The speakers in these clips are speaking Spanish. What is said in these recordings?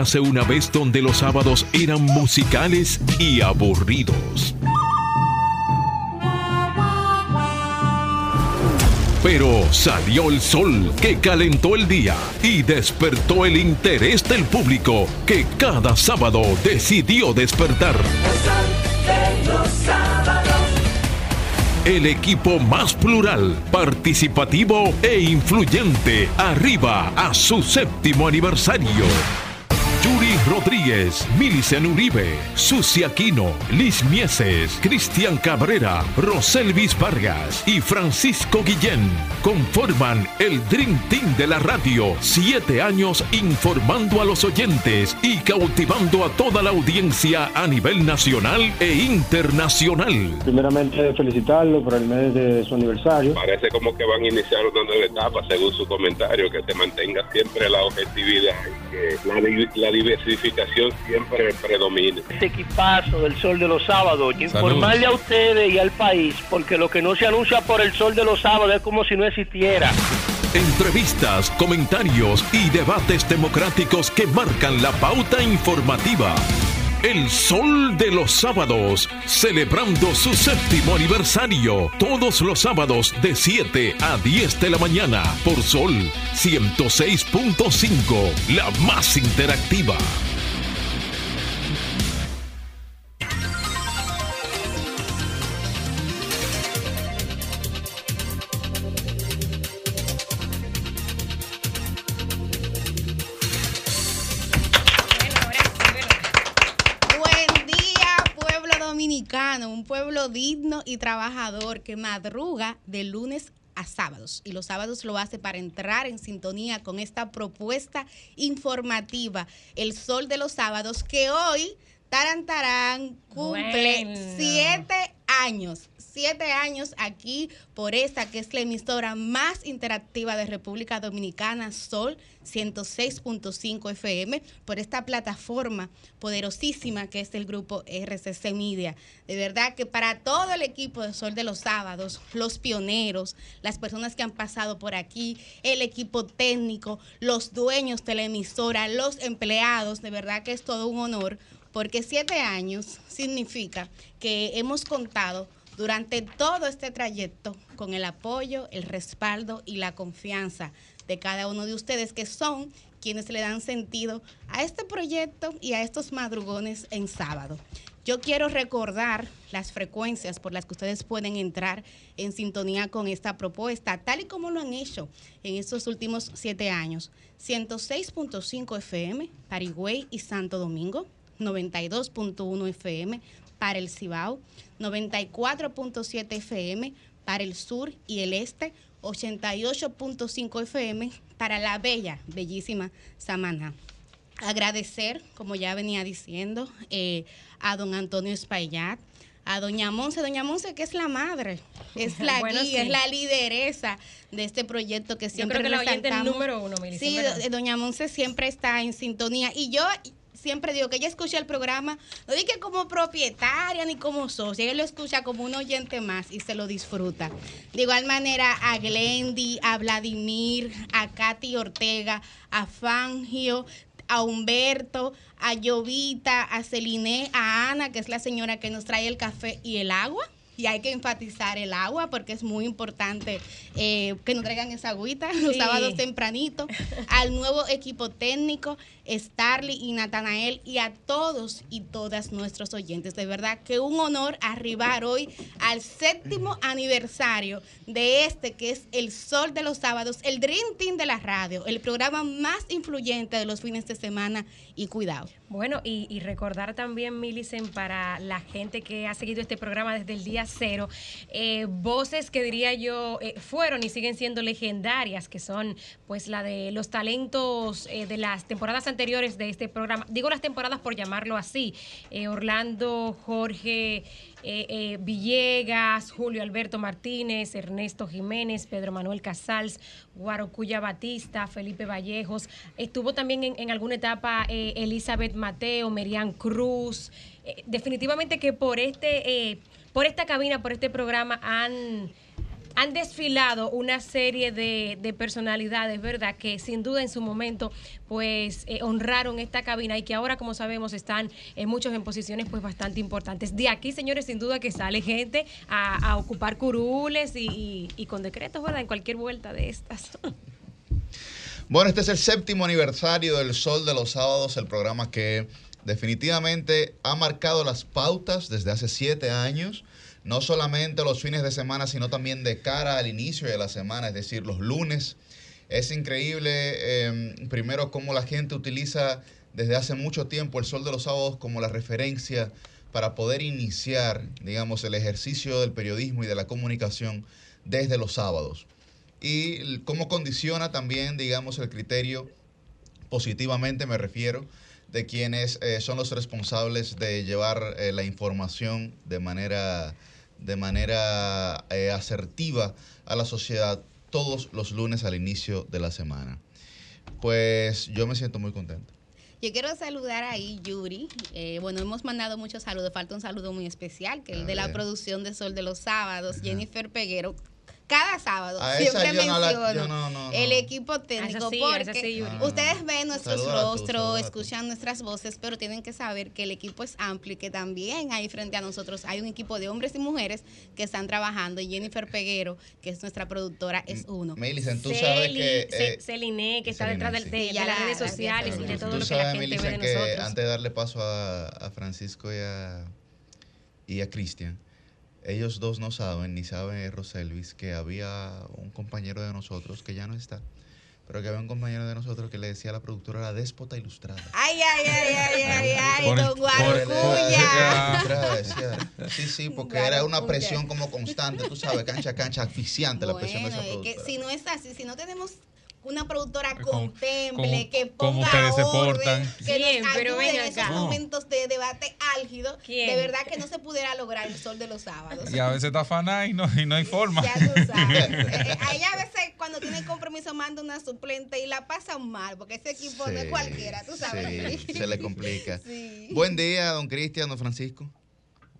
Érase una vez donde los sábados eran musicales y aburridos. Pero salió el sol que calentó el día y despertó el interés del público que cada sábado decidió despertar. El equipo más plural, participativo e influyente arriba a su séptimo aniversario. Rodríguez, Milicen Uribe, Susi Aquino, Liz Mieses, Cristian Cabrera, Roselvis Vargas y Francisco Guillén conforman el Dream Team de la radio. Siete años informando a los oyentes y cautivando a toda la audiencia a nivel nacional e internacional. Primeramente felicitarlo por el mes de su aniversario. Parece como que van a iniciar una nueva etapa, según su comentario, que se mantenga siempre la objetividad y que la, la diversificación siempre predomine. Este equipazo del Sol de los Sábados, informarle a ustedes y al país, porque lo que no se anuncia por el Sol de los Sábados es como si no existiera. Entrevistas, comentarios y debates democráticos que marcan la pauta informativa. El Sol de los Sábados, celebrando su séptimo aniversario, todos los sábados de 7 a 10 de la mañana por Sol 106.5, la más interactiva. Trabajador que madruga de lunes a sábados y los sábados lo hace para entrar en sintonía con esta propuesta informativa, El Sol de los Sábados, que hoy, Tarantarán, cumple siete años siete años aquí por esta que es la emisora más interactiva de República Dominicana, Sol 106.5 FM, por esta plataforma poderosísima que es el grupo RCC Media. De verdad que para todo el equipo de Sol de los Sábados, los pioneros, las personas que han pasado por aquí, el equipo técnico, los dueños de la emisora, los empleados, de verdad que es todo un honor porque siete años significa que hemos contado durante todo este trayecto con el apoyo, el respaldo y la confianza de cada uno de ustedes que son quienes le dan sentido a este proyecto y a estos madrugones en sábado. Yo quiero recordar las frecuencias por las que ustedes pueden entrar en sintonía con esta propuesta, tal y como lo han hecho en estos últimos siete años. 106.5 FM, Parigüey y Santo Domingo, 92.1 FM para el Cibao, 94.7 FM para el sur y el este, 88.5 FM para la bella, bellísima Samaná. Agradecer, como ya venía diciendo, eh, a don Antonio Espaillat, a doña Monse, doña Monse que es la madre, es la guía, es la lideresa de este proyecto que siempre yo creo que la número uno, Sí, doña Monse siempre está en sintonía. Y yo siempre digo que ella escucha el programa, no dije como propietaria ni como socia, ella lo escucha como un oyente más y se lo disfruta. De igual manera a Glendy, a Vladimir, a Katy Ortega, a Fangio, a Humberto, a Llovita, a Celine, a Ana, que es la señora que nos trae el café y el agua y hay que enfatizar el agua porque es muy importante eh, que nos traigan esa agüita los sábados tempranito. Al nuevo equipo técnico, Starly y Natanael y a todos y todas nuestros oyentes. De verdad que un honor arribar hoy al séptimo aniversario de este que es el Sol de los Sábados, el Dream Team de la radio, el programa más influyente de los fines de semana y cuidado. Bueno, y, recordar también, Milicen, para la gente que ha seguido este programa desde el día cero, eh, voces que diría yo eh, fueron y siguen siendo legendarias, que son pues la de los talentos eh, de las temporadas anteriores de este programa. Digo las temporadas por llamarlo así. Orlando, Jorge. Eh, eh, Villegas, Julio Alberto Martínez, Ernesto Jiménez, Pedro Manuel Casals, Guarocuya Batista, Felipe Vallejos. Estuvo también en, alguna etapa eh, Elizabeth Mateo, Merian Cruz. definitivamente que por este, por esta cabina, por este programa han han desfilado una serie de, de personalidades, ¿verdad? Que sin duda en su momento pues eh, honraron esta cabina y que ahora, como sabemos, están en muchos en posiciones pues bastante importantes. De aquí, señores, sin duda que sale gente a, ocupar curules y con decretos, ¿verdad? En cualquier vuelta de estas. Bueno, este es el séptimo aniversario del Sol de los Sábados, el programa que definitivamente ha marcado las pautas desde hace siete años, no solamente los fines de semana, sino también de cara al inicio de la semana, es decir, los lunes. Es increíble, eh, primero, cómo la gente utiliza desde hace mucho tiempo el Sol de los Sábados como la referencia para poder iniciar, digamos, el ejercicio del periodismo y de la comunicación desde los sábados y cómo condiciona también, digamos, el criterio positivamente, me refiero, de quienes eh, son los responsables de llevar eh, la información de manera, de manera eh, asertiva a la sociedad todos los lunes al inicio de la semana. Pues yo me siento muy contento. Yo quiero saludar ahí, Yuri. Eh, bueno, hemos mandado muchos saludos. Falta un saludo muy especial, que es de la producción de Sol de los Sábados, Jennifer Peguero. Cada sábado A esa siempre yo no la- menciono yo no, no, no. el equipo técnico sí, porque sí, ustedes ven nuestros rostros, escuchan nuestras voces, pero tienen que saber que el equipo es amplio y que también ahí frente a nosotros hay un equipo de hombres y mujeres que están trabajando y Jennifer Peguero, que es nuestra productora, es uno. Melicen, tú sabes que... Eh, Celine, que está Celine, detrás de, sí. de- de las redes sociales y de todo lo que la gente ve de Millicent, nosotros. antes de darle paso a, a Francisco y a, y a Cristian, ellos dos no saben, ni sabe Roselvis, que había un compañero de nosotros que ya no está, pero que había un compañero de nosotros que le decía a la productora la déspota ilustrada. Ay, ay, ay, ay, ay, ay, Por don Guarcuya. Sí, sí, porque era una presión como constante, tú sabes, cancha a cancha, asfixiante la presión de esa Bueno, es que productora. si no es así, si no tenemos una productora contemple, como- que como ponga ustedes se orden, portan. que nos Pero ayude ven en esos acá. momentos de debate álgido, ¿Quién? de verdad que no se pudiera lograr el sol de los sábados. Y a veces está faná y no, y no hay forma. Ya tú sabes. Eh, Ahí a veces cuando tiene compromiso manda una suplente y la pasan mal, porque ese equipo no es cualquiera, tú sabes. Sí, se le complica. Sí. Buen día, don Cristian, don Francisco.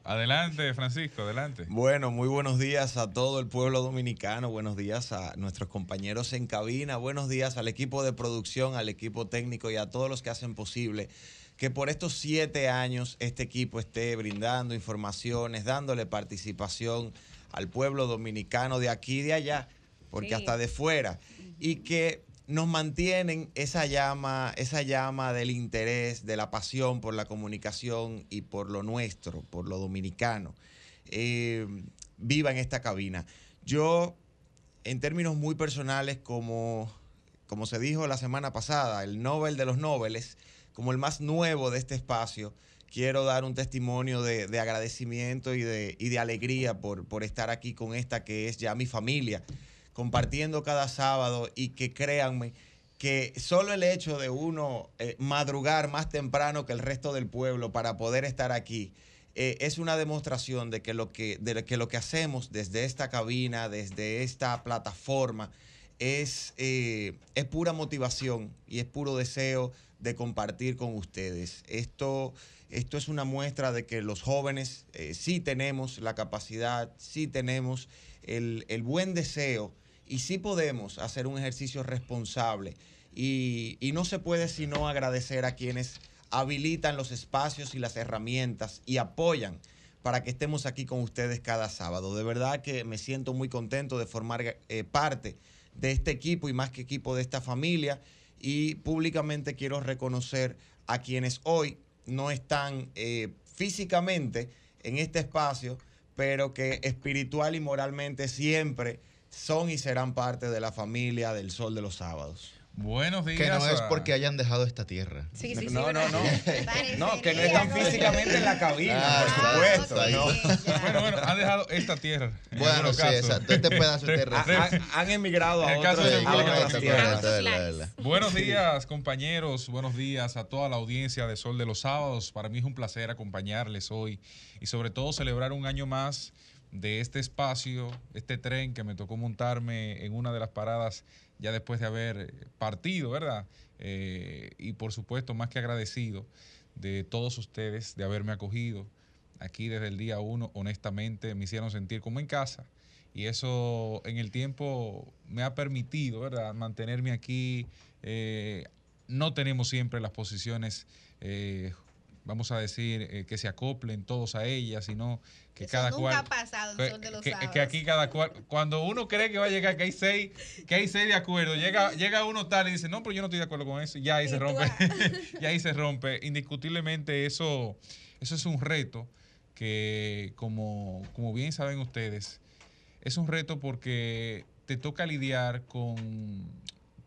Adelante, Francisco, adelante. Bueno, muy buenos días a todo el pueblo dominicano, buenos días a nuestros compañeros en cabina, buenos días al equipo de producción, al equipo técnico y a todos los que hacen posible que por estos siete años este equipo esté brindando informaciones, dándole participación al pueblo dominicano de aquí y de allá, porque Sí. hasta de fuera, y que nos mantienen esa llama, esa llama del interés, de la pasión por la comunicación y por lo nuestro, por lo dominicano. Eh, viva en esta cabina. Yo, en términos muy personales, como, como se dijo la semana pasada, el Nobel de los Nobeles, como el más nuevo de este espacio, quiero dar un testimonio de, de agradecimiento y de, y de alegría por, por estar aquí con esta que es ya mi familia, compartiendo cada sábado y que créanme que solo el hecho de uno eh, madrugar más temprano que el resto del pueblo para poder estar aquí eh, es una demostración de que, lo que, de que lo que hacemos desde esta cabina, desde esta plataforma, es, eh, es pura motivación y es puro deseo de compartir con ustedes. Esto, esto es una muestra de que los jóvenes sí tenemos la capacidad, sí tenemos el, el buen deseo y sí podemos hacer un ejercicio responsable. Y, y no se puede sino agradecer a quienes habilitan los espacios y las herramientas y apoyan para que estemos aquí con ustedes cada sábado. De verdad que me siento muy contento de formar eh, parte de este equipo y más que equipo de esta familia. Y públicamente quiero reconocer a quienes hoy no están eh, físicamente en este espacio, pero que espiritual y moralmente siempre son y serán parte de la familia del Sol de los Sábados. Buenos días. Que no es porque hayan dejado esta tierra. Sí, sí, sí. No, no, no. No, que no están físicamente en la cabina, Ah, por supuesto. Bueno, bueno, han dejado esta tierra. en Bueno, sí, exacto. Este pedazo de tierra. Ha- Han, han emigrado a En el caso otras de a Pueblo otras Correcto, tierras. correcto, Otros verdad, lares. verdad. Buenos días, compañeros. Buenos días a toda la audiencia de Sol de los Sábados. Para mí es un placer acompañarles hoy y sobre todo celebrar un año más de este espacio, este tren que me tocó montarme en una de las paradas ya después de haber partido, ¿verdad? Eh, y por supuesto, más que agradecido de todos ustedes de haberme acogido aquí desde el día uno. Honestamente, me hicieron sentir como en casa y eso en el tiempo me ha permitido, ¿verdad?, mantenerme aquí. Eh, no tenemos siempre las posiciones eh, vamos a decir, eh, que se acoplen todos a ella, sino que Eso cada nunca cual. ha pasado que, Sol de los que- Sábados. que aquí cada cual. Cuando uno cree que va a llegar, que hay seis, que hay seis de acuerdo, llega, llega uno tal y dice, no, pero yo no estoy de acuerdo con eso, ya ahí se rompe. y ahí se rompe. Indiscutiblemente, eso, eso es un reto que, como, como bien saben ustedes, es un reto porque te toca lidiar con,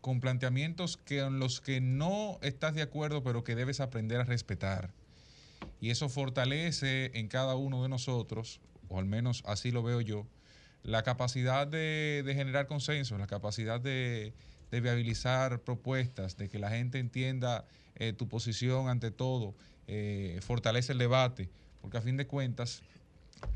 con planteamientos que en los que no estás de acuerdo, pero que debes aprender a respetar. Y eso fortalece en cada uno de nosotros, o al menos así lo veo yo, la capacidad de, de generar consenso, la capacidad de, de viabilizar propuestas, de que la gente entienda eh, tu posición ante todo, eh, fortalece el debate, porque a fin de cuentas,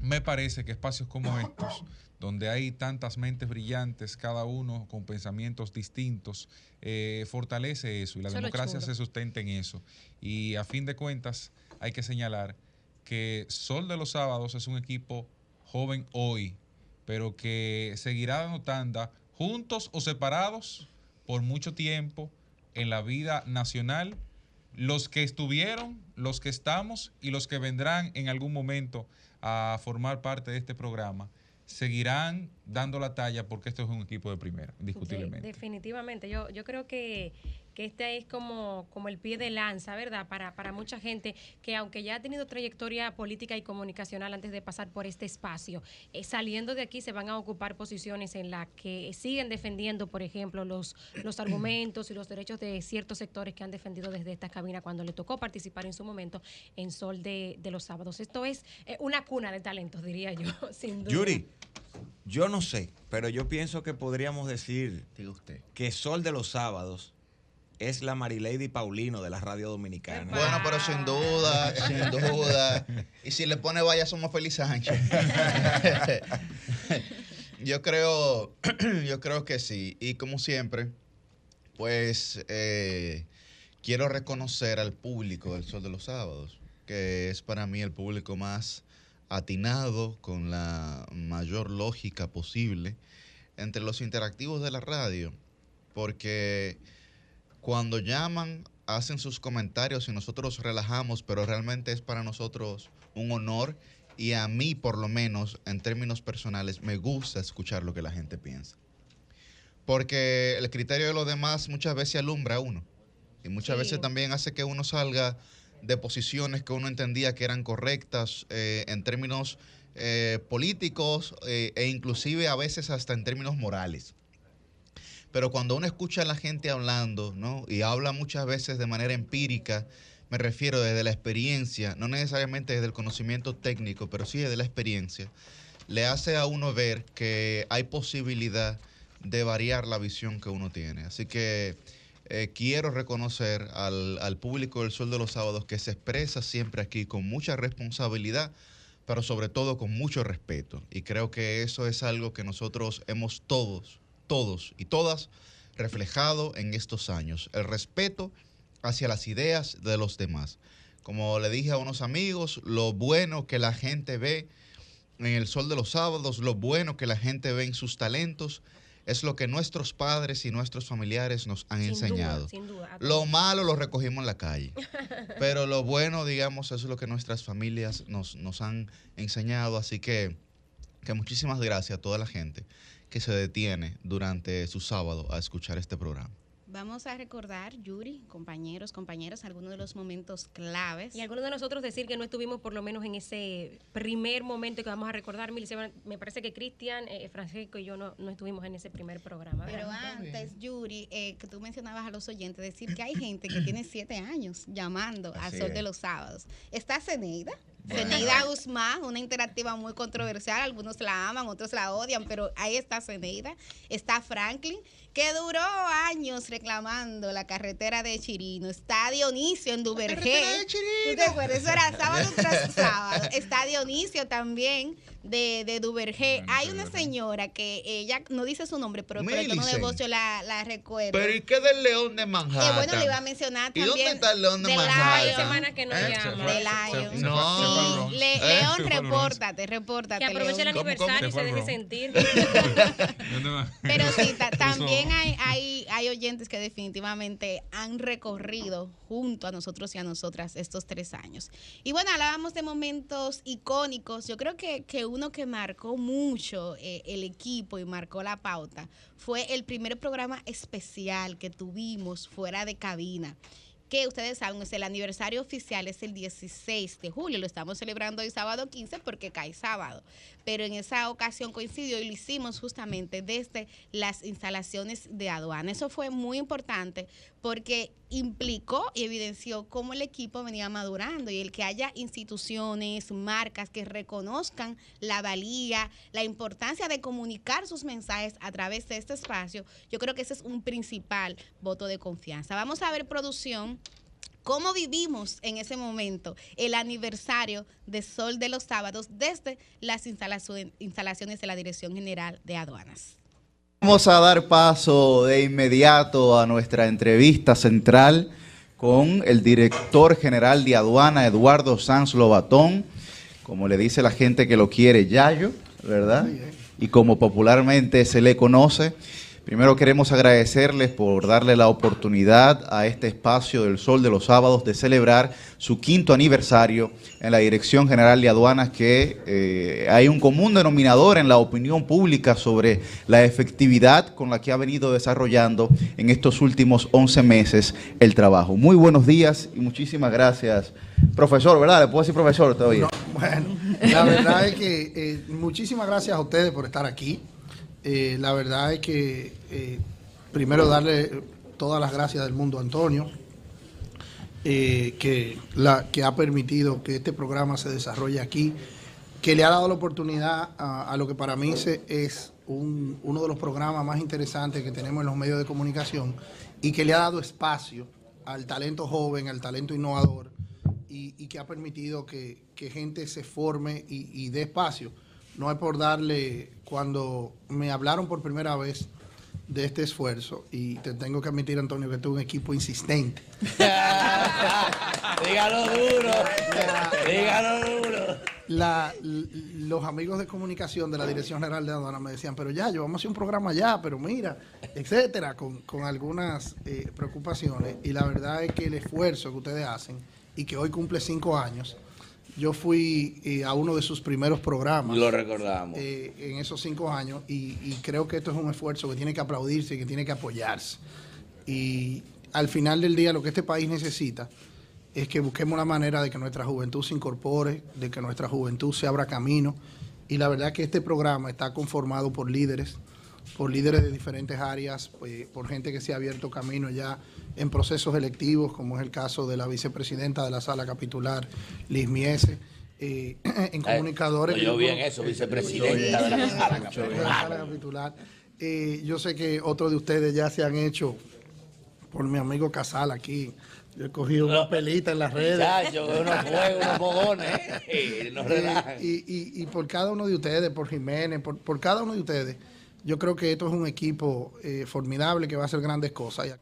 me parece que espacios como estos, donde hay tantas mentes brillantes, cada uno con pensamientos distintos, eh, fortalece eso y la democracia chulo. se sustenta en eso. Y a fin de cuentas, hay que señalar que Sol de los Sábados es un equipo joven hoy, pero que seguirá dando tanda, juntos o separados, por mucho tiempo en la vida nacional. Los que estuvieron, los que estamos y los que vendrán en algún momento a formar parte de este programa seguirán dando la talla porque esto es un equipo de primera, indiscutiblemente. definitivamente. Yo, yo creo que, que este es como, como el pie de lanza, ¿verdad? Para, para mucha gente que aunque ya ha tenido trayectoria política y comunicacional antes de pasar por este espacio, eh, saliendo de aquí se van a ocupar posiciones en las que siguen defendiendo, por ejemplo, los, los argumentos y los derechos de ciertos sectores que han defendido desde esta cabina cuando le tocó participar en su momento en Sol de, de los Sábados. Esto es eh, una cuna de talentos, diría yo, sin duda. Yuri, yo no sé, pero yo pienso que podríamos decir que Sol de los Sábados es la Marilady Paulino de la radio dominicana. Bueno, pero sin duda, sin duda. Y si le pone vaya, somos Feliz Sánchez. yo creo, yo creo que sí. Y como siempre, pues eh, quiero reconocer al público del Sol de los Sábados, que es para mí el público más atinado, con la mayor lógica posible, entre los interactivos de la radio. Porque cuando llaman, hacen sus comentarios y nosotros relajamos, pero realmente es para nosotros un honor y a mí, por lo menos, en términos personales, me gusta escuchar lo que la gente piensa. Porque el criterio de los demás muchas veces alumbra a uno y muchas Sí. veces también hace que uno salga de posiciones que uno entendía que eran correctas eh, en términos eh, políticos eh, e inclusive a veces hasta en términos morales. Pero cuando uno escucha a la gente hablando, ¿no? Y habla muchas veces de manera empírica, me refiero desde la experiencia, no necesariamente desde el conocimiento técnico, pero sí desde la experiencia, le hace a uno ver que hay posibilidad de variar la visión que uno tiene. Así que eh, quiero reconocer al, al público del Sol de los Sábados que se expresa siempre aquí con mucha responsabilidad, pero sobre todo con mucho respeto. Y creo que eso es algo que nosotros hemos todos, todos y todas reflejado en estos años. El respeto hacia las ideas de los demás. Como le dije a unos amigos, lo bueno que la gente ve en el sol de los sábados, lo bueno que la gente ve en sus talentos, es lo que nuestros padres y nuestros familiares nos han Sin duda, enseñado. sin duda. Lo malo lo recogimos en la calle. Pero lo bueno, digamos, es lo que nuestras familias nos, nos han enseñado. Así que, que muchísimas gracias a toda la gente que se detiene durante su sábado a escuchar este programa. Vamos a recordar, Yuri, compañeros, compañeras, algunos de los momentos claves. Y algunos de nosotros decir que no estuvimos por lo menos en ese primer momento que vamos a recordar. Me parece que Cristian, eh, Francisco y yo no, no estuvimos en ese primer programa. Pero antes, Yuri, eh, que tú mencionabas a los oyentes, decir que hay gente que tiene siete años llamando a Así Sol es. de los Sábados. Está Ceneida. Bueno. Ceneida Guzmán, una interactiva muy controversial, algunos la aman, otros la odian, pero ahí está Ceneida. Está Franklin, que duró años reclamando la carretera de Chirino. Está Dionisio en Duvergé. Eso era sábado tras sábado. Está Dionisio también de, de Duvergé. Hay una señora que ella no dice su nombre, pero por el tono de Millicent. voz yo la, la recuerdo. Pero ¿y qué del león de Manhattan? Que bueno, le iba a mencionar ¿Y también. dónde está el león de de Manhattan? Lion. Hay semanas que no ¿Eh? llama. De Lion. No. Le- ¿Eh? León, repórtate, repórtate. Que aproveche el aniversario y ¿Cómo, se deje sentir. Pero sí, también hay, hay, hay oyentes que definitivamente han recorrido junto a nosotros y a nosotras estos tres años. Y bueno, hablábamos de momentos icónicos. Yo creo que, que uno que marcó mucho eh, el equipo y marcó la pauta fue el primer programa especial que tuvimos fuera de cabina que ustedes saben, es el aniversario oficial es el 16 de julio, lo estamos celebrando hoy sábado 15 porque cae sábado, pero en esa ocasión coincidió y lo hicimos justamente desde las instalaciones de aduana. Eso fue muy importante porque implicó y evidenció cómo el equipo venía madurando y el que haya instituciones, marcas que reconozcan la valía, la importancia de comunicar sus mensajes a través de este espacio, yo creo que ese es un principal voto de confianza. Vamos a ver producción cómo vivimos en ese momento el aniversario de Sol de los Sábados desde las instalacion- instalaciones de la Dirección General de Aduanas. Vamos a dar paso de inmediato a nuestra entrevista central con el director general de aduana, Eduardo Sanz Lobatón, como le dice la gente que lo quiere, Yayo, ¿verdad? Y como popularmente se le conoce. Primero queremos agradecerles por darle la oportunidad a este espacio del Sol de los Sábados de celebrar su quinto aniversario en la Dirección General de Aduanas, que eh, hay un común denominador en la opinión pública sobre la efectividad con la que ha venido desarrollando en estos últimos 11 meses el trabajo. Muy buenos días y muchísimas gracias, profesor, ¿verdad? ¿Le puedo decir profesor todavía? Bueno, la verdad es que eh, muchísimas gracias a ustedes por estar aquí. Eh, la verdad es que eh, primero darle todas las gracias del mundo a Antonio, eh, que, la, que ha permitido que este programa se desarrolle aquí, que le ha dado la oportunidad a, lo que para mí se- es un- uno de los programas más interesantes que tenemos en los medios de comunicación y que le ha dado espacio al talento joven, al talento innovador y, y que ha permitido que, que gente se forme y, y dé espacio. No es por darle, cuando me hablaron por primera vez de este esfuerzo, y te tengo que admitir, Antonio, que tuve un equipo insistente. Dígalo duro. Dígalo duro. La- los amigos de comunicación de la Dirección General de Aduana me decían, pero ya, yo vamos a hacer un programa ya, pero mira, etcétera, con, con algunas eh, preocupaciones. Y la verdad es que el esfuerzo que ustedes hacen, y que hoy cumple cinco años, yo fui eh, a uno de sus primeros programas. Lo recordamos. eh, en esos cinco años y, y creo que esto es un esfuerzo que tiene que aplaudirse y que tiene que apoyarse. Y al final del día lo que este país necesita es que busquemos la manera de que nuestra juventud se incorpore, de que nuestra juventud se abra camino. Y la verdad que este programa está conformado por líderes, por líderes de diferentes áreas, pues, por gente que se ha abierto camino ya en procesos electivos, como es el caso de la vicepresidenta de la sala capitular, Liz Miese, eh, en comunicadores. oyó que yo conozco- eso, vicepresidenta de la sala capitular. Eh, yo sé que otros de ustedes ya se han hecho por mi amigo Casal aquí. Yo he cogido una pelita en las redes. Chacho, unos fuegos, unos eh, Eh, relajan. y, y- y por cada uno de ustedes, por Jiménez, por, por cada uno de ustedes, yo creo que esto es un equipo eh, formidable que va a hacer grandes cosas.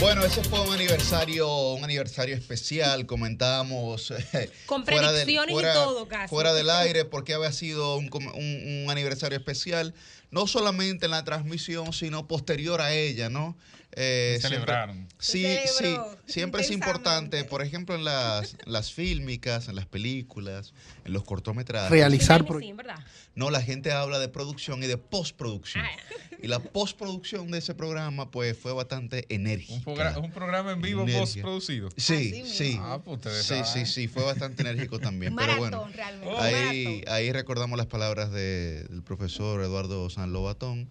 Bueno, ese fue un aniversario, un aniversario especial. Comentábamos eh, Con fuera del- predicciones y todo, casi. Fuera del aire, porque había sido un, com- un- un aniversario especial, no solamente en la transmisión, sino posterior a ella, ¿no? Eh, Se siempre- celebraron. Sí, sí. Siempre es importante, por ejemplo, en las, las fílmicas, en las películas, en los cortometrajes. Realizar Sí. ¿verdad? No, la gente habla de producción y de postproducción. Y la postproducción de ese programa, pues, fue bastante enérgica. Un, progra- un programa en vivo Energía. postproducido. Sí, Así sí. Ah, pues Sí, sí, sí, fue bastante enérgico también. Un pero bueno, realmente. ahí, ahí recordamos las palabras de- del profesor Eduardo San Lobatón,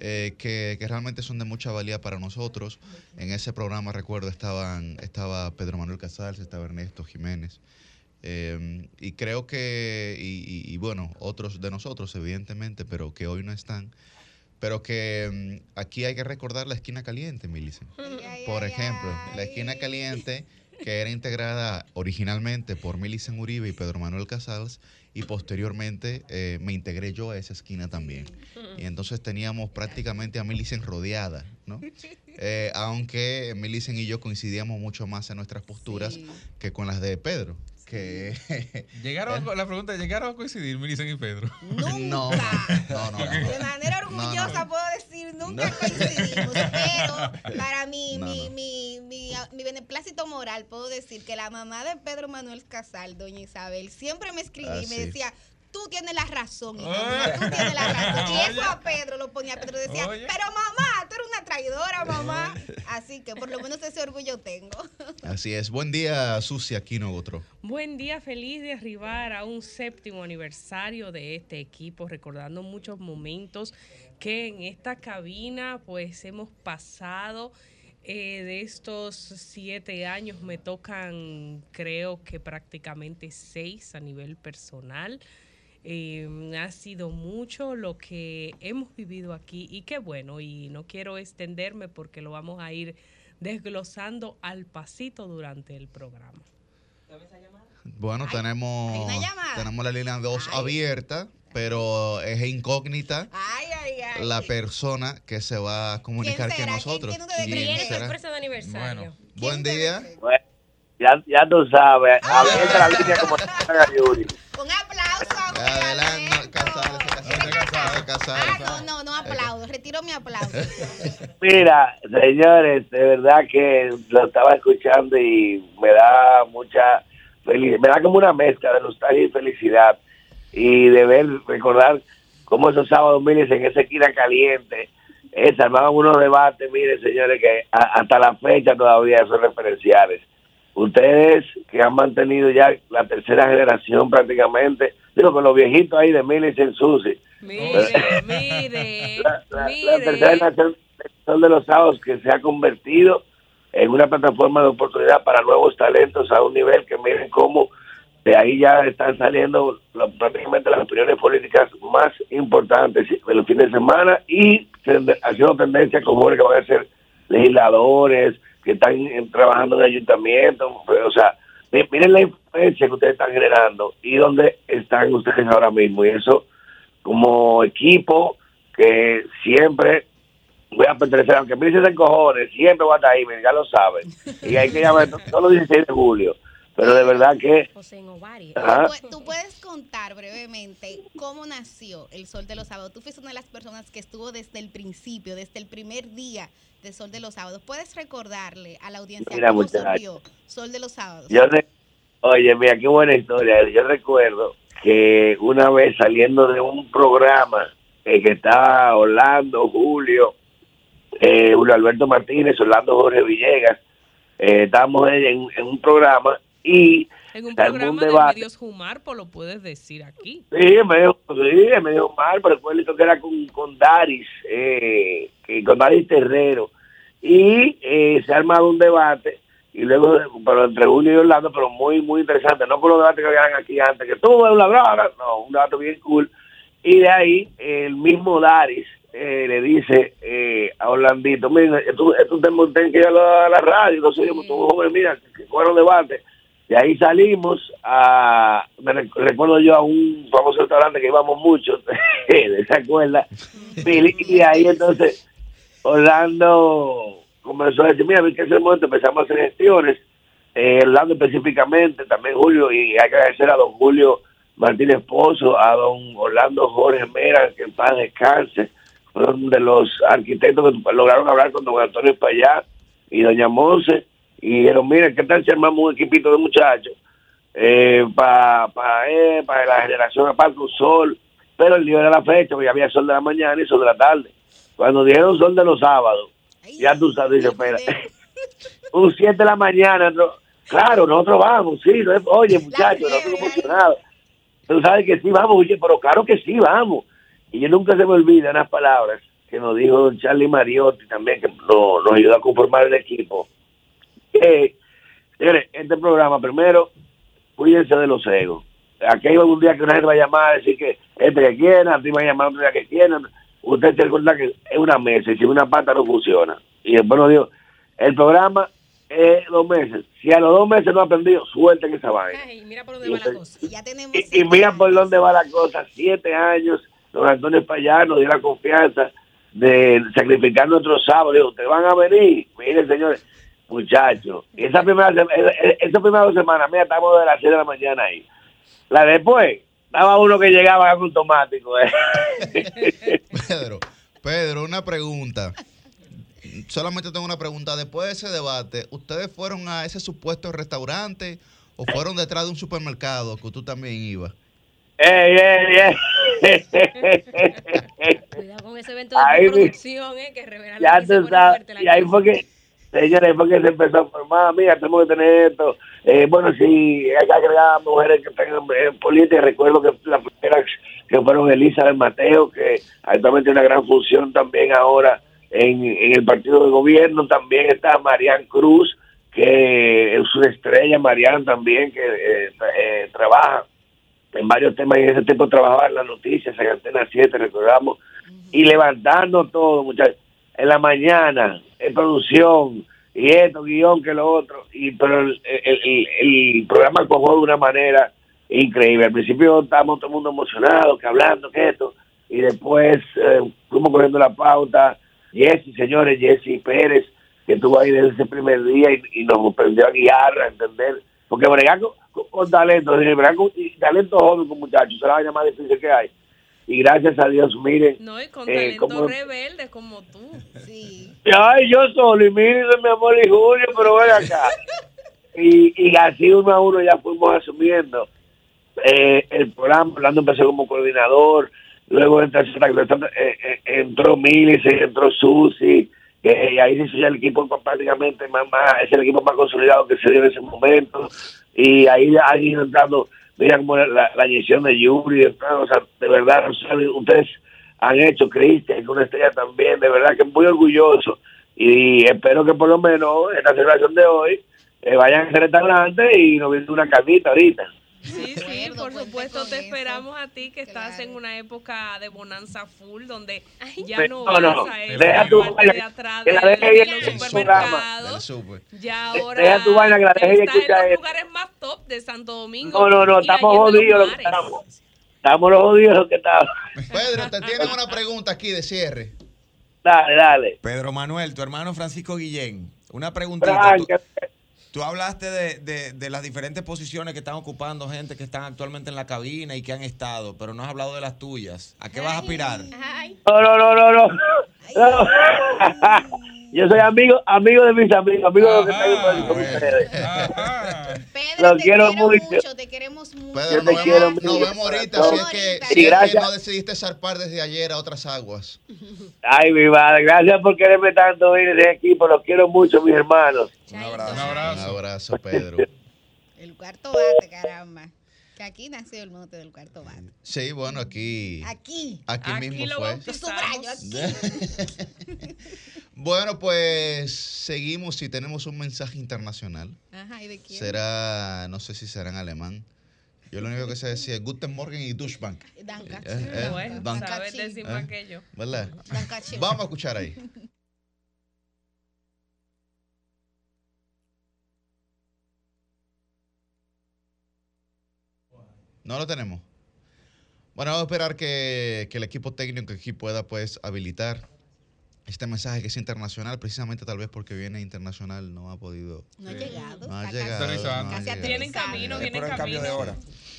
eh, que, que realmente son de mucha valía para nosotros. En ese programa, recuerdo, estaban, estaba Pedro Manuel Casals, estaba Ernesto Jiménez. eh, y creo que, y, y- y bueno, otros de nosotros, evidentemente, pero que hoy no están. Pero que mm, aquí hay que recordar la esquina caliente, Milicen. Por ejemplo, la esquina caliente, que era integrada originalmente por Milicen Uribe y Pedro Manuel Casals, y posteriormente eh, me integré yo a esa esquina también. Y entonces teníamos prácticamente a Milicen rodeada ¿no? Eh, aunque Milicen y yo coincidíamos mucho más en nuestras posturas que con las de Pedro. Que Llegaron, a- la pregunta, ¿llegaron a coincidir Milicen y Pedro? no, no, no, no. De manera orgullosa puedo decir, nunca coincidimos, pero para mí, No, mi, no. mi, mi, mi beneplácito moral, puedo decir que la mamá de Pedro Manuel Casal, doña Isabel, siempre me escribía Ah, y me sí. decía, tú tienes la razón, hija mía, tú tienes la razón. Y eso a Pedro lo ponía, Pedro decía, Oye. pero mamá, tú eres una traidora, mamá. Así que por lo menos ese orgullo tengo. Así es. Buen día, Susi Aquino otro. Buen día, feliz de arribar a un séptimo aniversario de este equipo, recordando muchos momentos que en esta cabina pues hemos pasado. Eh, de estos siete años me tocan creo que prácticamente seis a nivel personal. Eh, ha sido mucho lo que hemos vivido aquí y qué bueno, y no quiero extenderme porque lo vamos a ir desglosando al pasito durante el programa. Bueno, tenemos, tenemos la línea 2 abierta, pero es incógnita Ay, ay, ay. la persona que se va a comunicar ¿Quién con nosotros. ¿Quién aniversario. Buen día. Bueno, ya, ya tú sabes, abierta la línea como Yuri. Un aplauso. Adelante, Casales, Casales, Casales. Ah, no, no, no aplaudo. Retiro mi aplauso. Mira, señores, de verdad que lo estaba escuchando y me da mucha felicidad, me da como una mezcla de nostalgia y felicidad y de ver, recordar cómo esos sábados, miren, en esa esquina caliente, eh, se armaban unos debates, miren, señores, que a- hasta la fecha todavía son referenciales. Ustedes que han mantenido ya la tercera generación prácticamente, digo, con los viejitos ahí de Miles en Susi. Mire, mire, la, la mire. tercera generación son de los sábados que se ha convertido en una plataforma de oportunidad para nuevos talentos a un nivel que miren cómo de ahí ya están saliendo la- prácticamente las opiniones políticas más importantes de los fines de semana y haciendo tendencia con jóvenes que van a ser legisladores, que están trabajando en ayuntamientos, o sea, miren la influencia que ustedes están generando y dónde están ustedes ahora mismo y eso como equipo que siempre voy a pertenecer, aunque me dicen cojones, siempre voy a estar ahí, ya lo saben. Y hay que llamar todos los 16 de julio. Pero de verdad que... Ajá. Tú, tú puedes contar brevemente cómo nació el Sol de los Sábados. Tú fuiste una de las personas que estuvo desde el principio, desde el primer día de Sol de los Sábados. ¿Puedes recordarle a la audiencia Mira, cómo surgió Sol de los Sábados? Yo re- Oye, mira, qué buena historia. Yo recuerdo que una vez saliendo de un programa eh, que estaba Orlando, Julio, eh, Julio Alberto Martínez, Orlando Jorge Villegas, eh, estábamos en, en un programa y En un programa de debate. medios Jumarpo lo puedes decir aquí. Sí, me dijo, sí, me dijo mal, pero después que era con, con Daris, eh, que- con Daris Terrero. Y eh, se ha armado un debate, y luego, pero entre Julio y Orlando, pero muy, muy interesante, no con los debates que habían aquí antes, que eres un ladrón, no, un debate bien cool. Y de ahí, el mismo Daris eh, le dice eh, a Orlandito, mira, esto, esto tenemos que ir a la, la radio, entonces yo, tú, joven, mira, que fueron debate. De ahí salimos a, me rec- recuerdo yo a un famoso restaurante que íbamos mucho, ¿se acuerda? Y, y ahí entonces Orlando comenzó a decir, mira, que ese momento empezamos a hacer gestiones, eh, Orlando específicamente, también Julio, y hay que agradecer a don Julio Martínez Pozo, a don Orlando Jorge Mera, que en paz descanse, fueron de los arquitectos que lograron hablar con don Antonio Espallá y doña Monse, y dijeron, mira, ¿qué tal si armamos un equipito de muchachos eh, para pa, eh, pa la generación aparte un sol? Pero el lío era la fecha, porque había sol de la mañana y sol de la tarde. Cuando dijeron sol de los sábados, ya tú sabes, dice, espera, un 7 de la mañana, no- claro, nosotros vamos, sí, no es- oye muchachos, nosotros emocionados. Tú sabes que sí vamos, oye, pero claro que sí vamos. Y yo nunca se me olvidan las palabras que nos dijo don Charlie Mariotti también, que no- nos ayudó a conformar el equipo. Que, señores, este programa, primero, cuídense de los egos. Aquí hay un día que una gente va a llamar a decir que este que quiera, a ti va a llamar otro día que quiera. Usted se recuerda que es una mesa y si una pata no funciona. Y después nos dijo, el programa es dos meses. Si a los dos meses no ha aprendido, suelten esa vaina. Y mira por dónde va la cosa. Ya tenemos Y, y mira por dónde va la cosa. Siete años, don Antonio Espallá nos dio la confianza de sacrificar nuestros sábados. Digo, ustedes van a venir. Miren, señores, muchachos. Y esa primera, esa- primera dos semanas, mira, estamos de las 6 de la mañana ahí. La después, estaba uno que llegaba con automático. eh. Pedro, Pedro, una pregunta. Solamente tengo una pregunta. Después de ese debate, ¿ustedes fueron a ese supuesto restaurante o fueron detrás de un supermercado que tú también ibas? ey, ey, ey. Cuidado con ese evento de Ahí producción, eh, que revela ya que se tú sabes, y ahí fue que, señores, ahí fue que se empezó a formar, mira, tenemos que tener esto, eh, bueno, si hay que mujeres que tengan en política, recuerdo que las primeras que fueron Elizabeth Mateo, que actualmente tiene una gran función también ahora en, el partido de gobierno, también está Marian Cruz, que es una estrella, Marian también, que eh, eh, trabaja en varios temas y en ese tiempo trabajaba en las noticias, en Antena 7, recordamos, y levantando todo, muchachos. En la mañana, en producción, y esto, guion, que lo otro, y pero el, el, programa cogió de una manera increíble. Al principio estábamos todo el mundo emocionado, que hablando, que esto, y después eh, fuimos cogiendo la pauta. Jesse, señores, Jesse Pérez, que estuvo ahí desde ese primer día y, nos aprendió a guiar, a entender, porque bregar con, con- con talento, bregar con y talento joven con muchachos, más difícil que hay. Y gracias a Dios, miren. No, y con eh, talento cómo- rebelde como tú. Sí. Ay, yo solo, y miren, mi amor y Julio, pero ven acá. Y, y así uno a uno ya fuimos asumiendo eh, el programa. Orlando empezó como coordinador, luego entró, eh, eh, entró Milice, entró Susi, eh, y ahí se hizo ya el equipo prácticamente más, más, es el equipo más consolidado que se dio en ese momento. Y ahí han ido entrando, mira como la, la inyección de Yuri, o sea, de verdad, ustedes han hecho Cristian, una estrella también, de verdad que muy orgulloso. Y espero que por lo menos en la celebración de hoy eh, vayan a ese restaurante y nos viene una carnita ahorita. Sí, sí, por supuesto te esperamos a ti que estás en una época de bonanza full donde ya no no, vas no, a ir de atrás que de, la deje de ir los supermercados. Super. Ya De- ahora deja tu vaina que la deje y está en los lugares más top de Santo Domingo. No, no, no, estamos jodidos los que estamos. Estamos los jodidos los que estamos. Pedro, te tienen una pregunta aquí de cierre. Dale, dale. Pedro Manuel, tu hermano Francisco Guillén, una preguntita. Tú, Franca, tú hablaste de, de- de las diferentes posiciones que están ocupando gente que están actualmente en la cabina y que han estado, pero no has hablado de las tuyas. ¿A qué vas a aspirar? No, no, no, no, no. No. Yo soy amigo, amigo de mis amigos, amigo de los que están con ustedes. Pedro, Los te quiero quiero mucho. mucho, te queremos mucho. Pedro, Yo nos te quiero vemos, nos vemos ahorita, corazón. si es que, si es que gracias. no decidiste zarpar desde ayer a otras aguas. Ay, mi madre, gracias por quererme tanto ir de equipo. Los quiero mucho, mis hermanos. Un abrazo. Un abrazo, Pedro. El cuarto bate, caramba. Que aquí nació el mote del cuarto bate. Sí, bueno, aquí. Aquí. Aquí, mismo lo fue. subrayo aquí. Bueno, pues seguimos y tenemos un mensaje internacional. Ajá, ¿y de quién? Será, no sé si será en alemán. Yo lo único que sé decir es Guten Morgen y Duschbank. Danke. Eh, eh, Bueno, Danke. sabes decir más ¿Eh? que yo. ¿Verdad? Danke. Vamos a escuchar ahí. No lo tenemos. Bueno, vamos a esperar que, que el equipo técnico aquí pueda pues habilitar este mensaje que es internacional, precisamente tal vez porque viene internacional, no ha podido. No ha llegado. No ha llegado. casi- no. Viene en camino, viene en camino.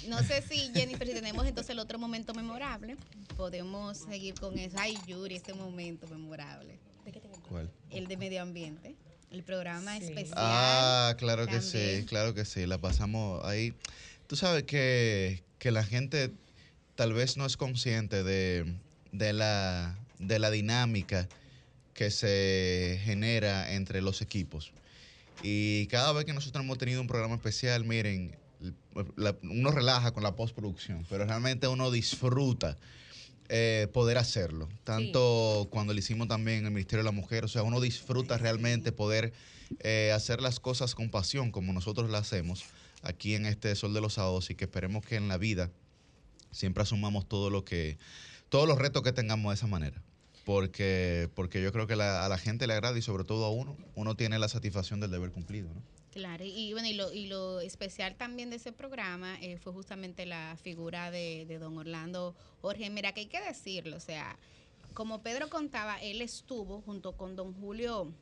No sé si, Jennifer, si tenemos entonces el otro momento memorable, podemos seguir con eso. Ay, Yuri, este momento memorable. ¿Cuál? El de medio ambiente. El programa especial. Ah, claro que también. sí, claro que sí, la pasamos ahí. Tú sabes que, que la gente tal vez no es consciente de, de la, de la dinámica que se genera entre los equipos. Y cada vez que nosotros hemos tenido un programa especial, miren, la- uno relaja con la postproducción, pero realmente uno disfruta eh, poder hacerlo. Tanto cuando lo hicimos también en el Ministerio de la Mujer, o sea, uno disfruta realmente poder eh, hacer las cosas con pasión, como nosotros las hacemos aquí en este Sol de los Sábados, y que esperemos que en la vida siempre asumamos todo lo que, todos los retos que tengamos de esa manera. Porque, porque yo creo que a la gente le agrada y sobre todo a uno, uno tiene la satisfacción del deber cumplido. Claro, y bueno, y lo, y lo especial también de ese programa eh, fue justamente la figura de, de don Orlando Jorge. Mira, que hay que decirlo, o sea, como Pedro contaba, él estuvo junto con don Julio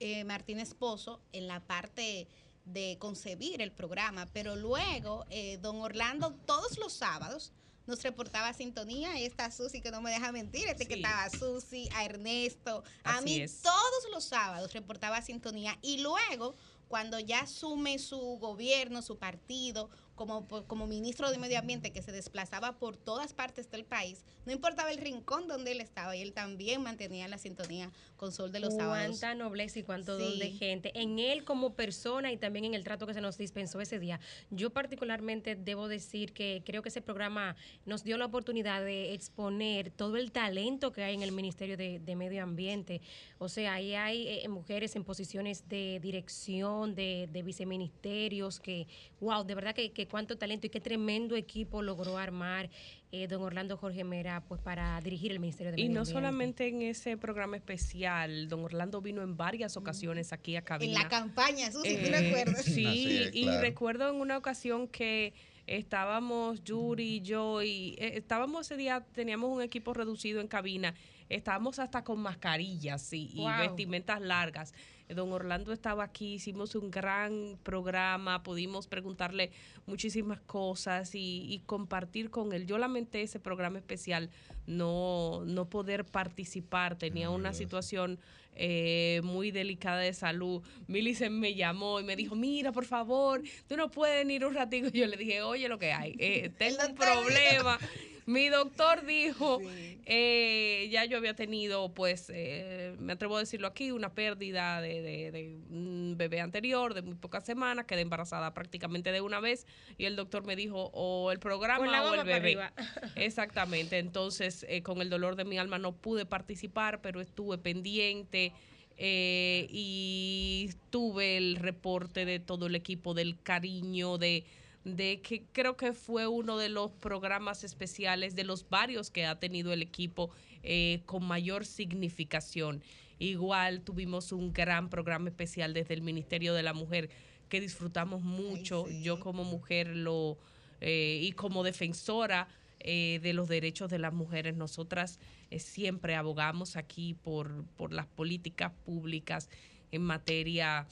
eh, Martínez Pozo en la parte de concebir el programa, pero luego eh, don Orlando todos los sábados nos reportaba sintonía, y está Susi que no me deja mentir, este que estaba a Susi, a Ernesto, a Así mí es. todos los sábados reportaba sintonía. Y luego cuando ya asume su gobierno, su partido, como, como ministro de Medio Ambiente que se desplazaba por todas partes del país, no importaba el rincón donde él estaba y él también mantenía la sintonía con Sol de los Sábados. Cuánta nobleza y cuánto Sí. don de gente. En él como persona y también en el trato que se nos dispensó ese día. Yo particularmente debo decir que creo que ese programa nos dio la oportunidad de exponer todo el talento que hay en el Ministerio de, de Medio Ambiente. O sea, ahí hay eh, mujeres en posiciones de dirección, de, de viceministerios, que, wow, de verdad que, que cuánto talento y qué tremendo equipo logró armar eh, don Orlando Jorge Mera pues para dirigir el Ministerio de Y Medio no Ambiente. solamente en ese programa especial, don Orlando vino en varias ocasiones aquí a cabina. En la campaña, Susi, ¿tú Eh, recuerdas? Sí, es, y claro. recuerdo en una ocasión que estábamos Yuri, yo y eh, estábamos ese día, teníamos un equipo reducido en cabina, estábamos hasta con mascarillas y, y vestimentas largas. Don Orlando estaba aquí, hicimos un gran programa, pudimos preguntarle muchísimas cosas y, y compartir con él. Yo lamenté ese programa especial, no, no poder participar, tenía una situación eh, muy delicada de salud. Millicent me llamó y me dijo, mira, por favor, tú no puedes ir un ratito. Yo le dije, oye, lo que hay, eh, tengo un problema. Mi doctor dijo, eh, ya yo había tenido, pues, eh, me atrevo a decirlo aquí, una pérdida de, de- de un bebé anterior de muy pocas semanas, quedé embarazada prácticamente de una vez y el doctor me dijo, o el programa o el bebé. Exactamente, entonces eh, con el dolor de mi alma no pude participar, pero estuve pendiente eh, y tuve el reporte de todo el equipo, del cariño, de, de que creo que fue uno de los programas especiales, de los varios que ha tenido el equipo eh, con mayor significación. Igual tuvimos un gran programa especial desde el Ministerio de la Mujer que disfrutamos mucho. Yo como mujer lo eh, y como defensora eh, de los derechos de las mujeres, nosotras eh, siempre abogamos aquí por, por las políticas públicas en materia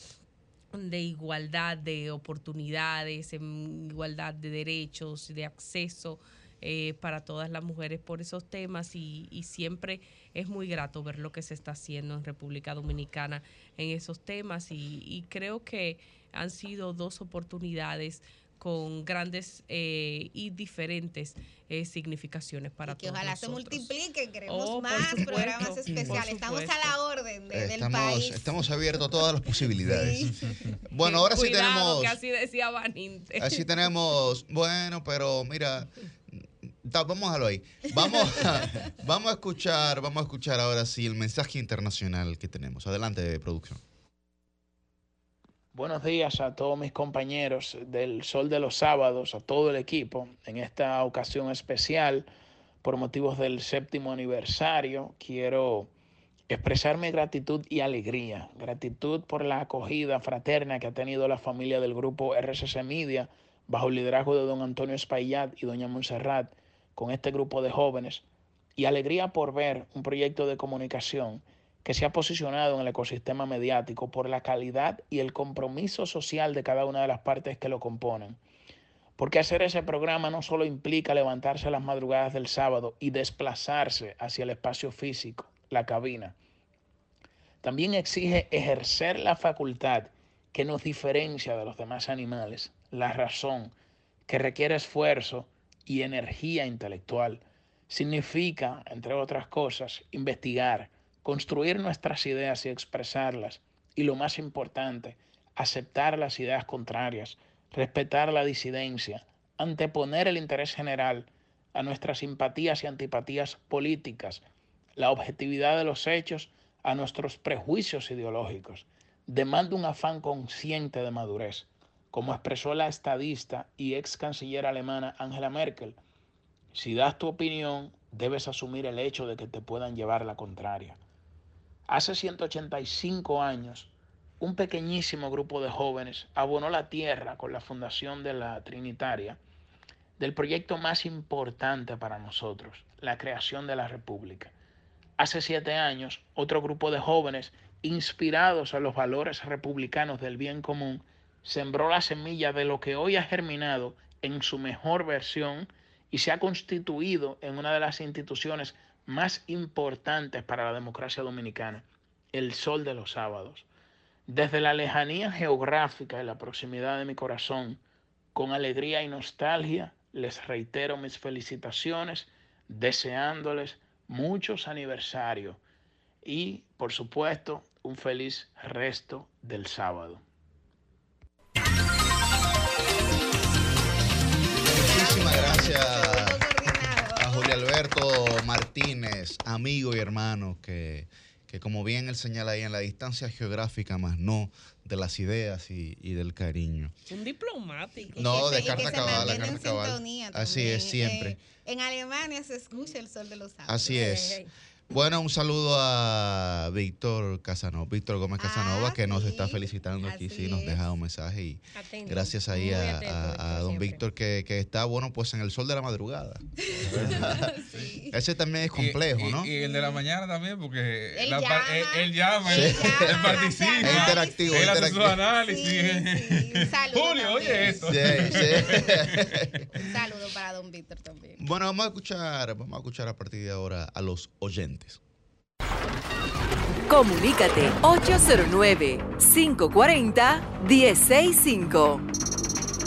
de igualdad de oportunidades, en igualdad de derechos, de acceso eh, para todas las mujeres por esos temas y, y siempre es muy grato ver lo que se está haciendo en República Dominicana en esos temas y, y creo que han sido dos oportunidades con grandes eh, y diferentes eh, significaciones para Que todos ojalá se multipliquen, queremos Oh, más supuesto, programas especiales. Estamos a la orden de- del país. estamos abiertos a todas las posibilidades. Bueno, ahora sí tenemos. que así decía Vaninte. Así tenemos, bueno, pero mira, ta- vamos a dejarlo ahí. Vamos a, vamos a escuchar, vamos a escuchar ahora sí el mensaje internacional que tenemos. Adelante, producción. Buenos días a todos mis compañeros del Sol de los Sábados, a todo el equipo, en esta ocasión especial por motivos del séptimo aniversario. Quiero expresar mi gratitud y alegría. Gratitud por la acogida fraterna que ha tenido la familia del grupo RCC Media bajo el liderazgo de don Antonio Espaillat y doña Montserrat con este grupo de jóvenes. Y alegría por ver un proyecto de comunicación que se ha posicionado en el ecosistema mediático por la calidad y el compromiso social de cada una de las partes que lo componen. Porque hacer ese programa no solo implica levantarse a las madrugadas del sábado y desplazarse hacia el espacio físico, la cabina. También exige ejercer la facultad que nos diferencia de los demás animales, la razón, que requiere esfuerzo y energía intelectual. Significa, entre otras cosas, investigar, construir nuestras ideas y expresarlas. Y lo más importante, aceptar las ideas contrarias, respetar la disidencia, anteponer el interés general a nuestras simpatías y antipatías políticas, la objetividad de los hechos a nuestros prejuicios ideológicos. Demanda un afán consciente de madurez, como expresó la estadista y ex canciller alemana Angela Merkel. Si das tu opinión, debes asumir el hecho de que te puedan llevar la contraria. Hace 185 años, un pequeñísimo grupo de jóvenes abonó la tierra con la fundación de la Trinitaria del proyecto más importante para nosotros, la creación de la República. hace siete años, otro grupo de jóvenes inspirados a los valores republicanos del bien común sembró la semilla de lo que hoy ha germinado en su mejor versión y se ha constituido en una de las instituciones más importantes para la democracia dominicana, el sol de los sábados. Desde la lejanía geográfica y la proximidad de mi corazón, con alegría y nostalgia, les reitero mis felicitaciones, deseándoles muchos aniversarios y, por supuesto, un feliz resto del sábado. Muchísimas gracias Alberto Martínez, amigo y hermano, que, que como bien él señala ahí en la distancia geográfica, más no de las ideas y, y del cariño. Un diplomático. No, de Y que carta se cabal, carta cabal. sintonía Así también. es, siempre. Eh, en Alemania se escucha el sol de los sábados. Así es. Bueno, un saludo a Víctor Casanova, Víctor Gómez Casanova, que nos está felicitando aquí, sí, nos deja un mensaje y Atento, gracias ahí a, atento, a- Víctor, a don siempre. Víctor que, que está, bueno, pues en el sol de la madrugada. Ese también es complejo, y, ¿no? Y el de la mañana también, porque Él la llama. él, él llama, él, él participa. Es interactivo, Él hace su análisis. saludo Julio, también. oye esto. Sí, sí. Un saludo para don Víctor también. Bueno, vamos a escuchar, vamos a escuchar a partir de ahora a los oyentes. Comunícate 809-540-1065.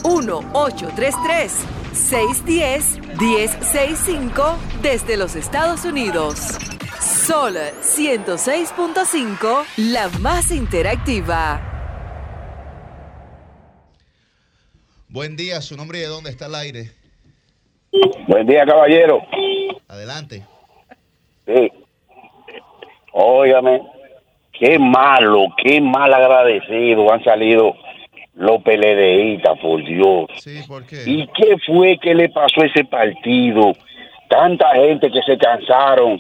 1-833-610-1065 desde los Estados Unidos. Sol 106.5, la más interactiva. Buen día, su nombre y de dónde está el aire. Buen día, caballero. Adelante. Sí. Óigame, qué malo, qué mal agradecido han salido los PLDistas, por Dios. Sí, ¿por qué? ¿Y qué fue que le pasó a ese partido? Tanta gente que se cansaron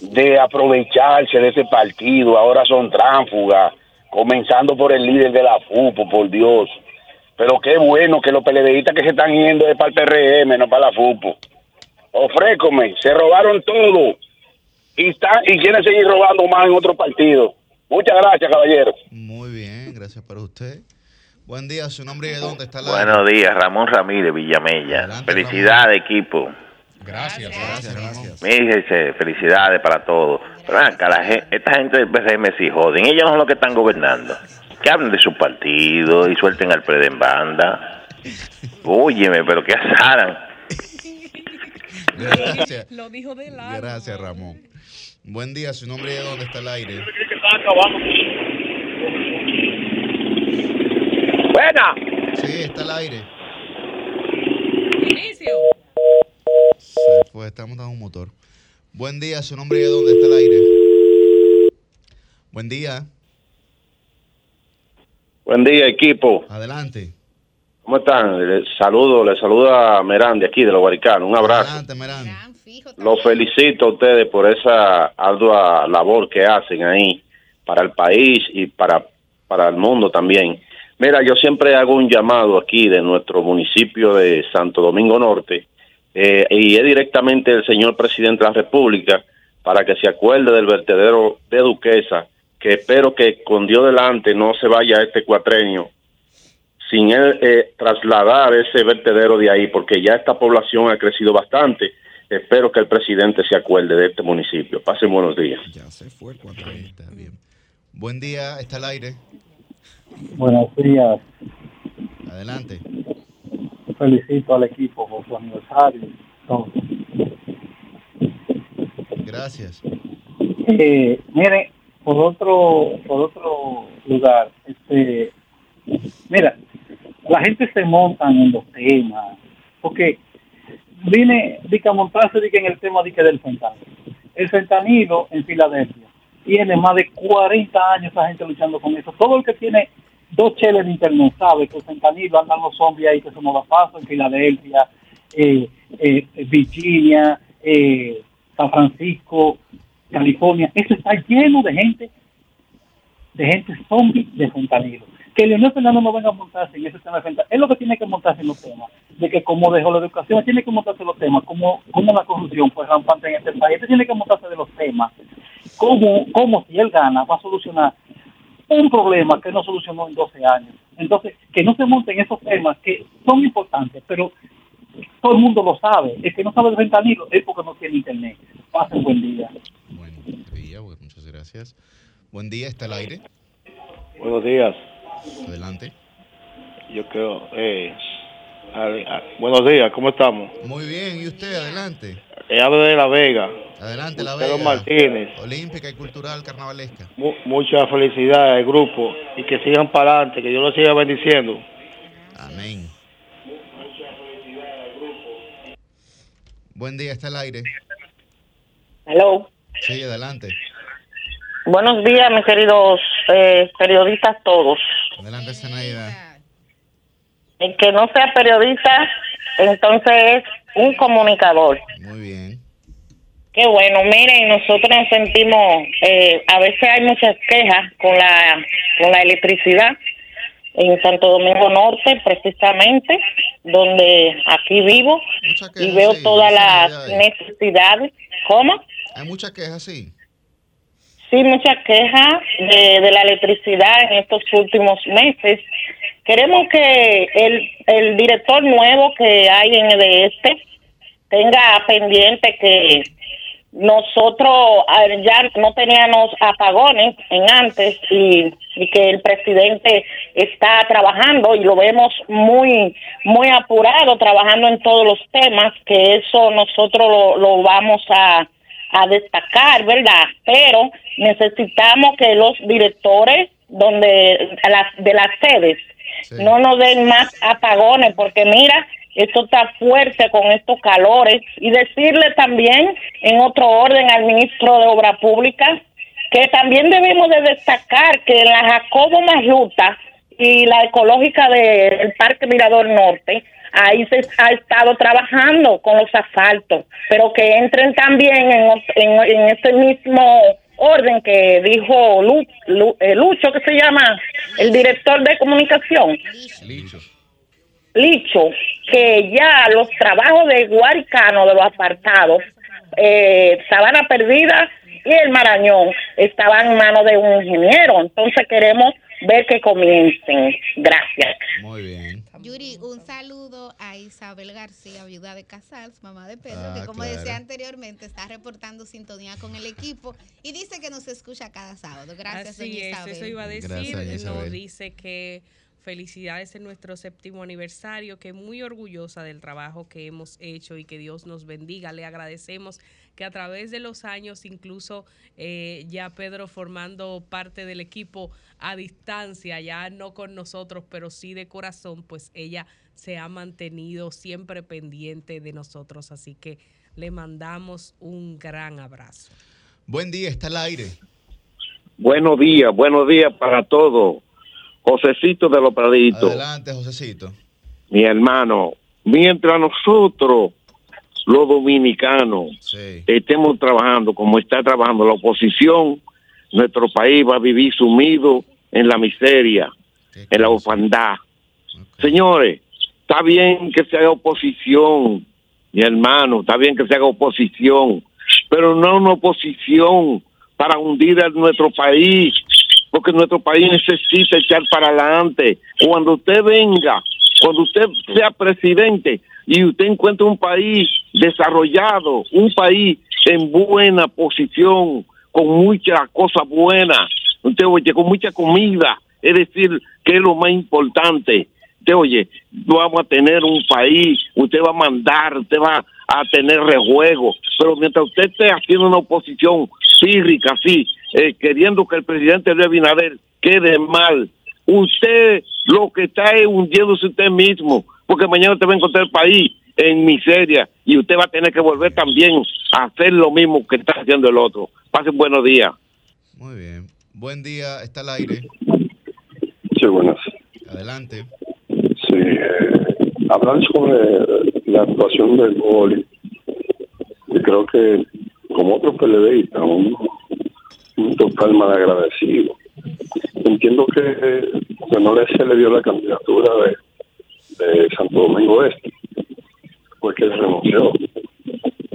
de aprovecharse de ese partido, ahora son tránsfugas, comenzando por el líder de la FUPO, por Dios. Pero qué bueno que los PLDistas que se están yendo es para el PRM, no para la FUPO. Ofrécome, se robaron todo y, está, y quieren seguir robando más en otros partidos. Muchas gracias, caballero. Muy bien, gracias para usted. Buen día, su nombre y de dónde está aire. Buenos días, Ramón Ramírez Villamella. Felicidades, equipo. Gracias, gracias, gracias. Felicidades para todos. Pero ven acá, la gen- esta gente del PRM sí joden. Ellos no son los que están gobernando. Que hablen de su partido y suelten al PRD en banda. Óyeme, pero que asaran. Gracias. Lo dijo de lado. Gracias, Ramón. Buen día, su nombre y de dónde está el aire. Buena. Sí, está el aire. Inicio. Se fue, estamos dando un motor. Buen día, su nombre y de dónde está el aire. Buen día, Buen día, equipo. adelante. ¿Cómo están? Les saludo, les saluda Merán de aquí, de los Guaricanos. Un abrazo. Adelante, Merán. Los felicito a ustedes por esa ardua labor que hacen ahí para el país y para, para el mundo también. Mira, yo siempre hago un llamado aquí de nuestro municipio de Santo Domingo Norte eh, y es directamente el señor presidente de la República para que se acuerde del vertedero de Duquesa, que espero que con Dios delante no se vaya este cuatrenio sin él eh, trasladar ese vertedero de ahí, porque ya esta población ha crecido bastante. Espero que el presidente se acuerde de este municipio. Pasen buenos días. Ya se fue el cuatro. Está bien. Buen día, está el aire. Buenos días. Adelante. Felicito al equipo por su aniversario. Gracias. Eh, mire, por otro, por otro lugar, este, mira, la gente se montan en los temas, porque vine que a montarse que en el tema que del fentanilo. El fentanilo en Filadelfia tiene más de 40 años esa gente luchando con eso. Todo el que tiene dos cheles de internet sabe que el fentanilo andan los zombies ahí que eso no da paso en Filadelfia, eh, eh, Virginia, eh, San Francisco, California. Eso está lleno de gente, de gente zombie de fentanilo. Que Leonel Fernando no venga a montarse en ese tema de. Es lo que tiene que montarse en los temas. de que como dejó la educación, tiene que montarse los temas, como, como la corrupción fue rampante en este país, este tiene que montarse de los temas, como, como si él gana va a solucionar un problema que no solucionó en 12 años. Entonces, que no se monten esos temas que son importantes, pero todo el mundo lo sabe. El que no sabe el ventanilo es porque no tiene internet. Pasen buen día. Buen día, bueno, muchas gracias. Buen día, está al aire. Buenos días. Adelante. Yo creo, eh, a- a- buenos días, ¿cómo estamos? Muy bien, ¿y usted? Adelante. Eh, hablo de La Vega. Adelante, La Vega. Martínez. Olímpica y cultural carnavalesca. Mu- mucha felicidad al grupo y que sigan para adelante, que Dios los siga bendiciendo. Amén. Buen día, está al aire. Hello. Sí, adelante. Buenos días, mis queridos eh, periodistas todos. Adelante, Zenaida. El que no sea periodista, entonces es un comunicador. Muy bien. Qué bueno, miren, nosotros nos sentimos, eh, a veces hay muchas quejas con la, con la electricidad en Santo Domingo Norte, precisamente, donde aquí vivo, y veo sí, todas las necesidades. ¿Cómo? Hay muchas quejas, sí. Sí, muchas quejas de, de la electricidad en estos últimos meses. Queremos que el, el director nuevo que hay en el este tenga pendiente que nosotros ya no teníamos apagones en antes y, y que el presidente está trabajando y lo vemos muy muy apurado trabajando en todos los temas que eso nosotros lo, lo vamos a a destacar, ¿verdad? Pero necesitamos que los directores donde las de las sedes no nos den más apagones porque mira, esto está fuerte con estos calores y decirle también en otro orden al ministro de Obra Pública que también debemos de destacar que en la Jacobo Masluta y la ecológica del Parque Mirador Norte, ahí se ha estado trabajando con los asfaltos, pero que entren también en, en este mismo orden que dijo Lu- Lu- eh, Lucho, que se llama el director de comunicación. Licho. Licho, que ya los trabajos de Guaricano de los apartados, eh, Sabana Perdida y el Marañón estaban en manos de un ingeniero. Entonces queremos ver que comiencen. Gracias. Muy bien. Yuri, un saludo a Isabel García, viuda de Casals, mamá de Pedro, Ah, que como claro. decía anteriormente, está reportando sintonía con el equipo y dice que nos escucha cada sábado. Gracias, Así doña es, Isabel. eso iba a decir. Gracias, Nos Isabel. dice que felicidades en nuestro séptimo aniversario, que muy orgullosa del trabajo que hemos hecho y que Dios nos bendiga. Le agradecemos que a través de los años, incluso eh, ya Pedro formando parte del equipo a distancia, ya no con nosotros, pero sí de corazón, pues ella se ha mantenido siempre pendiente de nosotros. Así que le mandamos un gran abrazo. Buen día, está al aire. Buenos días, buenos días para todos. Josecito de los Praditos, Adelante, Josecito. mi hermano. Mientras nosotros, los dominicanos, Sí. estemos trabajando como está trabajando la oposición, nuestro país va a vivir sumido en la miseria, en la orfandad. Señores, está bien que se haga oposición, mi hermano, está bien que se haga oposición, pero no una oposición para hundir a nuestro país, porque nuestro país necesita echar para adelante. Cuando usted venga, cuando usted sea presidente y usted encuentre un país desarrollado, un país en buena posición, con muchas cosas buenas, usted oye, con mucha comida, es decir, que es lo más importante. Usted oye, vamos a tener un país, usted va a mandar, usted va a tener rejuego, pero mientras usted esté haciendo una oposición cívica, así, eh, queriendo que el presidente Luis Abinader quede mal, usted lo que está es hundiéndose usted mismo, porque mañana usted va a encontrar el país en miseria y usted va a tener que volver también a hacer lo mismo que está haciendo el otro. Pasen buenos días. Muy bien. Buen día, está al aire. Sí, buenas. Adelante. Sí, eh, hablar sobre la actuación del gol. Y creo que, como otro PLDista, un, un total mal agradecido. Entiendo que, que no le, se le dio la candidatura de, de Santo Domingo Este. fue que él renunció.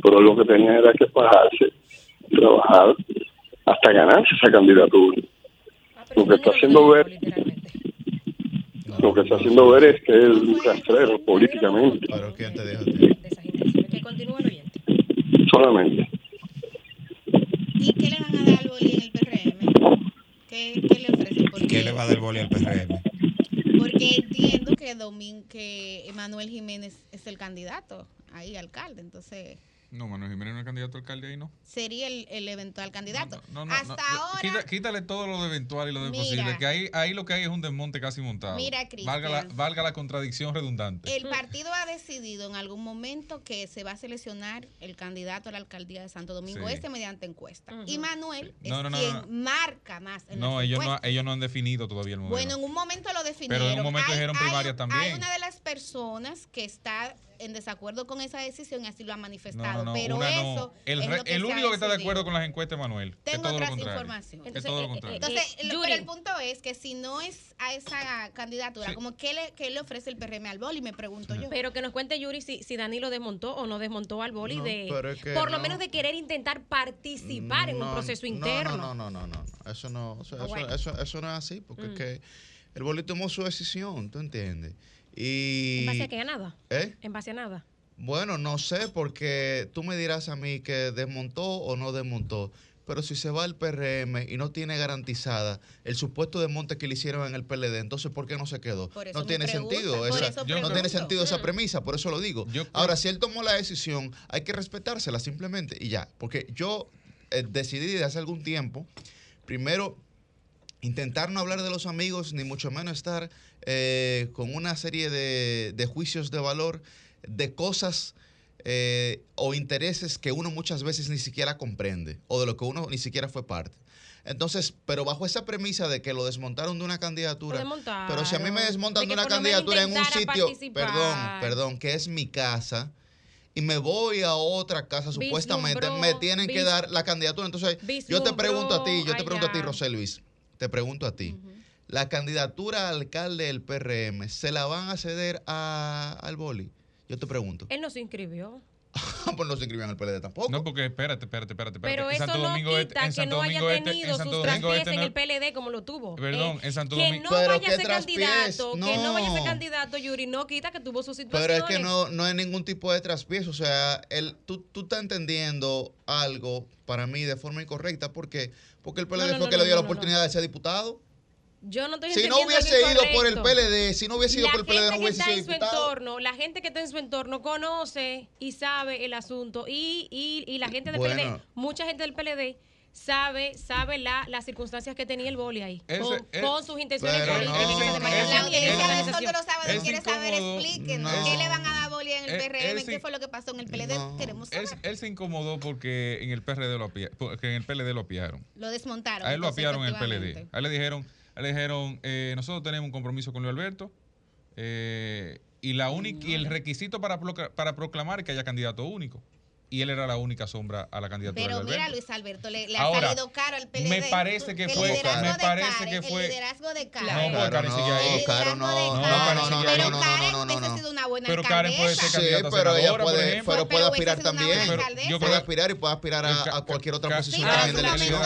Pero lo que tenía era que pagarse, trabajar hasta ganarse esa candidatura. Lo que está haciendo ver, lo que está haciendo ver es que es un rastrero políticamente. Pero ¿quién te dijo? Que continúe el oyente. Solamente. ¿Y qué le van a dar al boli en el PRM? ¿Qué, qué le ofrecen? ¿Y Porque, qué le va a dar boli al PRM? porque entiendo que Domin, que Emanuel Jiménez es el candidato ahí, alcalde. Entonces, No, Manuel Jiménez no es candidato a alcalde ahí, ¿no? sería el, el eventual candidato. No, no, Hasta no. ahora, Quita- quítale todo lo de eventual y lo de Mira. posible, que ahí, ahí lo que hay es un desmonte casi montado. Mira, valga la, Cristian. valga la contradicción redundante. el partido ha decidido en algún momento que se va a seleccionar el candidato a la alcaldía de Santo Domingo Sí. Este mediante encuesta. Y Manuel No, es no, no, quien no. marca más en No, ellos no, ellos no han definido todavía el modelo. Bueno, en un momento lo definieron. Pero en un momento dijeron primaria también. Hay una de las personas que está en desacuerdo con esa decisión y así lo ha no, manifestado. no, no, pero una eso no. El, es re- lo que el se ha único que está de acuerdo con las encuestas es Manuel. Tengo otras informaciones. Es todo lo contrario. Entonces, Eh, pero el punto es que si no es a esa candidatura, Sí. como ¿qué le, qué le ofrece el PRM al boli? Me pregunto yo. Pero que nos cuente Yuri si, si Danilo desmontó o no desmontó al boli No, de pero es que por lo no. menos de querer intentar participar en un No, proceso no, interno. No, no, no, no, no. Eso no, o sea, Ah, eso, bueno. eso, eso no es así, porque Mm. es que el boli tomó su decisión, ¿tú entiendes? Y ¿En base a qué? ¿A nada? ¿Eh? ¿En base a nada? Bueno, no sé, porque tú me dirás a mí que desmontó o no desmontó. Pero si se va al PRM y no tiene garantizada el supuesto desmonte que le hicieron en el PLD, entonces ¿por qué no se quedó? Por eso No tiene pregunta, sentido. esa- no tiene sentido esa premisa, por eso lo digo. Ahora, si él tomó la decisión, hay que respetársela simplemente y ya. Porque yo eh, decidí desde hace algún tiempo, primero, intentar no hablar de los amigos, ni mucho menos estar eh, con una serie de, de juicios de valor, de cosas eh, o intereses que uno muchas veces ni siquiera comprende, o de lo que uno ni siquiera fue parte. Entonces, pero bajo esa premisa de que lo desmontaron de una candidatura, pero si a mí me desmontan De una candidatura en un sitio, participar. perdón, perdón, que es mi casa, y me voy a otra casa, supuestamente me tienen que dar la candidatura. Entonces, yo te pregunto a ti, yo te pregunto a ti. José Luis, te pregunto a ti. La candidatura a alcalde del PRM, ¿se la van a ceder a, al boli? Yo te pregunto. Él no se inscribió. pues no se inscribían al PLD tampoco. No, porque espérate, espérate, espérate. espérate. Pero En eso Santo no Domingo Este- quita en que Santo no haya Domingo Este- tenido en sus Santo Domingo traspiés Este en no- el PLD como lo tuvo. Perdón, Eh, en Santo que Domingo. no Pero vaya a ¿qué ser candidato, que no vaya a ser No. candidato, Yuri, no quita que tuvo sus Pero situaciones. es que no, no hay ningún tipo de traspiés. O sea, el, tú, tú estás entendiendo algo para mí de forma incorrecta. ¿Por qué? Porque el PLD No, no, fue no, que le no, dio la no, no. oportunidad de ser diputado. Yo no estoy Si no hubiese ido por el. PLD, si no hubiese ido la por el PLD, no gente que hubiese está sido en su diputado. entorno, la gente que está en su entorno conoce y sabe el asunto y, y, y la gente del Bueno. PLD, mucha gente del PLD sabe sabe la, las circunstancias que tenía el boli ahí con, sus intenciones políticas no, de no, la de los sábados quiere saber, explíquenos. No. ¿Qué le van a dar boli en el PRM? él ¿Qué fue lo que pasó en el PLD? Queremos Él, saber. él se incomodó porque en el PRD lo porque en el PLD lo apiaron. Lo desmontaron. A él lo apiaron en el PLD. A él le dijeron, le dijeron eh, nosotros tenemos un compromiso con Luis Alberto eh, y la única y el requisito para, para proclamar es que haya candidato único. Y él era la única sombra a la candidatura Pero de mira. Luis Alberto, le, le ha Ahora, salido caro al PLD. me parece que fue- me parece Karen, que fue- El liderazgo de Karen. No, Karen sigue ahí. No, no, Karen. no, no, no, Pero no, no, Karen no, no, hubiese no. sido una buena Pero Karen puede ser. Sí, candidata a pero ella puede, pero puede aspirar también. yo puede aspirar y puede aspirar a, a cualquier otra posición Sí, también de elección.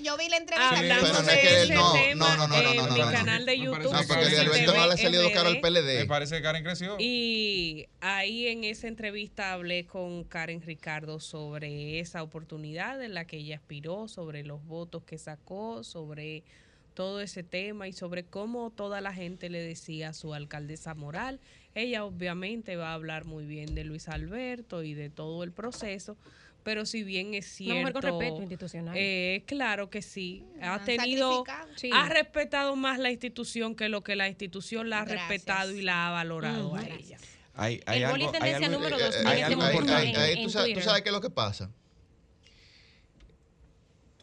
Yo vi la entrevista. Sí, pero no de es que él no, no, no, no, no, en no, mi no, no. canal de YouTube. parece Ah, que porque Karen- Alberto no le ha salido caro al RD. Me PLD. parece que Karen creció. Y ahí en esa entrevista hablé con Karen Ricardo sobre esa oportunidad en la que ella aspiró, sobre los votos que sacó, sobre todo ese tema y sobre cómo toda la gente le decía a su alcaldesa moral. Ella obviamente va a hablar muy bien de Luis Alberto y de todo el proceso, pero si bien es cierto... con respeto institucional. Eh, claro que sí. Ha tenido. Sí. ha respetado más la institución que lo que la institución la ha Gracias. respetado y la ha valorado a ella. Hay, hay El boli algo, hay tendencia algo- número Eh, eh, hay este algo importante. en- tú sabes- tú Twitter. sabes qué es lo que pasa.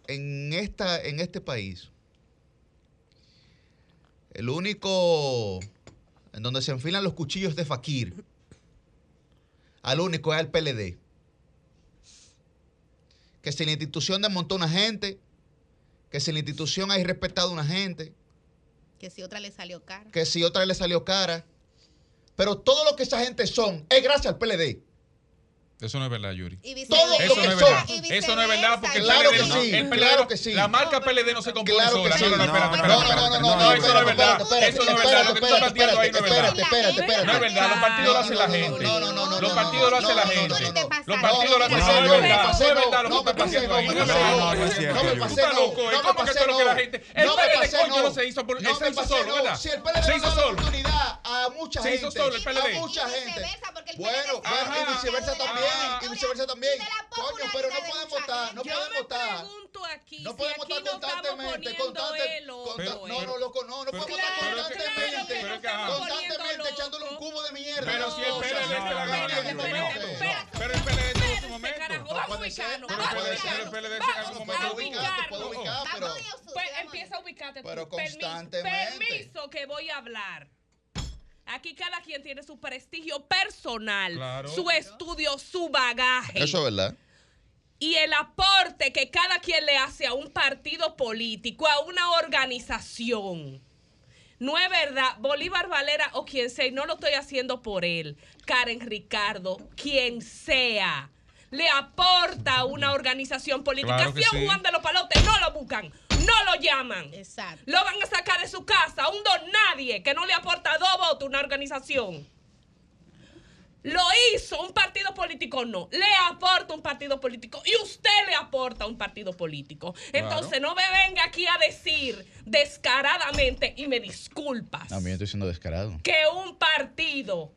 En, esta, en este país, el único en donde se enfilan los cuchillos de Fakir, al único es al PLD. Que si la institución desmontó a una gente, que si la institución ha irrespetado a una gente, Que si otra le salió cara. que si otra le salió cara. Pero todo lo que esa gente son es gracias al PLD. Eso no es verdad, Yuri. Todo lo Eso que no es son. verdad. Eso no es verdad porque el Claro PLD que no- sí, el PLD claro que sí. La marca PLD no se compone Claro que sola. sí. No, no, no, espérate, No, espérate, no, no, no, No, no, eso no es verdad. Eso no es verdad. Lo que tú estás ahí no es verdad. espérate, espérate, espérate. No es verdad. Los partidos lo hace la gente. Los partidos lo hace la gente. Los partidos. No. No ahí. No es verdad. No, no es cierto, loco. ¿eh? No me ¿Cómo que pasé, lo que la no. gente. El No me PLD, pasé, coño, no. no se hizo por- No se me hizo pasé, solo, no. ¿verdad? Si el PLD Se hizo solo. oportunidad a mucha Se gente. hizo solo el PLD. A mucha gente. Bueno, y viceversa también. Y viceversa también. Coño, pero no podemos estar. No me estar. pregunto aquí No si podemos aquí estar constantemente, constante- consta- no, eh. no, loco, no, no Pero- podemos Claro, estar claro constantemente, que no estamos constantemente echándole un cubo de mierda. Pero si el PLD o sea, es que la no, gana, no, Yuri, no, no. no. Pero el PLD tuvo su momento. Vamos a ubicarnos. Pero el PLD en algún momento Pues empieza a ubicarte. Pero Permiso- constantemente. Permiso que voy a hablar. Aquí cada quien tiene su prestigio personal, Claro. su estudio, su bagaje. Eso es verdad. Y el aporte que cada quien le hace a un partido político, a una organización. No es verdad, Bolívar Valera o quien sea, y no lo estoy haciendo por él, Karen Ricardo, quien sea, le aporta a una organización política. Claro si sí. Juan de los Palotes no lo buscan, no lo llaman. Exacto. Lo van a sacar de su casa, un don nadie que no le aporta dos votos a una organización. Lo hizo un partido político, no. Le aporta un partido político y usted le aporta un partido político. Entonces no me venga aquí a decir descaradamente, y me disculpas, A mí estoy siendo descarado. que un partido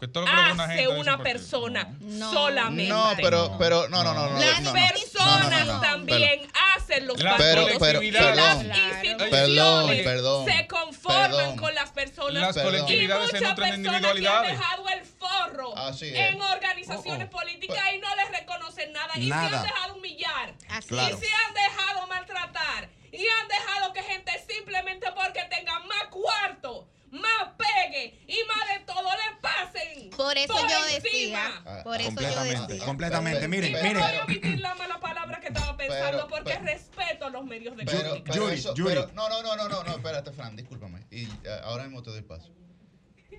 Que lo una hace gente una persona solamente. No, pero, pero, no, no, no. no, Las no, personas No, no, no, no. también hacen los partidos. colectividades. y las instituciones Perdón, perdón, se conforman perdón. con las personas. Las y colectividades se muchas nutren de personas que han individualidades. dejado el forro Así es. en organizaciones Oh, oh. políticas y no les reconocen nada. Y se han dejado humillar. Claro. Y se han dejado maltratar. Y han dejado que gente simplemente porque tengan más cuarto, más pegue y más de todo le pasen. Por eso por yo encima. decía, Ah, por eso yo completamente, decía. completamente. Miren, Y no miren. voy a omitir la mala palabra que estaba pensando Pero- porque pero- respeto a los medios de Pero, comunicación. pero Yuri, eso- Yuri. pero- no, no, no, no, no, no, espérate, Fran, discúlpame. Y eh, ahora mismo te doy paso.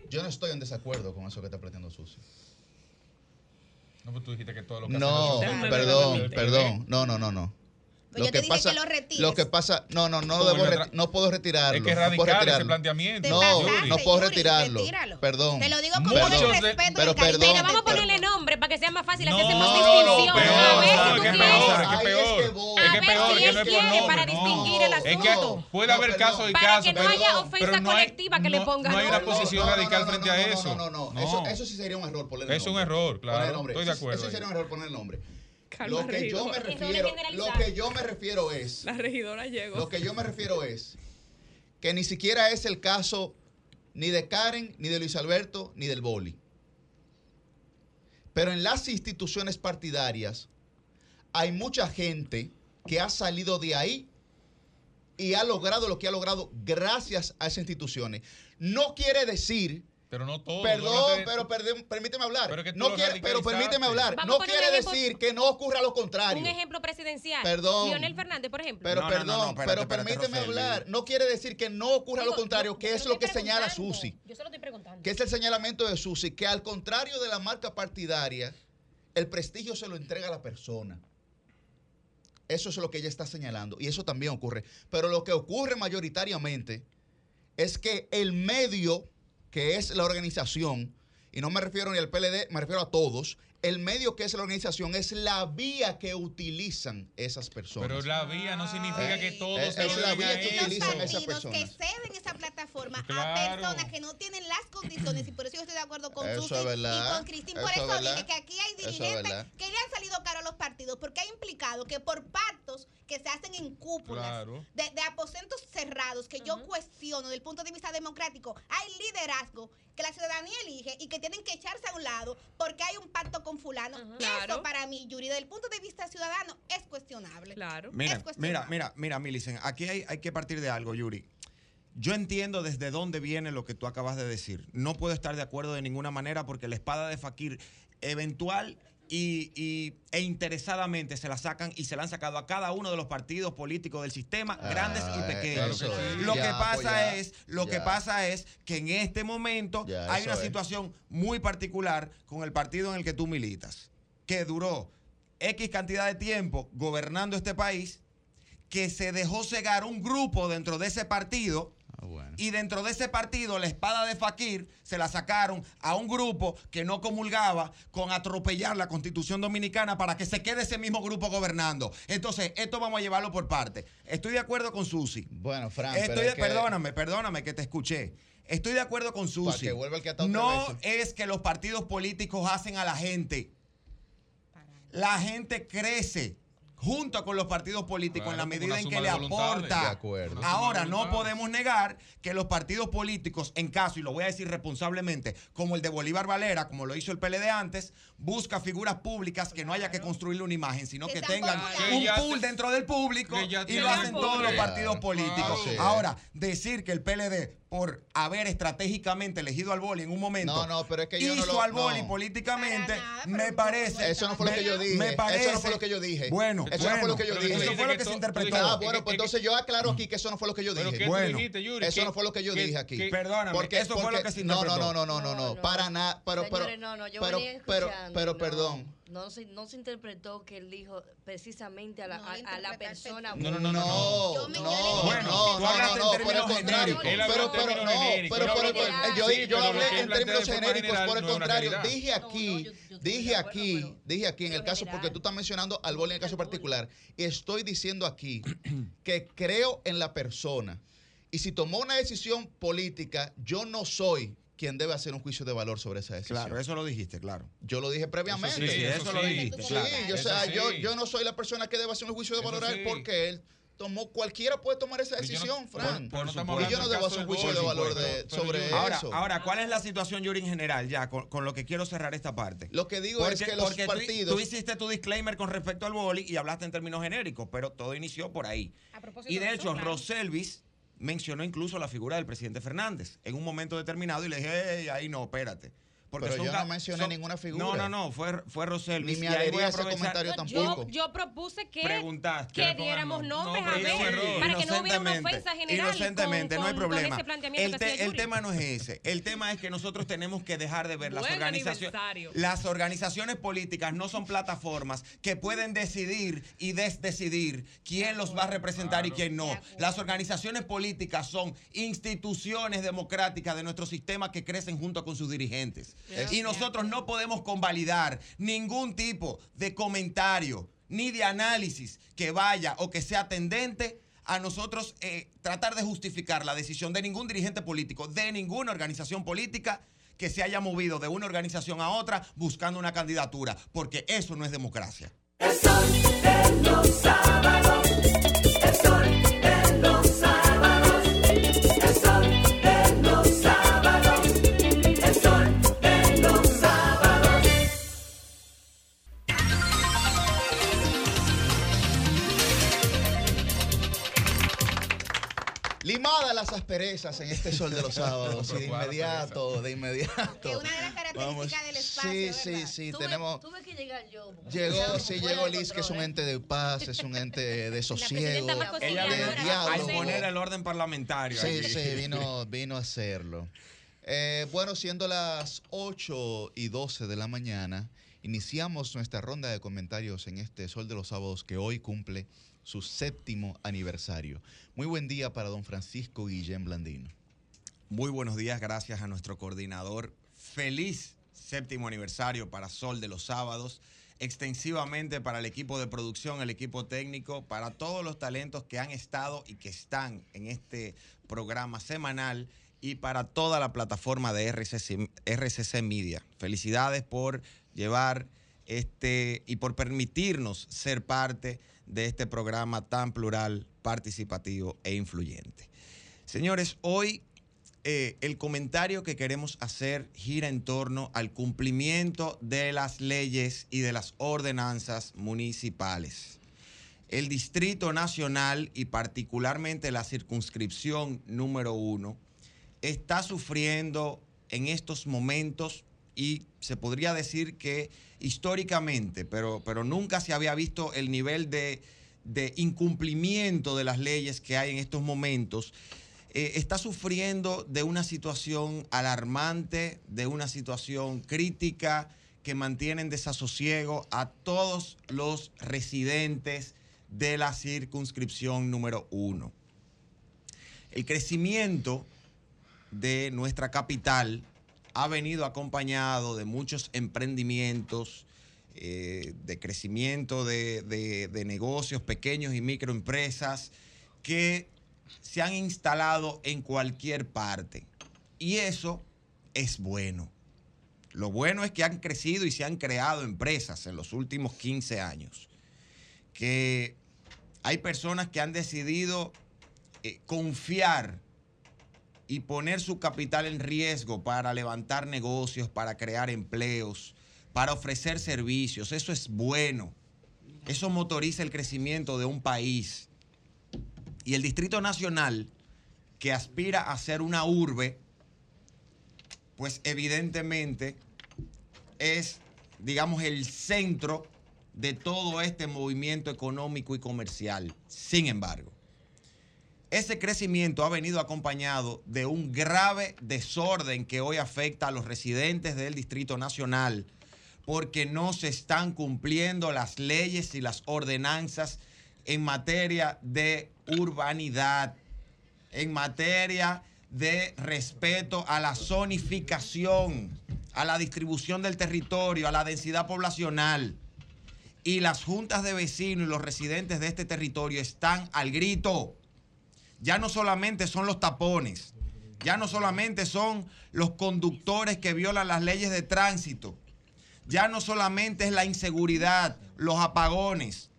Yo no estoy en desacuerdo con eso que está planteando Susi. No, pues tú dijiste que todo lo que No, perdón, perdón. No, no, no, no. Pues yo te dije que lo retires. lo que pasa, no, no, no, debo el reti- no puedo retirarlo. Es que es no puedo radical ese retirarlo. planteamiento. No, Yuri. no puedo Yuri, retirarlo. retíralo. Perdón. Te lo digo con todo el respeto pero el perdón. Pero vamos a ponerle nombre para que sea más fácil, No, hacemos no, distinción. peor, a ver no, si es tú que es quieres. peor, es que peor. Es que A ver peor, si que él no es por quiere nombre, para no. distinguir el Es que asunto. puede haber casos y Para casos, que no haya ofensa no colectiva que le no- pongan No hay una nombre. posición No, no, radical no, no, frente no, a no, eso. No, no, no. Eso, eso sí sería un error ponerle Es un nombre. error, claro. Nombre. Estoy de acuerdo Eso sería un error ponerle nombre. Calma, Lo que yo me refiero, lo que yo me refiero es, La regidora llegó. lo que yo me refiero es que ni siquiera es el caso ni de Karen, ni de Luis Alberto, ni del Boli. Pero en las instituciones partidarias hay mucha gente que ha salido de ahí y ha logrado lo que ha logrado gracias a esas instituciones. No quiere decir Pero no todo. Perdón, no pero perdón, permíteme hablar. Pero que no quiere, pero permíteme hablar. Vamos no quiere ejemplo- decir que no ocurra lo contrario. Un ejemplo presidencial. Perdón. Leonel Fernández, por ejemplo. Pero No, no, no, perdón, no, espérate, pero permíteme hablar. No quiere decir que no ocurra lo contrario, yo- que yo es lo que señala. Susi. Yo se lo estoy preguntando. Que es el señalamiento de Susi, que al contrario de la marca partidaria, el prestigio se lo entrega a la persona. Eso es lo que ella está señalando. Y eso también ocurre. Pero lo que ocurre mayoritariamente es que el medio, que es la organización, y no me refiero ni al PLD, me refiero a todos, el medio que es la organización es la vía que utilizan esas personas. Pero la vía no significa que todos Es- la vía que utilizan esas partidos que personas. ceden esa plataforma a personas que no tienen las condiciones y por eso yo estoy de acuerdo con Eso Susi y con Cristín. Por Eso eso, dije que aquí hay dirigentes que le han salido caro a los partidos porque ha implicado que por pactos que se hacen en cúpulas Claro. de, de aposentos cerrados que yo cuestiono desde el punto de vista democrático, hay liderazgo que la ciudadanía elige y que tienen que echarse a un lado porque hay un pacto con fulano. Claro. Eso para mí, Yuri, desde el punto de vista ciudadano es cuestionable. Claro. Mira, Es cuestionable. mira, mira, mira, Milicen, aquí hay, hay que partir de algo, Yuri. Yo entiendo desde dónde viene lo que tú acabas de decir. No puedo estar de acuerdo de ninguna manera porque la espada de Fakir eventual y, y- e interesadamente se la sacan y se la han sacado a cada uno de los partidos políticos del sistema, grandes y pequeños. que sí. Lo Ya, que pasa pues ya, es, lo que pasa es que en este momento hay una es. situación muy particular con el partido en el que tú militas, que duró X cantidad de tiempo gobernando este país, que se dejó cegar un grupo dentro de ese partido. Y dentro de ese partido, la espada de Fakir se la sacaron a un grupo que no comulgaba con atropellar la constitución dominicana para que se quede ese mismo grupo gobernando. Entonces, esto vamos a llevarlo por parte. Estoy de acuerdo con Susi. Bueno, Fran, Estoy pero de- es que- Perdóname, perdóname que te escuché. Estoy de acuerdo con Susi. que vuelva el que no es que los partidos políticos hacen a la gente. La gente crece junto con los partidos políticos Claro, en la medida en que le aporta. Ahora, no podemos negar que los partidos políticos, en caso, y lo voy a decir responsablemente, como el de Bolívar Valera, como lo hizo el PLD antes, busca figuras públicas que no haya que construirle una imagen, sino que, tengan un pool dentro del público y lo hacen todos los partidos políticos. Sí. Ahora, decir que el PLD, por haber estratégicamente elegido al Boli en un momento, No, no, pero es que yo no hizo lo- al Boli no. políticamente, me parece. Eso no fue lo que yo dije. Me parece. Eso no fue lo que yo dije. Bueno, eso no fue lo que yo dije. Eso fue lo que se interpretó. Ah, bueno, pues entonces yo aclaro aquí que eso no fue lo que yo ¿Pero dije. qué bueno, dijiste, Yuri? eso ¿Qué- no fue lo que yo dije aquí. Perdóname, eso fue lo que se no, no, interpretó. no, no, no, no, no, para nada, pero, pero, Señores, no, no, yo pero, pero, no. perdón. No se, no se interpretó que él dijo precisamente a la, a, a la persona. No, no, no, no, no, no, no, Bueno, no, tú no, hablaste no, en por el términos contrario, genéricos. pero, pero, no, pero, Yo pero, hablé pero, general. yo, yo hablé en términos genéricos, por el no contrario, dije aquí, dije aquí, dije aquí en el caso, porque tú estás mencionando al boli en el caso particular, estoy diciendo aquí que creo en la persona y si tomó una decisión política, yo no soy quien debe hacer un juicio de valor sobre esa decisión. Claro, eso lo dijiste, claro. Yo lo dije previamente. Eso sí, eso lo dijiste, Sí, claro. yo, o sea, sí. yo, yo no soy la persona que debe hacer un juicio de valor a él porque él tomó, cualquiera puede tomar esa decisión, Fran. por- y yo no debo hacer un juicio de valor de- sobre ahora, eso. Ahora, ¿cuál es la situación, Yuri, en general? Ya, con, con lo que quiero cerrar esta parte. Lo que digo es que los porque partidos- Tú, hiciste tu disclaimer con respecto al boli y hablaste en términos genéricos, pero todo inició por ahí. Y de hecho, Roselvis mencionó incluso la figura del presidente Fernández en un momento determinado y le dije, "Ey, ahí no, espérate. Pero son yo no mencioné ninguna figura. No, no, no, fue, fue Roselvis. Ni me adherí a ese comentario tampoco. yo propuse que, Preguntaste. que diéramos nombres a pero ver, para que no hubiera una ofensa general. Inocentemente, con, no hay problema. ese planteamiento El, te- tema no es ese. El tema es que nosotros tenemos que dejar de ver las Buen organizaciones. Las organizaciones políticas no son plataformas que pueden decidir y desdecidir quién los va a representar y quién no. Las organizaciones políticas son instituciones democráticas de nuestro sistema que crecen junto con sus dirigentes. Y nosotros no podemos convalidar ningún tipo de comentario ni de análisis que vaya o que sea tendente a nosotros eh, tratar de justificar la decisión de ningún dirigente político, de ninguna organización política que se haya movido de una organización a otra buscando una candidatura, porque eso no es democracia. El sol de los sábados. Limadas las asperezas en este sol de los sábados. y de inmediato, de inmediato. Que una de las características del espacio, Sí, ¿verdad? sí, sí. Tuve, Tenemos. tuve que llegar yo. Llegó, sí, llegó Liz, que es un ente de paz, es un ente de sosiego, Ella de viene a diálogo. imponer el orden parlamentario. Sí, sí, vino, vino a hacerlo. Eh, bueno, siendo las 8 y 12 de la mañana, iniciamos nuestra ronda de comentarios en este Sol de los Sábados que hoy cumple su séptimo aniversario. Muy buen día para don Francisco Guillén Blandino. Muy buenos días, gracias a nuestro coordinador. Feliz séptimo aniversario para Sol de los Sábados. Extensivamente para el equipo de producción, el equipo técnico, para todos los talentos que han estado y que están en este programa semanal y para toda la plataforma de RCC, Media. Felicidades por llevar este y por permitirnos ser parte de este programa tan plural, participativo e influyente. Señores, hoy eh, el comentario que queremos hacer gira en torno al cumplimiento de las leyes y de las ordenanzas municipales. El Distrito Nacional y particularmente la circunscripción número uno está sufriendo en estos momentos y se podría decir que históricamente, pero, pero nunca se había visto el nivel de, de incumplimiento de las leyes que hay en estos momentos, eh, está sufriendo de una situación alarmante, de una situación crítica que mantiene en desasosiego a todos los residentes de la circunscripción número uno. El crecimiento de nuestra capital ha venido acompañado de muchos emprendimientos, eh, de crecimiento de, de- negocios pequeños y microempresas que se han instalado en cualquier parte. Y eso es bueno. Lo bueno es que han crecido y se han creado empresas en los últimos 15 años. Que hay personas que han decidido eh, confiar y poner su capital en riesgo para levantar negocios, para crear empleos, para ofrecer servicios. Eso es bueno. Eso motoriza el crecimiento de un país. Y el Distrito Nacional, que aspira a ser una urbe, pues evidentemente es, digamos, el centro de todo este movimiento económico y comercial. Sin embargo, ese crecimiento ha venido acompañado de un grave desorden que hoy afecta a los residentes del Distrito Nacional porque no se están cumpliendo las leyes y las ordenanzas en materia de urbanidad, en materia de respeto a la zonificación, a la distribución del territorio, a la densidad poblacional. Y las juntas de vecinos y los residentes de este territorio están al grito. Ya no solamente son los tapones, ya no solamente son los conductores que violan las leyes de tránsito, ya no solamente es la inseguridad, los apagones.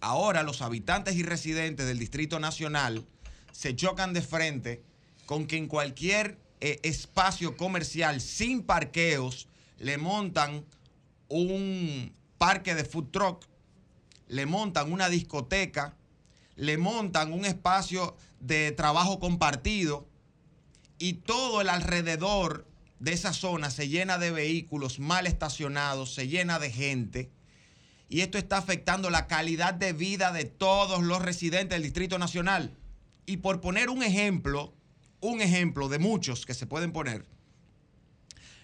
Ahora los habitantes y residentes del Distrito Nacional se chocan de frente con que en cualquier eh, espacio comercial sin parqueos le montan un parque de food truck, le montan una discoteca, le montan un espacio de trabajo compartido y todo el alrededor de esa zona se llena de vehículos mal estacionados, se llena de gente. Y esto está afectando la calidad de vida de todos los residentes del Distrito Nacional. Y por poner un ejemplo, un ejemplo de muchos que se pueden poner,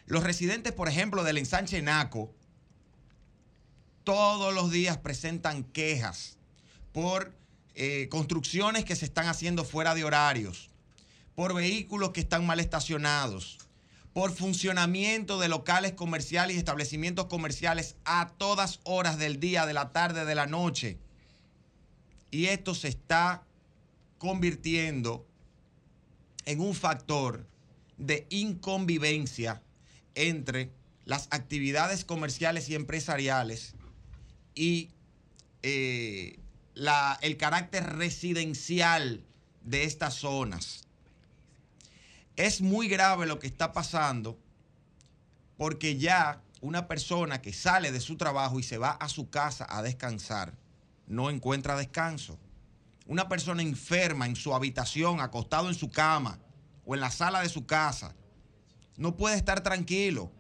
los residentes, por ejemplo, del ensanche Naco, todos los días presentan quejas por eh, construcciones que se están haciendo fuera de horarios, por vehículos que están mal estacionados, por funcionamiento de locales comerciales y establecimientos comerciales a todas horas del día, de la tarde, de la noche. Y esto se está convirtiendo en un factor de inconvivencia entre las actividades comerciales y empresariales y eh, el carácter residencial de estas zonas. Es muy grave lo que está pasando porque ya una persona que sale de su trabajo y se va a su casa a descansar no encuentra descanso. Una persona enferma en su habitación, acostado en su cama o en la sala de su casa, no puede estar tranquilo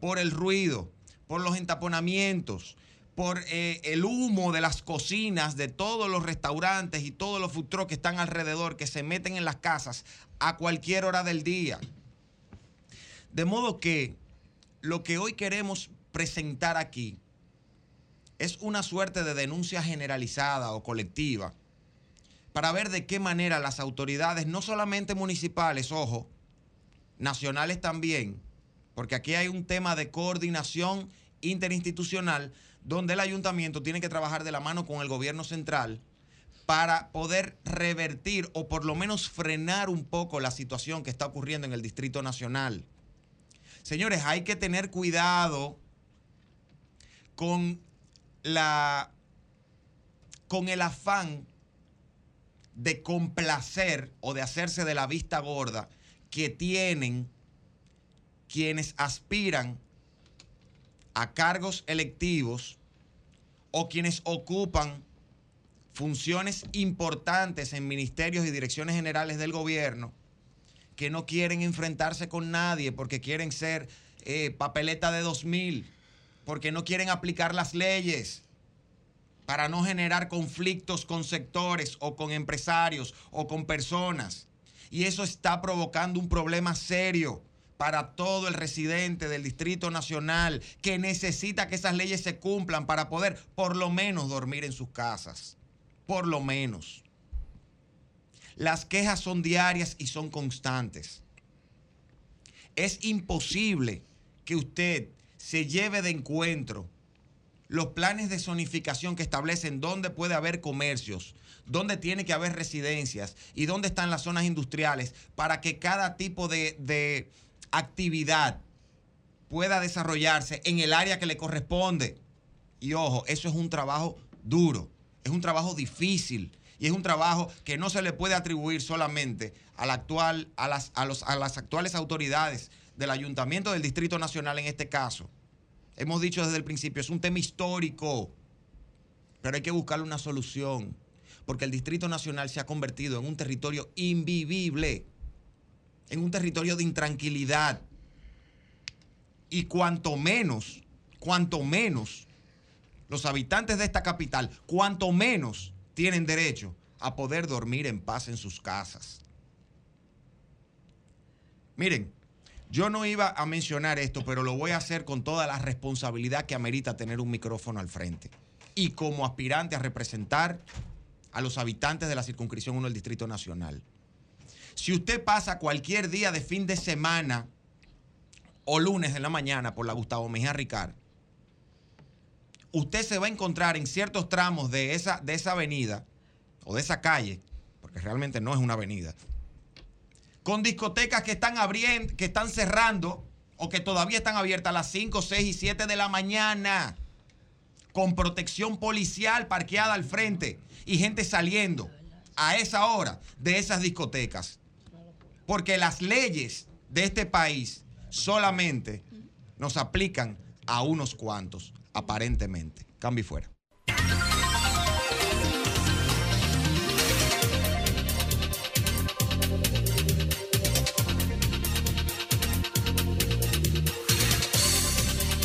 por el ruido, por los entaponamientos, por eh, el humo de las cocinas de todos los restaurantes y todos los food que están alrededor, que se meten en las casas a cualquier hora del día. De modo que lo que hoy queremos presentar aquí es una suerte de denuncia generalizada o colectiva para ver de qué manera las autoridades, no solamente municipales, ojo, nacionales también, porque aquí hay un tema de coordinación interinstitucional donde el ayuntamiento tiene que trabajar de la mano con el gobierno central para poder revertir o por lo menos frenar un poco la situación que está ocurriendo en el Distrito Nacional. Señores, hay que tener cuidado con la con el afán de complacer o de hacerse de la vista gorda que tienen quienes aspiran a cargos electivos o quienes ocupan funciones importantes en ministerios y direcciones generales del gobierno que no quieren enfrentarse con nadie porque quieren ser eh, papeleta de 2000, porque no quieren aplicar las leyes para no generar conflictos con sectores o con empresarios o con personas. Y eso está provocando un problema serio para todo el residente del Distrito Nacional que necesita que esas leyes se cumplan para poder por lo menos dormir en sus casas. Por lo menos. Las quejas son diarias y son constantes. Es imposible que usted se lleve de encuentro los planes de zonificación que establecen dónde puede haber comercios, dónde tiene que haber residencias y dónde están las zonas industriales para que cada tipo de, de actividad pueda desarrollarse en el área que le corresponde. Y ojo, eso es un trabajo duro, es un trabajo difícil y es un trabajo que no se le puede atribuir solamente a, actual, a, las, a, los, a las actuales autoridades del Ayuntamiento del Distrito Nacional en este caso. Hemos dicho desde el principio, es un tema histórico, pero hay que buscarle una solución, porque el Distrito Nacional se ha convertido en un territorio invivible, en un territorio de intranquilidad. Y cuanto menos, cuanto menos los habitantes de esta capital, cuanto menos tienen derecho a poder dormir en paz en sus casas. Miren, yo no iba a mencionar esto, pero lo voy a hacer con toda la responsabilidad que amerita tener un micrófono al frente. Y como aspirante a representar a los habitantes de la circunscripción 1 del Distrito Nacional. Si usted pasa cualquier día de fin de semana o lunes en la mañana por la Gustavo Mejía Ricard, usted se va a encontrar en ciertos tramos de esa, de esa avenida o de esa calle, porque realmente no es una avenida, con discotecas que están abriendo, que están cerrando o que todavía están abiertas a las 5, 6 y 7 de la mañana, con protección policial parqueada al frente y gente saliendo a esa hora de esas discotecas. Porque las leyes de este país solamente nos aplican a unos cuantos, aparentemente. Cambio y fuera.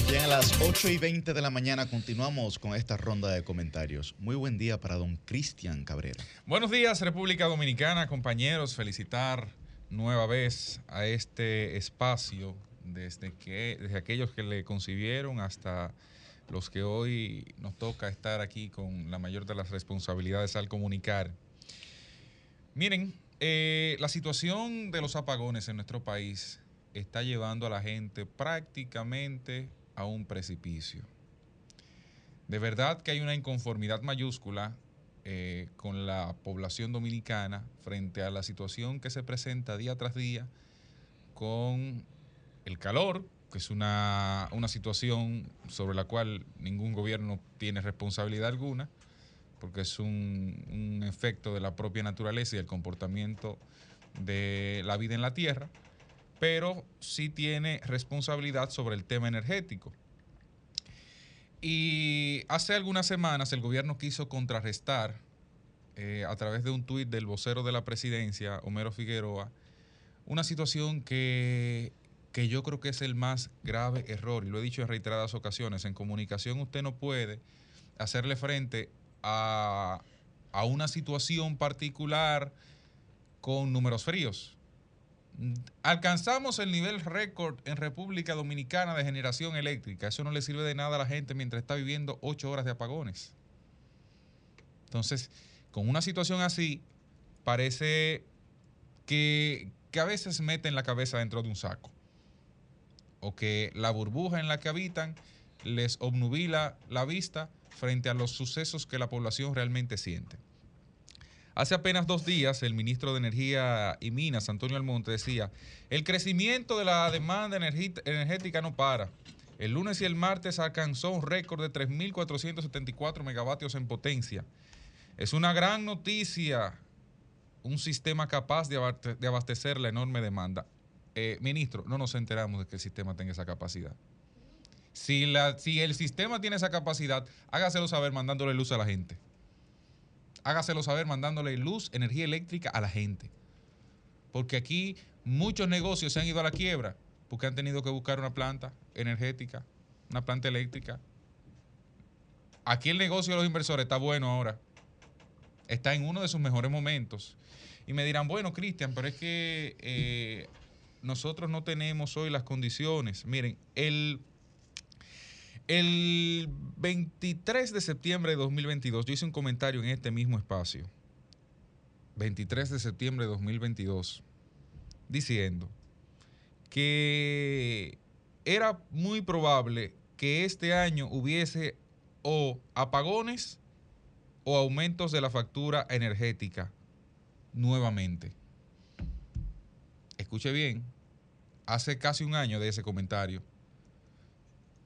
Bien, a las 8 y 20 de la mañana continuamos con esta ronda de comentarios. Muy buen día para don Cristian Cabrera. Buenos días, República Dominicana, compañeros. Felicitar nueva vez a este espacio, desde, que, desde aquellos que le concibieron hasta los que hoy nos toca estar aquí con la mayor de las responsabilidades al comunicar. Miren, eh, la situación de los apagones en nuestro país está llevando a la gente prácticamente a un precipicio. De verdad que hay una inconformidad mayúscula eh, con la población dominicana frente a la situación que se presenta día tras día con el calor, que es una, una situación sobre la cual ningún gobierno tiene responsabilidad alguna, porque es un, un efecto de la propia naturaleza y el comportamiento de la vida en la Tierra, pero sí tiene responsabilidad sobre el tema energético. Y hace algunas semanas el gobierno quiso contrarrestar eh, a través de un tuit del vocero de la presidencia, Homero Figueroa, una situación que, que yo creo que es el más grave error, y lo he dicho en reiteradas ocasiones, en comunicación usted no puede hacerle frente a, a una situación particular con números fríos. Alcanzamos el nivel récord en República Dominicana de generación eléctrica. Eso no le sirve de nada a la gente mientras está viviendo ocho horas de apagones. Entonces, con una situación así, parece que, a veces meten la cabeza dentro de un saco. O que la burbuja en la que habitan les obnubila la vista frente a los sucesos que la población realmente siente. Hace apenas dos días, el ministro de Energía y Minas, Antonio Almonte, decía, el crecimiento de la demanda energética no para. El lunes y el martes alcanzó un récord de 3.474 megavatios en potencia. Es una gran noticia, un sistema capaz de abastecer la enorme demanda. Eh, ministro, no nos enteramos de que el sistema tenga esa capacidad. Si, si el sistema tiene esa capacidad, hágaselo saber mandándole luz a la gente hágaselo saber mandándole luz, energía eléctrica a la gente. Porque aquí muchos negocios se han ido a la quiebra porque han tenido que buscar una planta energética, una planta eléctrica. Aquí el negocio de los inversores está bueno ahora. Está en uno de sus mejores momentos. Y me dirán, bueno, Cristian, pero es que eh, nosotros no tenemos hoy las condiciones. Miren, el, el 23 de septiembre de 2022, yo hice un comentario en este mismo espacio. 23 de septiembre de 2022, diciendo que era muy probable que este año hubiese o apagones o aumentos de la factura energética nuevamente. Escuche bien, hace casi un año de ese comentario.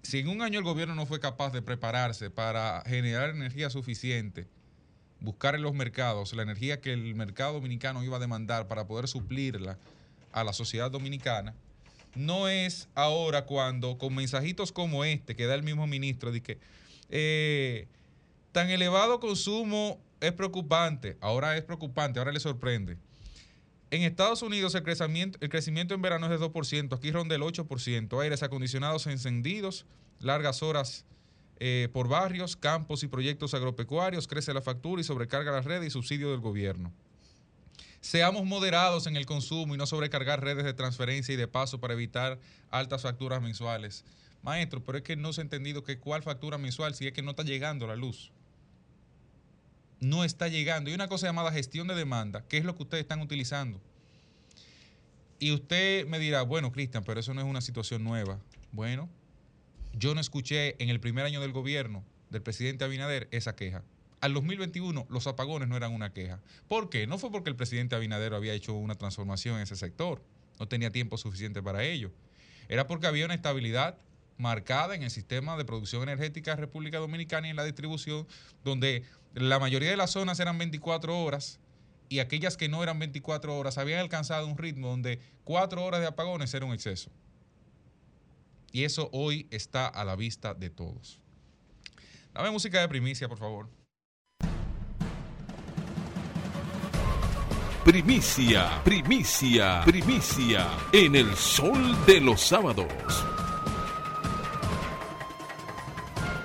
Si en un año el gobierno no fue capaz de prepararse para generar energía suficiente, buscar en los mercados la energía que el mercado dominicano iba a demandar para poder suplirla a la sociedad dominicana, no es ahora cuando con mensajitos como este que da el mismo ministro de que eh, tan elevado consumo es preocupante, ahora es preocupante, ahora le sorprende. En Estados Unidos el crecimiento, en verano es de 2%, aquí ronda el 8%, aires acondicionados encendidos, largas horas eh, por barrios, campos y proyectos agropecuarios, crece la factura y sobrecarga las redes y subsidio del gobierno. Seamos moderados en el consumo y no sobrecargar redes de transferencia y de paso para evitar altas facturas mensuales. Maestro, pero es que no se ha entendido que cuál factura mensual si es que no está llegando la luz. No está llegando. Y una cosa llamada gestión de demanda, que es lo que ustedes están utilizando. Y usted me dirá, bueno, Cristian, pero eso no es una situación nueva. Bueno, yo no escuché en el primer año del gobierno del presidente Abinader esa queja. Al 2021 los apagones no eran una queja. ¿Por qué? No fue porque el presidente Abinader había hecho una transformación en ese sector. No tenía tiempo suficiente para ello. Era porque había una estabilidad marcada en el sistema de producción energética de República Dominicana y en la distribución, donde la mayoría de las zonas eran 24 horas y aquellas que no eran 24 horas habían alcanzado un ritmo donde cuatro horas de apagones era un exceso. Y eso hoy está a la vista de todos. Dame música de primicia, por favor. Primicia, primicia, primicia en el sol de los sábados.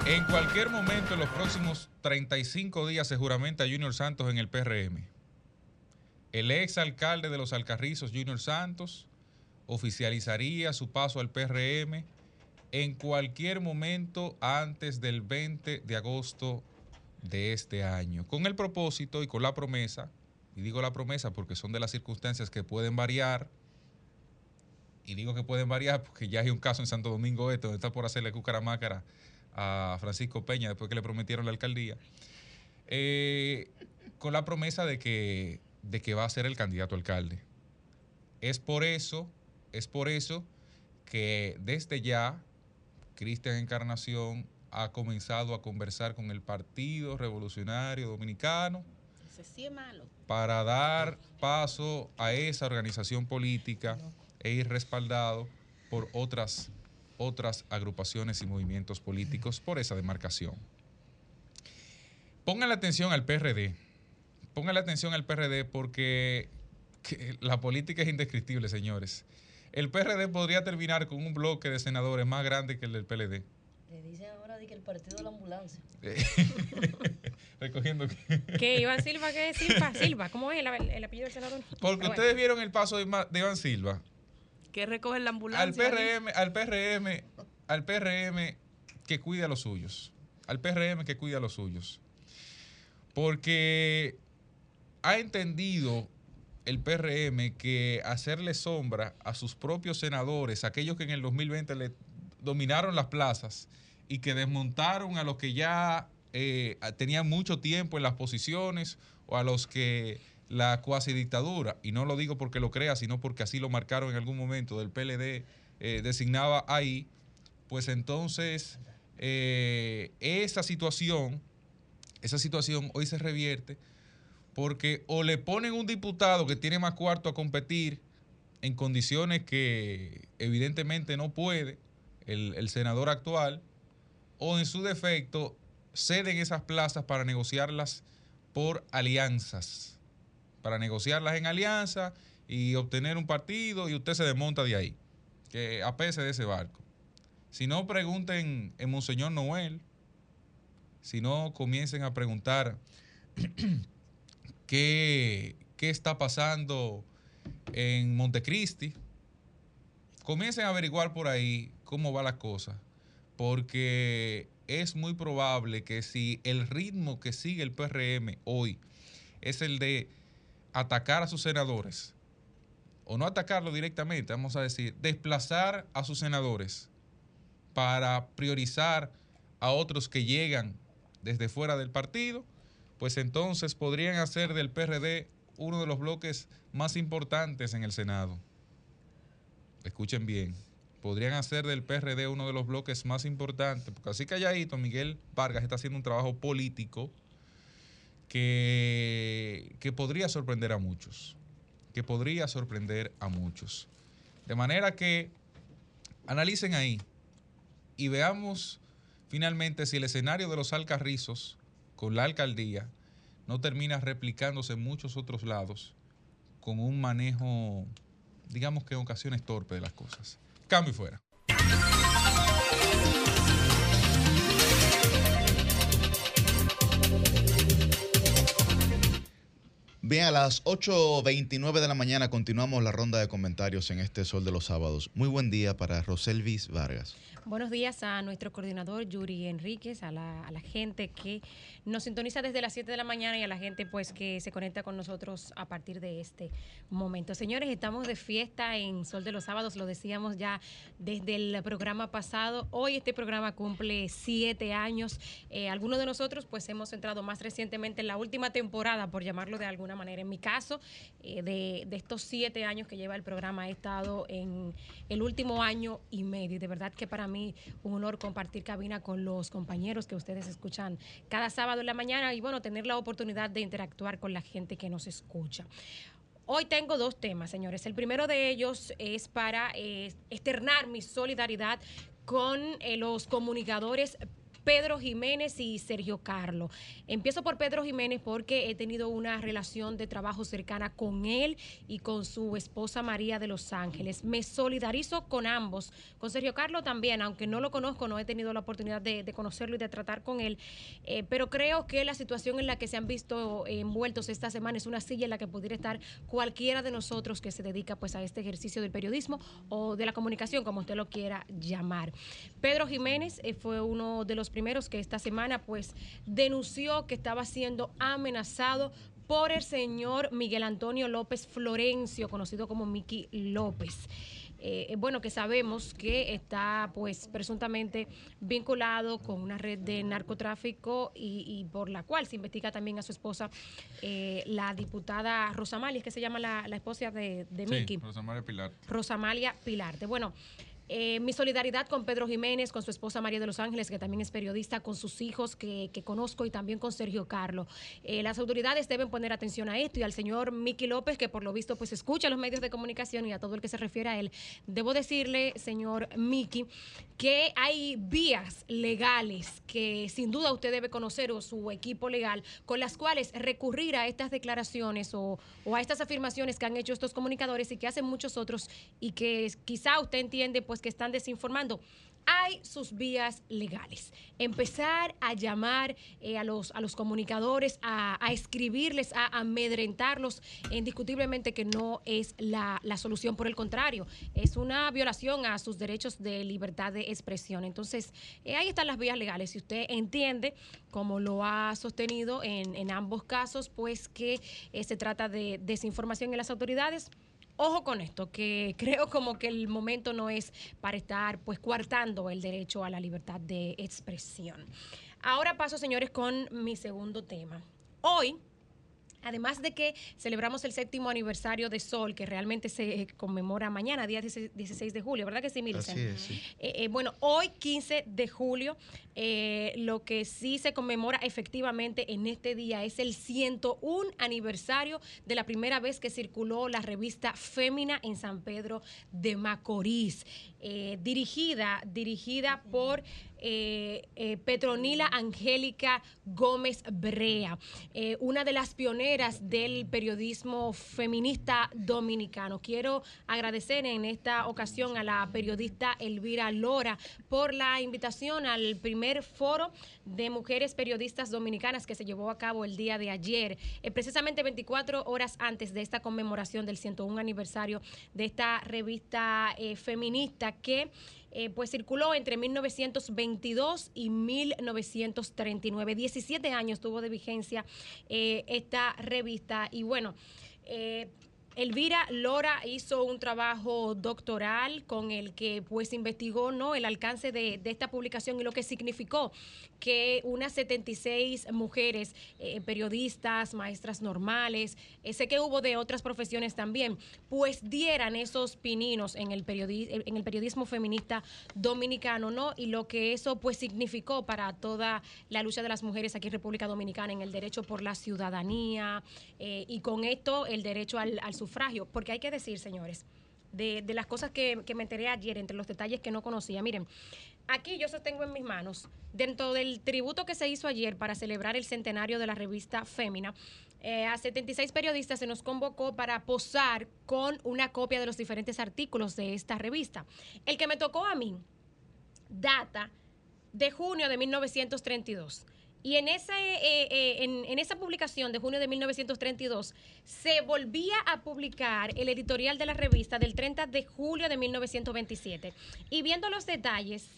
En cualquier momento, en los próximos 35 días, se juramenta Junior Santos en el PRM. El ex alcalde de los Alcarrizos, Junior Santos, oficializaría su paso al PRM en cualquier momento antes del 20 de agosto de este año, con el propósito y con la promesa, y digo la promesa porque son de las circunstancias que pueden variar, y digo que pueden variar porque ya hay un caso en Santo Domingo Este donde está por hacerle cucaramácara a Francisco Peña después que le prometieron la alcaldía, eh, con la promesa de que, de que va a ser el candidato alcalde. Es por eso, es por eso que desde ya Cristian Encarnación ha comenzado a conversar con el Partido Revolucionario Dominicano para dar paso a esa organización política e ir respaldado por otras, otras agrupaciones y movimientos políticos por esa demarcación. Pongan la atención al PRD. Pongan la atención al PRD porque que la política es indescriptible, señores. El PRD podría terminar con un bloque de senadores más grande que el del PLD. Le dicen ahora de que el partido de la ambulancia. Recogiendo ¿Qué? ¿Iván Silva qué es? Silva, Silva, ¿cómo es el, el apellido del senador? Porque Ah, ustedes bueno. vieron el paso de Iván Silva. Que recogen la ambulancia. Al PRM, al PRM, al PRM que cuide a los suyos. Al PRM que cuide a los suyos. Porque ha entendido el PRM que hacerle sombra a sus propios senadores, aquellos que en el 2020 le dominaron las plazas y que desmontaron a los que ya eh, tenían mucho tiempo en las posiciones o a los que la cuasi dictadura, y no lo digo porque lo crea, sino porque así lo marcaron en algún momento del PLD, eh, designaba ahí, pues entonces eh, esa situación, esa situación hoy se revierte porque o le ponen un diputado que tiene más cuarto a competir en condiciones que evidentemente no puede el, el senador actual, o en su defecto ceden esas plazas para negociarlas por alianzas, para negociarlas en alianza y obtener un partido y usted se desmonta de ahí. que apese de ese barco. Si no, pregunten en Monseñor Noel. Si no, comiencen a preguntar qué, qué está pasando en Montecristi. Comiencen a averiguar por ahí cómo va la cosa. Porque es muy probable que si el ritmo que sigue el PRM hoy es el de atacar a sus senadores, o no atacarlo directamente, vamos a decir, desplazar a sus senadores para priorizar a otros que llegan desde fuera del partido, pues entonces podrían hacer del PRD uno de los bloques más importantes en el Senado. Escuchen bien, podrían hacer del PRD uno de los bloques más importantes, porque así calladito Miguel Vargas está haciendo un trabajo político que, que podría sorprender a muchos, que podría sorprender a muchos. De manera que analicen ahí y veamos finalmente si el escenario de los alcarrizos con la alcaldía no termina replicándose en muchos otros lados con un manejo, digamos que en ocasiones torpe de las cosas. Cambio fuera. Bien, a las 8.29 de la mañana continuamos la ronda de comentarios en este Sol de los Sábados. Muy buen día para Roselvis Vargas. Buenos días a nuestro coordinador Yuri Enríquez, a la, gente que nos sintoniza desde las 7 de la mañana y a la gente pues que se conecta con nosotros a partir de este momento. Señores, estamos de fiesta en Sol de los Sábados, lo decíamos ya desde el programa pasado. Hoy este programa cumple siete años. Eh, algunos de nosotros pues hemos entrado más recientemente en la última temporada, por llamarlo de alguna manera. En mi caso, eh, de, estos siete años que lleva el programa, he estado en el último año y medio. De verdad que para mí un honor compartir cabina con los compañeros que ustedes escuchan cada sábado en la mañana y bueno, tener la oportunidad de interactuar con la gente que nos escucha. Hoy tengo dos temas, señores. El primero de ellos es para eh, externar mi solidaridad con eh, los comunicadores Pedro Jiménez y Sergio Carlo. Empiezo por Pedro Jiménez porque he tenido una relación de trabajo cercana con él y con su esposa María de Los Ángeles. Me solidarizo con ambos. Con Sergio Carlo también, aunque no lo conozco, no he tenido la oportunidad de, conocerlo y de tratar con él. Eh, pero creo que la situación en la que se han visto envueltos esta semana es una silla en la que pudiera estar cualquiera de nosotros que se dedica pues a este ejercicio del periodismo o de la comunicación, como usted lo quiera llamar. Pedro Jiménez eh, fue uno de los primeros que esta semana pues denunció que estaba siendo amenazado por el señor Miguel Antonio López Florencio, conocido como Miki López. Eh, bueno, que sabemos que está pues presuntamente vinculado con una red de narcotráfico y, y por la cual se investiga también a su esposa, eh, la diputada Rosamalia, que se llama la, la esposa de, de Miki. Sí, Rosa María Pilar. Rosamalia Pilarte. Bueno, eh, mi solidaridad con Pedro Jiménez, con su esposa María de los Ángeles, que también es periodista, con sus hijos que, conozco y también con Sergio Carlo. Eh, las autoridades deben poner atención a esto y al señor Miki López, que por lo visto pues escucha los medios de comunicación y a todo el que se refiere a él. Debo decirle, señor Miki, que hay vías legales que sin duda usted debe conocer o su equipo legal con las cuales recurrir a estas declaraciones o a estas afirmaciones que han hecho estos comunicadores y que hacen muchos otros y que quizá usted entiende pues que están desinformando. Hay sus vías legales. Empezar a llamar eh, a, los, a los comunicadores, a, escribirles, a amedrentarlos, indiscutiblemente que no es la, la solución. Por el contrario, es una violación a sus derechos de libertad de expresión. Entonces, eh, ahí están las vías legales. Si usted entiende, como lo ha sostenido en, en ambos casos, pues que eh, se trata de desinformación en las autoridades, Ojo con esto, que creo como que el momento no es para estar pues coartando el derecho a la libertad de expresión. Ahora paso, señores, con mi segundo tema. Hoy, Además de que celebramos el séptimo aniversario de Sol, que realmente se conmemora mañana, día 16 de julio, ¿verdad que sí? Así es, sí. Eh, eh, bueno, hoy 15 de julio, eh, lo que sí se conmemora efectivamente en este día es el 101 aniversario de la primera vez que circuló la revista Fémina en San Pedro de Macorís, eh, dirigida, dirigida por eh, eh, Petronila Angélica Gómez Brea, una de las pioneras del periodismo feminista dominicano. Quiero agradecer en esta ocasión a la periodista Elvira Lora por la invitación al primer foro de mujeres periodistas dominicanas que se llevó a cabo el día de ayer, precisamente 24 horas antes de esta conmemoración del 101 aniversario de esta revista eh, que eh, pues circuló entre 1922 y 1939. 17 años tuvo de vigencia eh, esta revista y bueno, eh, Elvira Lora hizo un trabajo doctoral con el que pues investigó ¿no? el alcance de, esta publicación y lo que significó que unas 76 mujeres, eh, periodistas, maestras normales, eh, sé que hubo de otras profesiones también, pues dieran esos pininos en el, en el periodismo feminista dominicano, ¿no? Y lo que eso pues significó para toda la lucha de las mujeres aquí en República Dominicana en el derecho por la ciudadanía eh, y con esto el derecho al, al sufragio, porque hay que decir, señores, de, las cosas que, que me enteré ayer, entre los detalles que no conocía. Miren, aquí yo sostengo en mis manos, dentro del tributo que se hizo ayer para celebrar el centenario de la revista Fémina, eh, a 76 periodistas se nos convocó para posar con una copia de los diferentes artículos de esta revista. El que me tocó a mí data de junio de 1932. Y en esa, eh, eh, en, en esa publicación de junio de 1932 se volvía a publicar el editorial de la revista del 30 de julio de 1927. Y viendo los detalles,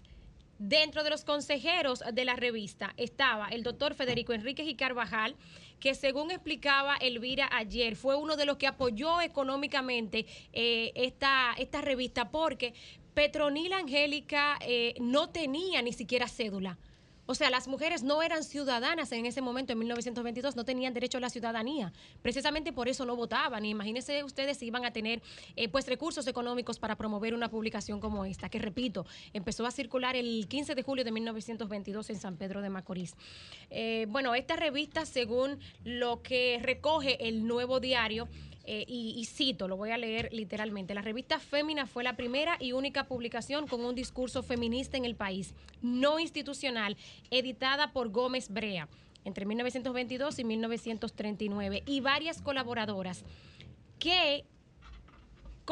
dentro de los consejeros de la revista estaba el doctor Federico Enríquez y Carvajal, que según explicaba Elvira ayer, fue uno de los que apoyó económicamente eh, esta, esta revista, porque Petronila Angélica eh, no tenía ni siquiera cédula. O sea, las mujeres no eran ciudadanas en ese momento, en 1922, no tenían derecho a la ciudadanía. Precisamente por eso no votaban. Y imagínense ustedes si iban a tener eh, pues recursos económicos para promover una publicación como esta, que repito, empezó a circular el 15 de julio de 1922 en San Pedro de Macorís. Eh, bueno, esta revista, según lo que recoge el nuevo diario, eh, y, y cito, lo voy a leer literalmente. La revista Fémina fue la primera y única publicación con un discurso feminista en el país, no institucional, editada por Gómez Brea entre 1922 y 1939 y varias colaboradoras que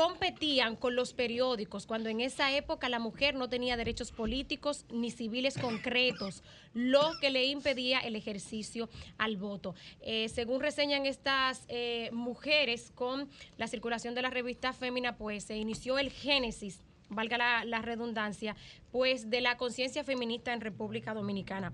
competían con los periódicos cuando en esa época la mujer no tenía derechos políticos ni civiles concretos, lo que le impedía el ejercicio al voto. Eh, según reseñan estas eh, mujeres con la circulación de la revista Fémina, pues se inició el génesis valga la, la redundancia, pues de la conciencia feminista en República Dominicana.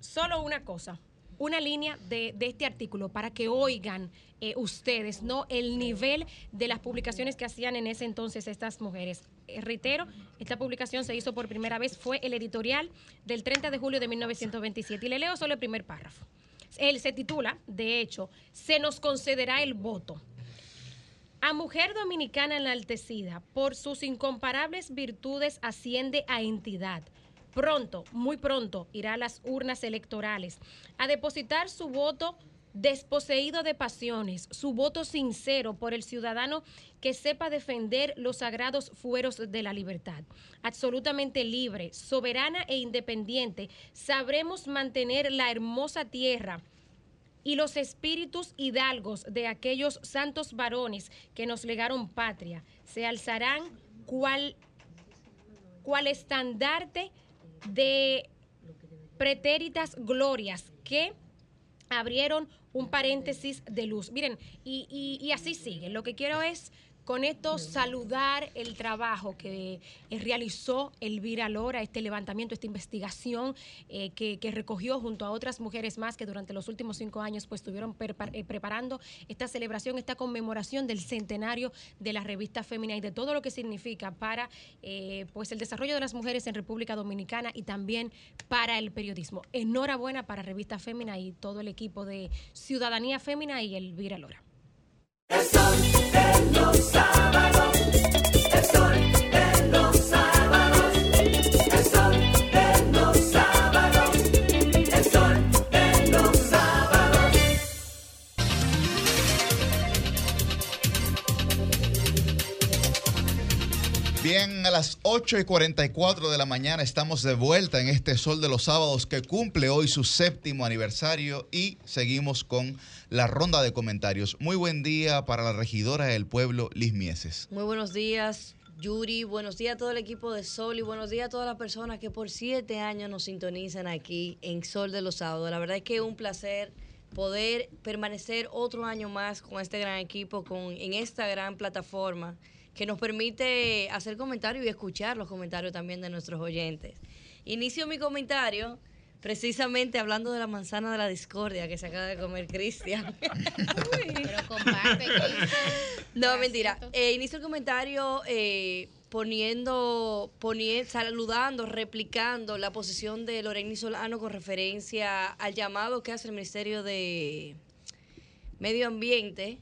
Solo una cosa, una línea de, este artículo para que oigan eh, ustedes, ¿no? El nivel de las publicaciones que hacían en ese entonces estas mujeres. Eh, reitero, esta publicación se hizo por primera vez, fue el editorial del 30 de julio de 1927. Y le leo solo el primer párrafo. Él se titula, de hecho, Se nos concederá el voto. A mujer dominicana enaltecida por sus incomparables virtudes asciende a entidad. Pronto, muy pronto, irá a las urnas electorales a depositar su voto desposeído de pasiones, su voto sincero por el ciudadano que sepa defender los sagrados fueros de la libertad. Absolutamente libre, soberana e independiente, sabremos mantener la hermosa tierra y los espíritus hidalgos de aquellos santos varones que nos legaron patria se alzarán cual, cual estandarte de pretéritas glorias que abrieron un paréntesis de luz. Miren, y, así sigue. Lo que quiero es con esto saludar el trabajo que eh, realizó Elvira Lora, este levantamiento, esta investigación eh, que, que recogió junto a otras mujeres más que durante los últimos cinco años pues estuvieron eh, preparando esta celebración, esta conmemoración del centenario de la revista Fémina y de todo lo que significa para eh, pues el desarrollo de las mujeres en República Dominicana y también para el periodismo. Enhorabuena para Revista Fémina y todo el equipo de Ciudadanía Fémina y Elvira Lora. El sol de los sábados, el sol Bien, a las 8 y 44 de la mañana estamos de vuelta en este Sol de los Sábados que cumple hoy su séptimo aniversario y seguimos con la ronda de comentarios. Muy buen día para la regidora del pueblo, Liz Mieses. Muy buenos días, Yuri. Buenos días a todo el equipo de Sol y buenos días a todas las personas que por siete años nos sintonizan aquí en Sol de los Sábados. La verdad es que es un placer poder permanecer otro año más con este gran equipo, con, en esta gran plataforma que nos permite hacer comentarios y escuchar los comentarios también de nuestros oyentes. Inicio mi comentario precisamente hablando de la manzana de la discordia que se acaba de comer Cristian. Pero comparte, No, mentira. Eh, inicio el comentario eh, poniendo, poniendo, saludando, replicando la posición de Lorena Solano con referencia al llamado que hace el Ministerio de Medio Ambiente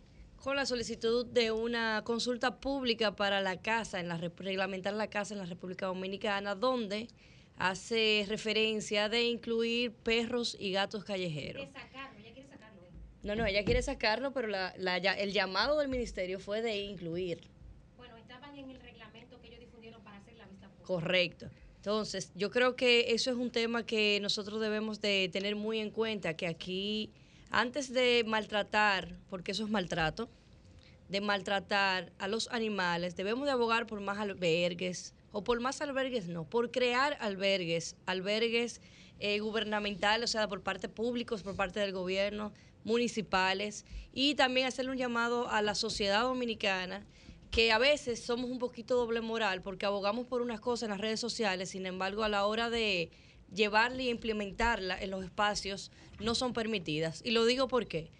con la solicitud de una consulta pública para la casa, en la, reglamentar la casa en la República Dominicana, donde hace referencia de incluir perros y gatos callejeros. No, no, ella quiere sacarlo, pero la- la ya- el llamado del ministerio fue de incluir. Bueno, estaban en el reglamento que ellos difundieron para hacer la vista pública. Correcto. Entonces, yo creo que eso es un tema que nosotros debemos de tener muy en cuenta, que aquí, antes de maltratar, porque eso es maltrato, de maltratar a los animales, debemos de abogar por más albergues, o por más albergues no, por crear albergues, albergues eh, gubernamentales, o sea, por parte públicos, por parte del gobierno, municipales, y también hacerle un llamado a la sociedad dominicana que a veces somos un poquito doble moral porque abogamos por unas cosas en las redes sociales, sin embargo a la hora de llevarla y implementarla en los espacios no son permitidas. Y lo digo porque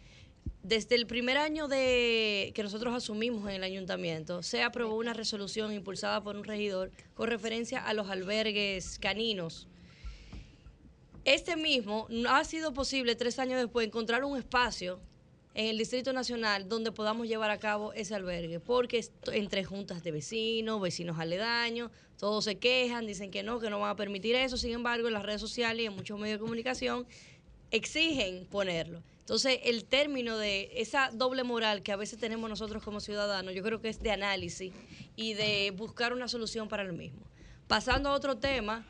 desde el primer año de que nosotros asumimos en el ayuntamiento, se aprobó una resolución impulsada por un regidor con referencia a los albergues caninos. Este mismo ha sido posible tres años después encontrar un espacio en el Distrito Nacional donde podamos llevar a cabo ese albergue, porque entre juntas de vecinos, vecinos aledaños, todos se quejan, dicen que no, que no van a permitir eso, sin embargo en las redes sociales y en muchos medios de comunicación exigen ponerlo. Entonces, el término de esa doble moral que a veces tenemos nosotros como ciudadanos, yo creo que es de análisis y de buscar una solución para el mismo. Pasando a otro tema,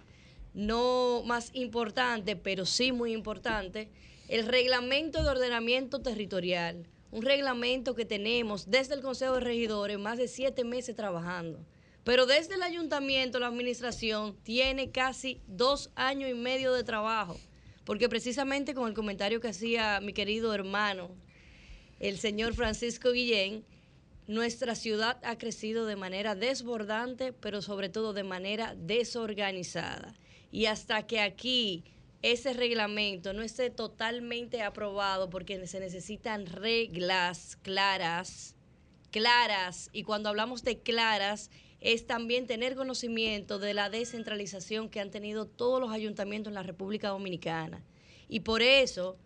no más importante, pero sí muy importante, el reglamento de ordenamiento territorial. Un reglamento que tenemos desde el Consejo de Regidores más de siete meses trabajando. Pero desde el ayuntamiento, la administración tiene casi dos años y medio de trabajo. Porque precisamente con el comentario que hacía mi querido hermano, el señor Francisco Guillén, nuestra ciudad ha crecido de manera desbordante, pero sobre todo de manera desorganizada. Y hasta que aquí ese reglamento no esté totalmente aprobado, porque se necesitan reglas claras, claras, y cuando hablamos de claras, es también tener conocimiento de la descentralización que han tenido todos los ayuntamientos en la República Dominicana. Y por eso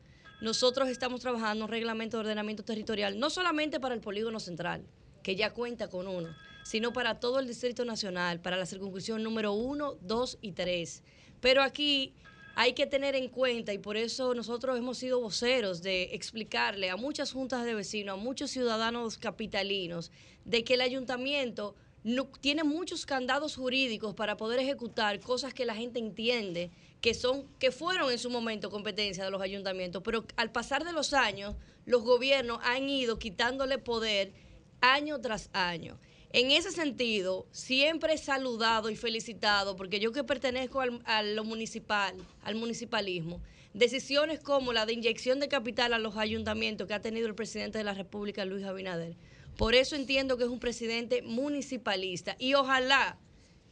nosotros estamos trabajando un reglamento de ordenamiento territorial, no solamente para el polígono central, que ya cuenta con uno, sino para todo el Distrito Nacional, para la circunscripción número 1, 2 y 3. Pero aquí hay que tener en cuenta, y por eso nosotros hemos sido voceros de explicarle a muchas juntas de vecinos, a muchos ciudadanos capitalinos, de que el ayuntamiento no- tiene muchos candados jurídicos para poder ejecutar cosas que la gente entiende que son que fueron en su momento competencia de los ayuntamientos, pero al pasar de los años los gobiernos han ido quitándole poder año tras año. En ese sentido, siempre he saludado y felicitado, porque yo que pertenezco al, a lo municipal, al municipalismo, decisiones como la de inyección de capital a los ayuntamientos que ha tenido el presidente de la República, Luis Abinader. Por eso entiendo que es un presidente municipalista y ojalá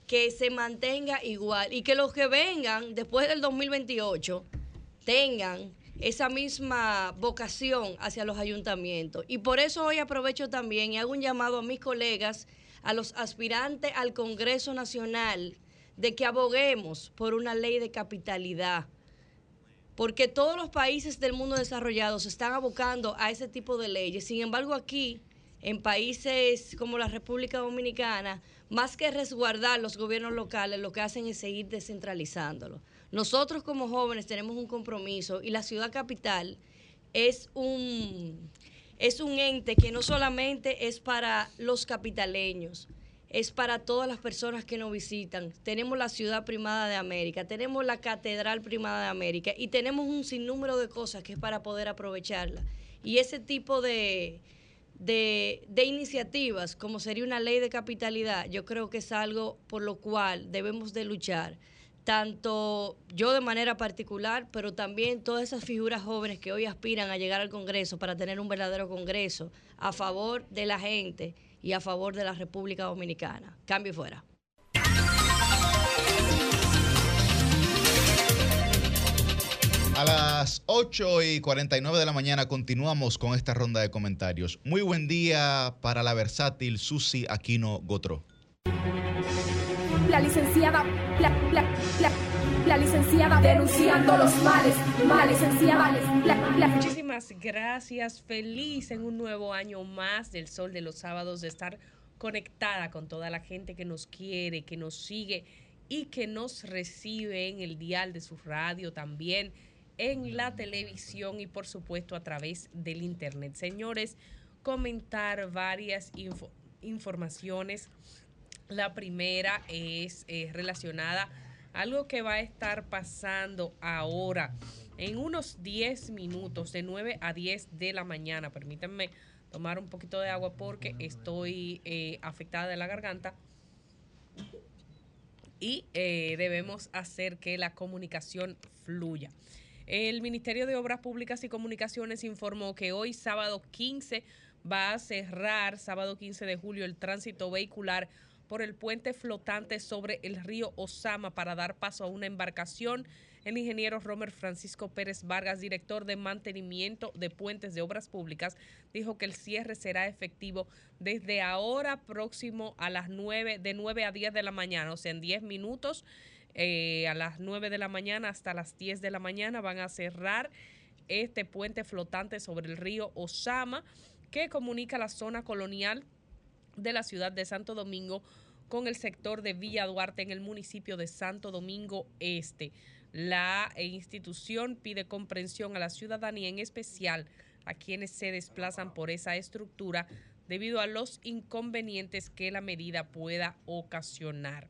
que se mantenga igual y que los que vengan después del 2028 tengan esa misma vocación hacia los ayuntamientos. Y por eso hoy aprovecho también y hago un llamado a mis colegas, a los aspirantes al Congreso Nacional, de que aboguemos por una ley de capitalidad. Porque todos los países del mundo desarrollado se están abocando a ese tipo de leyes. Sin embargo, aquí, en países como la República Dominicana, más que resguardar los gobiernos locales, lo que hacen es seguir descentralizándolo. Nosotros como jóvenes tenemos un compromiso y la ciudad capital es un, es un ente que no solamente es para los capitaleños, es para todas las personas que nos visitan. Tenemos la ciudad primada de América, tenemos la catedral primada de América y tenemos un sinnúmero de cosas que es para poder aprovecharla. Y ese tipo de, de, de iniciativas, como sería una ley de capitalidad, yo creo que es algo por lo cual debemos de luchar. Tanto yo de manera particular, pero también todas esas figuras jóvenes que hoy aspiran a llegar al Congreso para tener un verdadero Congreso a favor de la gente y a favor de la República Dominicana. Cambio fuera. A las 8 y 49 de la mañana continuamos con esta ronda de comentarios. Muy buen día para la versátil Susi Aquino Gotro. La licenciada, la, la, la, la licenciada denunciando los males, la, la, Muchísimas gracias. Feliz en un nuevo año más del Sol de los Sábados de estar conectada con toda la gente que nos quiere, que nos sigue y que nos recibe en el dial de su radio también, en la televisión y por supuesto a través del internet. Señores, comentar varias info- informaciones. La primera es eh, relacionada a algo que va a estar pasando ahora en unos 10 minutos, de 9 a 10 de la mañana. Permítanme tomar un poquito de agua porque estoy eh, afectada de la garganta y eh, debemos hacer que la comunicación fluya. El Ministerio de Obras Públicas y Comunicaciones informó que hoy, sábado 15, va a cerrar, sábado 15 de julio, el tránsito vehicular por el puente flotante sobre el río Osama para dar paso a una embarcación. El ingeniero Romer Francisco Pérez Vargas, director de mantenimiento de puentes de obras públicas, dijo que el cierre será efectivo desde ahora próximo a las 9, de 9 a 10 de la mañana, o sea, en 10 minutos, eh, a las 9 de la mañana hasta las 10 de la mañana van a cerrar este puente flotante sobre el río Osama que comunica la zona colonial de la ciudad de Santo Domingo con el sector de Villa Duarte en el municipio de Santo Domingo Este. La institución pide comprensión a la ciudadanía, en especial a quienes se desplazan por esa estructura debido a los inconvenientes que la medida pueda ocasionar.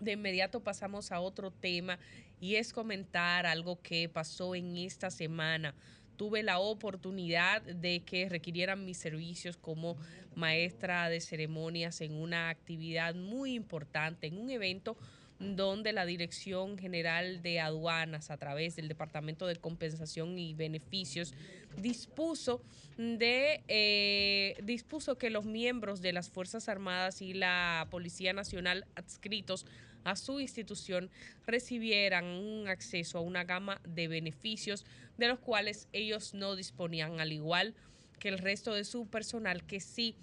De inmediato pasamos a otro tema y es comentar algo que pasó en esta semana. Tuve la oportunidad de que requirieran mis servicios como maestra de ceremonias en una actividad muy importante, en un evento donde la Dirección General de Aduanas, a través del Departamento de Compensación y Beneficios, dispuso de eh, dispuso que los miembros de las Fuerzas Armadas y la Policía Nacional adscritos a su institución recibieran un acceso a una gama de beneficios de los cuales ellos no disponían, al igual que el resto de su personal que sí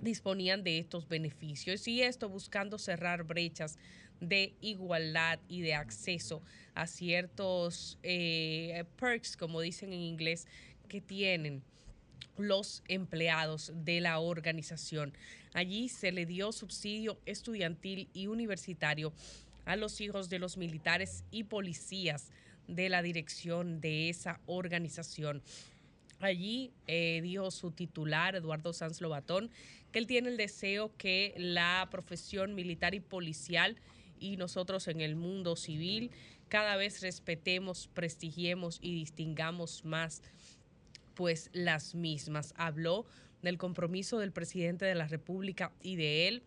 disponían de estos beneficios. Y esto buscando cerrar brechas de igualdad y de acceso a ciertos eh, perks, como dicen en inglés, que tienen los empleados de la organización. Allí se le dio subsidio estudiantil y universitario a los hijos de los militares y policías de la dirección de esa organización. Allí eh, dijo su titular, Eduardo Sanz Lobatón, que él tiene el deseo que la profesión militar y policial y nosotros en el mundo civil cada vez respetemos, prestigiemos y distingamos más pues las mismas. Habló del compromiso del presidente de la República y de él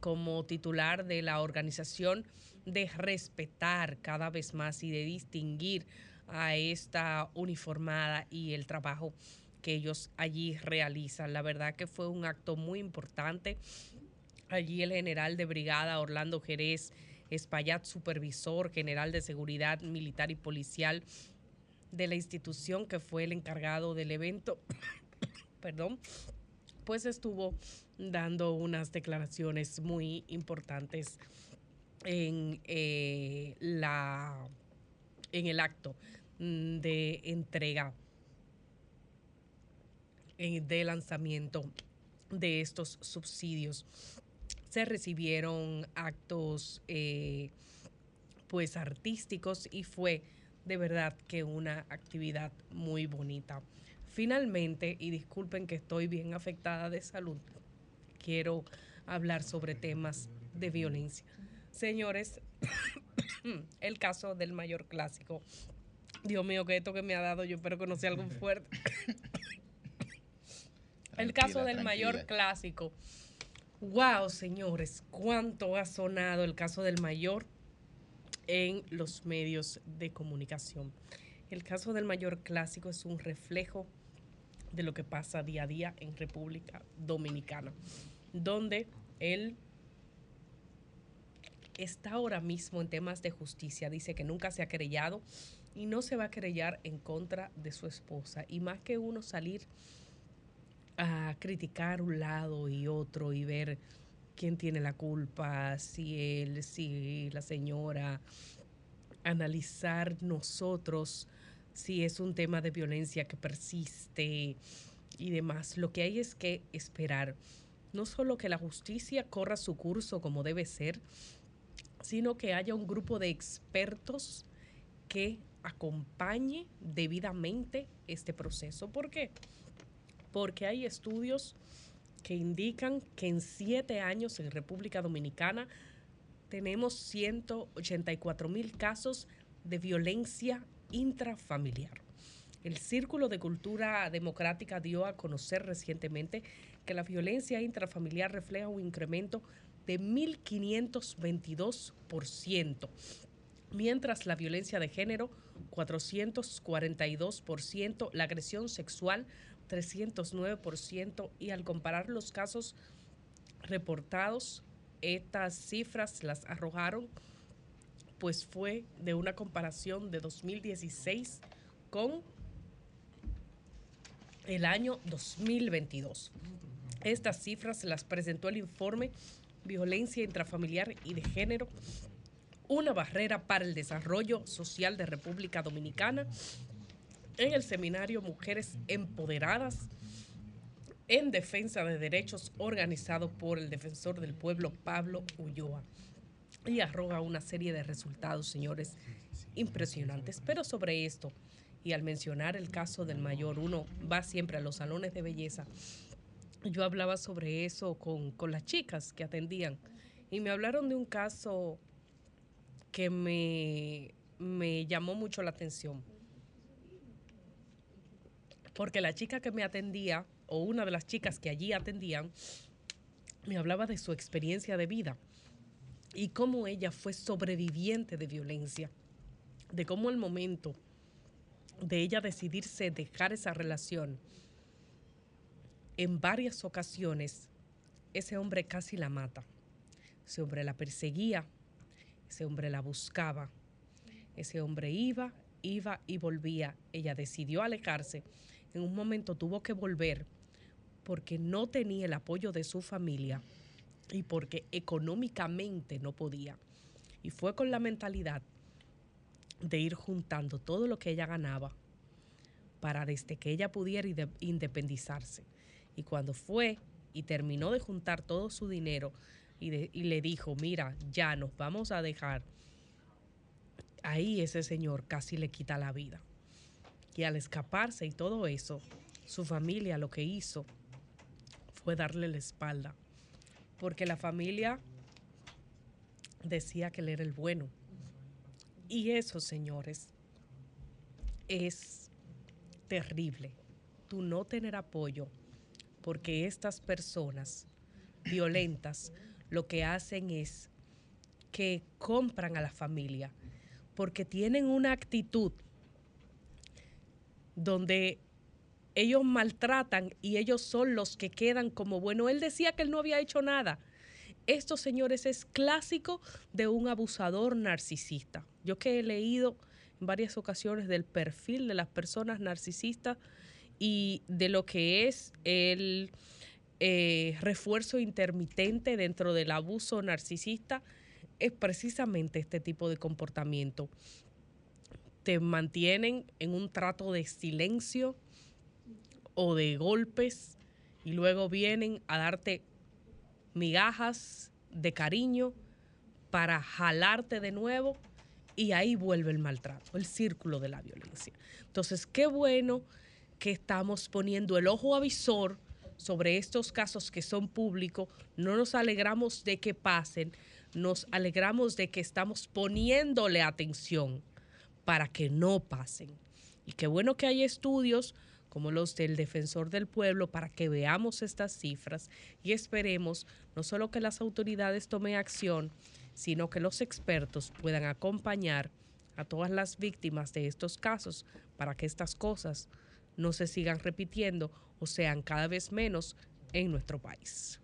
como titular de la organización de respetar cada vez más y de distinguir a esta uniformada y el trabajo que ellos allí realizan. La verdad que fue un acto muy importante. Allí el general de brigada Orlando Jerez Espaillat, supervisor general de seguridad militar y policial de la institución que fue el encargado del evento, perdón, pues estuvo dando unas declaraciones muy importantes en eh, la en el acto mm, de entrega eh, de lanzamiento de estos subsidios. Se recibieron actos eh, pues artísticos y fue de verdad que una actividad muy bonita. Finalmente, y disculpen que estoy bien afectada de salud, quiero hablar sobre temas de violencia. Señores, el caso del mayor clásico. Dios mío, que esto que me ha dado, yo espero que no sea algo fuerte. el caso Tranquila, del mayor clásico. Wow, señores, cuánto ha sonado el caso del mayor en los medios de comunicación. El caso del mayor clásico es un reflejo de lo que pasa día a día en República Dominicana, donde él está ahora mismo en temas de justicia. Dice que nunca se ha querellado y no se va a querellar en contra de su esposa. Y más que uno salir a criticar un lado y otro y ver quién tiene la culpa, si él, si la señora, analizar nosotros si es un tema de violencia que persiste y demás. Lo que hay es que esperar no solo que la justicia corra su curso como debe ser, sino que haya un grupo de expertos que acompañe debidamente este proceso. ¿Por qué? Porque hay estudios que indican que en siete años en República Dominicana tenemos 184 mil casos de violencia intrafamiliar. El Círculo de Cultura Democrática dio a conocer recientemente que la violencia intrafamiliar refleja un incremento de 1.522%, mientras la violencia de género 442%, la agresión sexual 309% y al comparar los casos reportados, estas cifras las arrojaron, pues fue de una comparación de 2016 con el año 2022. Estas cifras las presentó el informe Violencia intrafamiliar y de género, una barrera para el desarrollo social de República Dominicana en el seminario Mujeres Empoderadas en defensa de derechos organizado por el defensor del pueblo Pablo Ulloa. Y arroja una serie de resultados, señores, impresionantes. Pero sobre esto, y al mencionar el caso del mayor, uno va siempre a los salones de belleza. Yo hablaba sobre eso con, con las chicas que atendían y me hablaron de un caso que me, me llamó mucho la atención. Porque la chica que me atendía, o una de las chicas que allí atendían, me hablaba de su experiencia de vida y cómo ella fue sobreviviente de violencia, de cómo el momento de ella decidirse dejar esa relación, en varias ocasiones ese hombre casi la mata. Ese hombre la perseguía, ese hombre la buscaba, ese hombre iba, iba y volvía. Ella decidió alejarse. En un momento tuvo que volver porque no tenía el apoyo de su familia y porque económicamente no podía. Y fue con la mentalidad de ir juntando todo lo que ella ganaba para desde que ella pudiera inde- independizarse. Y cuando fue y terminó de juntar todo su dinero y, y le dijo, mira, ya nos vamos a dejar, ahí ese señor casi le quita la vida. Y al escaparse y todo eso, su familia lo que hizo fue darle la espalda. Porque la familia decía que él era el bueno. Y eso, señores, es terrible. Tú no tener apoyo porque estas personas violentas lo que hacen es que compran a la familia porque tienen una actitud donde ellos maltratan y ellos son los que quedan como bueno. Él decía que él no había hecho nada. Esto, señores, es clásico de un abusador narcisista. Yo que he leído en varias ocasiones del perfil de las personas narcisistas y de lo que es el eh, refuerzo intermitente dentro del abuso narcisista, es precisamente este tipo de comportamiento. Te mantienen en un trato de silencio o de golpes y luego vienen a darte migajas de cariño para jalarte de nuevo y ahí vuelve el maltrato, el círculo de la violencia. Entonces, qué bueno que estamos poniendo el ojo avisor sobre estos casos que son públicos, no nos alegramos de que pasen, nos alegramos de que estamos poniéndole atención para que no pasen. Y qué bueno que hay estudios como los del defensor del pueblo para que veamos estas cifras y esperemos no solo que las autoridades tomen acción, sino que los expertos puedan acompañar a todas las víctimas de estos casos para que estas cosas no se sigan repitiendo o sean cada vez menos en nuestro país.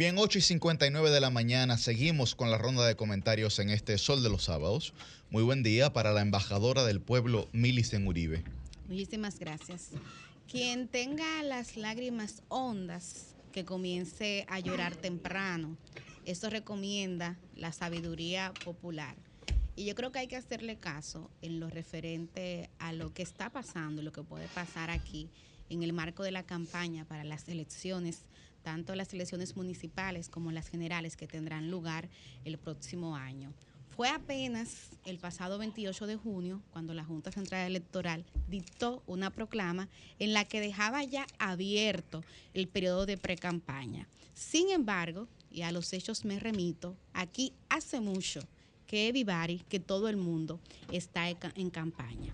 Bien, 8 y 59 de la mañana, seguimos con la ronda de comentarios en este Sol de los Sábados. Muy buen día para la embajadora del pueblo, Milicen Uribe. Muchísimas gracias. Quien tenga las lágrimas hondas, que comience a llorar temprano. Eso recomienda la sabiduría popular. Y yo creo que hay que hacerle caso en lo referente a lo que está pasando lo que puede pasar aquí en el marco de la campaña para las elecciones, tanto las elecciones municipales como las generales que tendrán lugar el próximo año. Fue apenas el pasado 28 de junio cuando la Junta Central Electoral dictó una proclama en la que dejaba ya abierto el periodo de precampaña. Sin embargo, y a los hechos me remito, aquí hace mucho que Everybody, que todo el mundo está en campaña.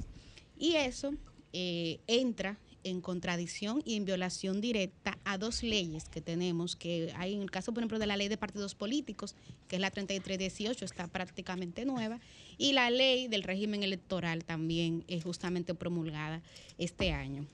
Y eso eh, entra en contradicción y en violación directa a dos leyes que tenemos, que hay en el caso, por ejemplo, de la ley de partidos políticos, que es la 3318, está prácticamente nueva, y la ley del régimen electoral también es justamente promulgada este año.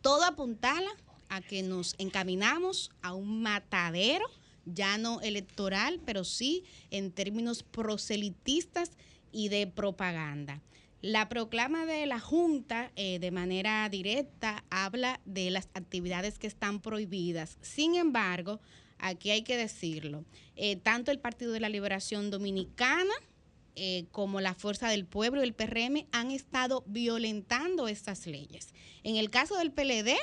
Todo apuntala a que nos encaminamos a un matadero, ya no electoral, pero sí en términos proselitistas y de propaganda. La proclama de la Junta eh, de manera directa habla de las actividades que están prohibidas. Sin embargo, aquí hay que decirlo, eh, tanto el Partido de la Liberación Dominicana eh, como la Fuerza del Pueblo y el PRM han estado violentando estas leyes. En el caso del PLD,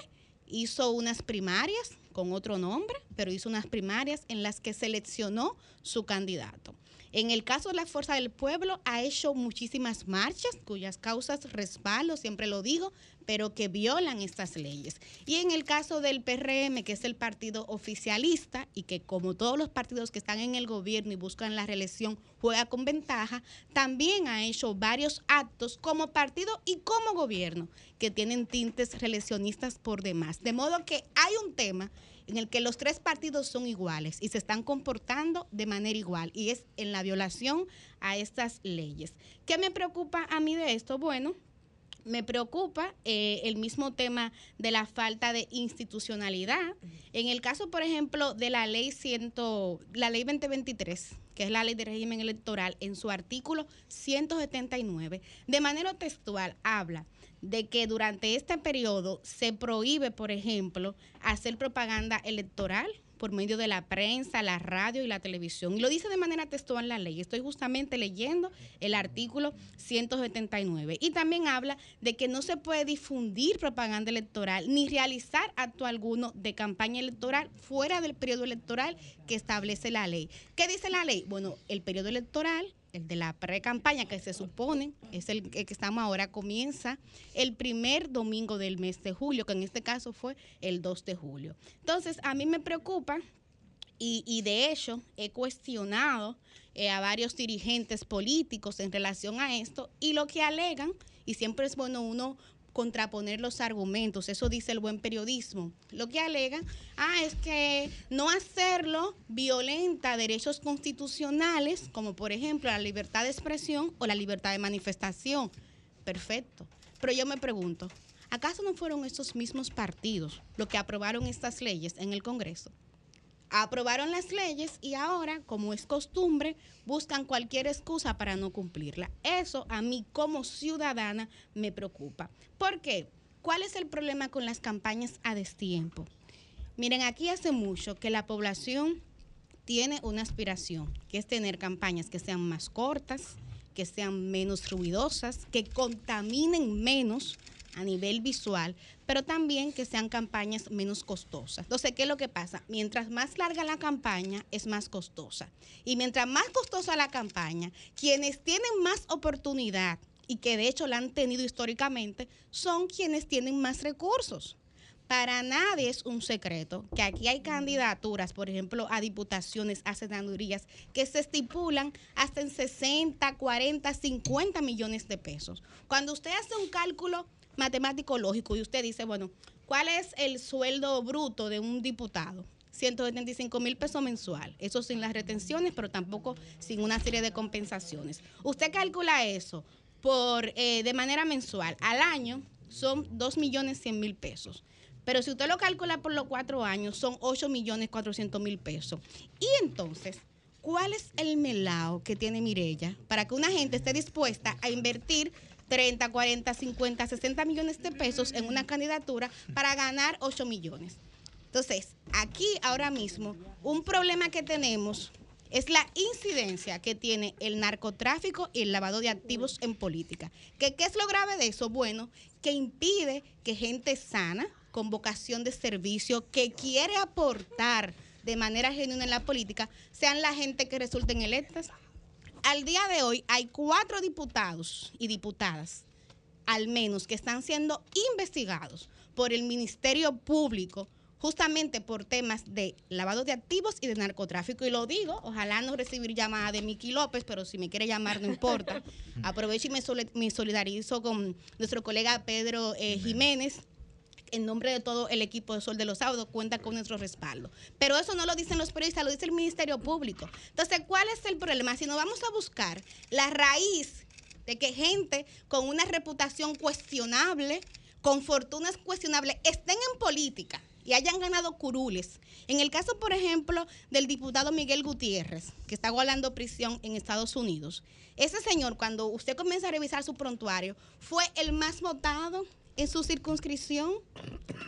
hizo unas primarias con otro nombre, pero hizo unas primarias en las que seleccionó su candidato. En el caso de la Fuerza del Pueblo, ha hecho muchísimas marchas cuyas causas respaldo, siempre lo digo, pero que violan estas leyes. Y en el caso del PRM, que es el partido oficialista y que como todos los partidos que están en el gobierno y buscan la reelección juega con ventaja, también ha hecho varios actos como partido y como gobierno que tienen tintes reeleccionistas por demás. De modo que hay un tema en el que los tres partidos son iguales y se están comportando de manera igual y es en la violación a estas leyes. ¿Qué me preocupa a mí de esto? Bueno, me preocupa eh, el mismo tema de la falta de institucionalidad. En el caso, por ejemplo, de la ley 100, la ley 2023, que es la ley de régimen electoral, en su artículo 179, de manera textual habla de que durante este periodo se prohíbe, por ejemplo, hacer propaganda electoral por medio de la prensa, la radio y la televisión. Y lo dice de manera textual la ley. Estoy justamente leyendo el artículo 179. Y también habla de que no se puede difundir propaganda electoral ni realizar acto alguno de campaña electoral fuera del periodo electoral que establece la ley. ¿Qué dice la ley? Bueno, el periodo electoral el de la pre-campaña, que se supone es el que estamos ahora, comienza el primer domingo del mes de julio, que en este caso fue el 2 de julio. Entonces, a mí me preocupa y, y de hecho he cuestionado eh, a varios dirigentes políticos en relación a esto y lo que alegan, y siempre es bueno uno contraponer los argumentos, eso dice el buen periodismo. Lo que alegan, ah, es que no hacerlo violenta derechos constitucionales, como por ejemplo la libertad de expresión o la libertad de manifestación. Perfecto. Pero yo me pregunto, ¿acaso no fueron estos mismos partidos los que aprobaron estas leyes en el Congreso? Aprobaron las leyes y ahora, como es costumbre, buscan cualquier excusa para no cumplirla. Eso a mí como ciudadana me preocupa. ¿Por qué? ¿Cuál es el problema con las campañas a destiempo? Miren, aquí hace mucho que la población tiene una aspiración, que es tener campañas que sean más cortas, que sean menos ruidosas, que contaminen menos a nivel visual, pero también que sean campañas menos costosas. Entonces, ¿qué es lo que pasa? Mientras más larga la campaña, es más costosa. Y mientras más costosa la campaña, quienes tienen más oportunidad y que de hecho la han tenido históricamente, son quienes tienen más recursos. Para nadie es un secreto que aquí hay candidaturas, por ejemplo, a diputaciones, a senadurías, que se estipulan hasta en 60, 40, 50 millones de pesos. Cuando usted hace un cálculo matemático lógico y usted dice, bueno, ¿cuál es el sueldo bruto de un diputado? 175 mil pesos mensual. Eso sin las retenciones, pero tampoco sin una serie de compensaciones. Usted calcula eso por eh, de manera mensual. Al año son 2 millones 100 mil pesos. Pero si usted lo calcula por los cuatro años, son 8 millones 400 mil pesos. Y entonces, ¿cuál es el melao que tiene Mirella para que una gente esté dispuesta a invertir 30, 40, 50, 60 millones de pesos en una candidatura para ganar 8 millones? Entonces, aquí ahora mismo, un problema que tenemos es la incidencia que tiene el narcotráfico y el lavado de activos en política. ¿Qué, ¿Qué es lo grave de eso? Bueno, que impide que gente sana, con vocación de servicio, que quiere aportar de manera genuina en la política, sean la gente que resulten electas. Al día de hoy hay cuatro diputados y diputadas, al menos, que están siendo investigados por el Ministerio Público justamente por temas de lavado de activos y de narcotráfico. Y lo digo, ojalá no recibir llamada de Miki López, pero si me quiere llamar no importa. Aprovecho y me, solidarizo con nuestro colega Pedro eh, Jiménez. En nombre de todo el equipo de Sol de los Sábados, cuenta con nuestro respaldo. Pero eso no lo dicen los periodistas, lo dice el Ministerio Público. Entonces, ¿cuál es el problema? Si nos vamos a buscar la raíz de que gente con una reputación cuestionable, con fortunas cuestionables, estén en política y hayan ganado curules. En el caso, por ejemplo, del diputado Miguel Gutiérrez, que está guardando prisión en Estados Unidos, ese señor, cuando usted comienza a revisar su prontuario, fue el más votado en su circunscripción,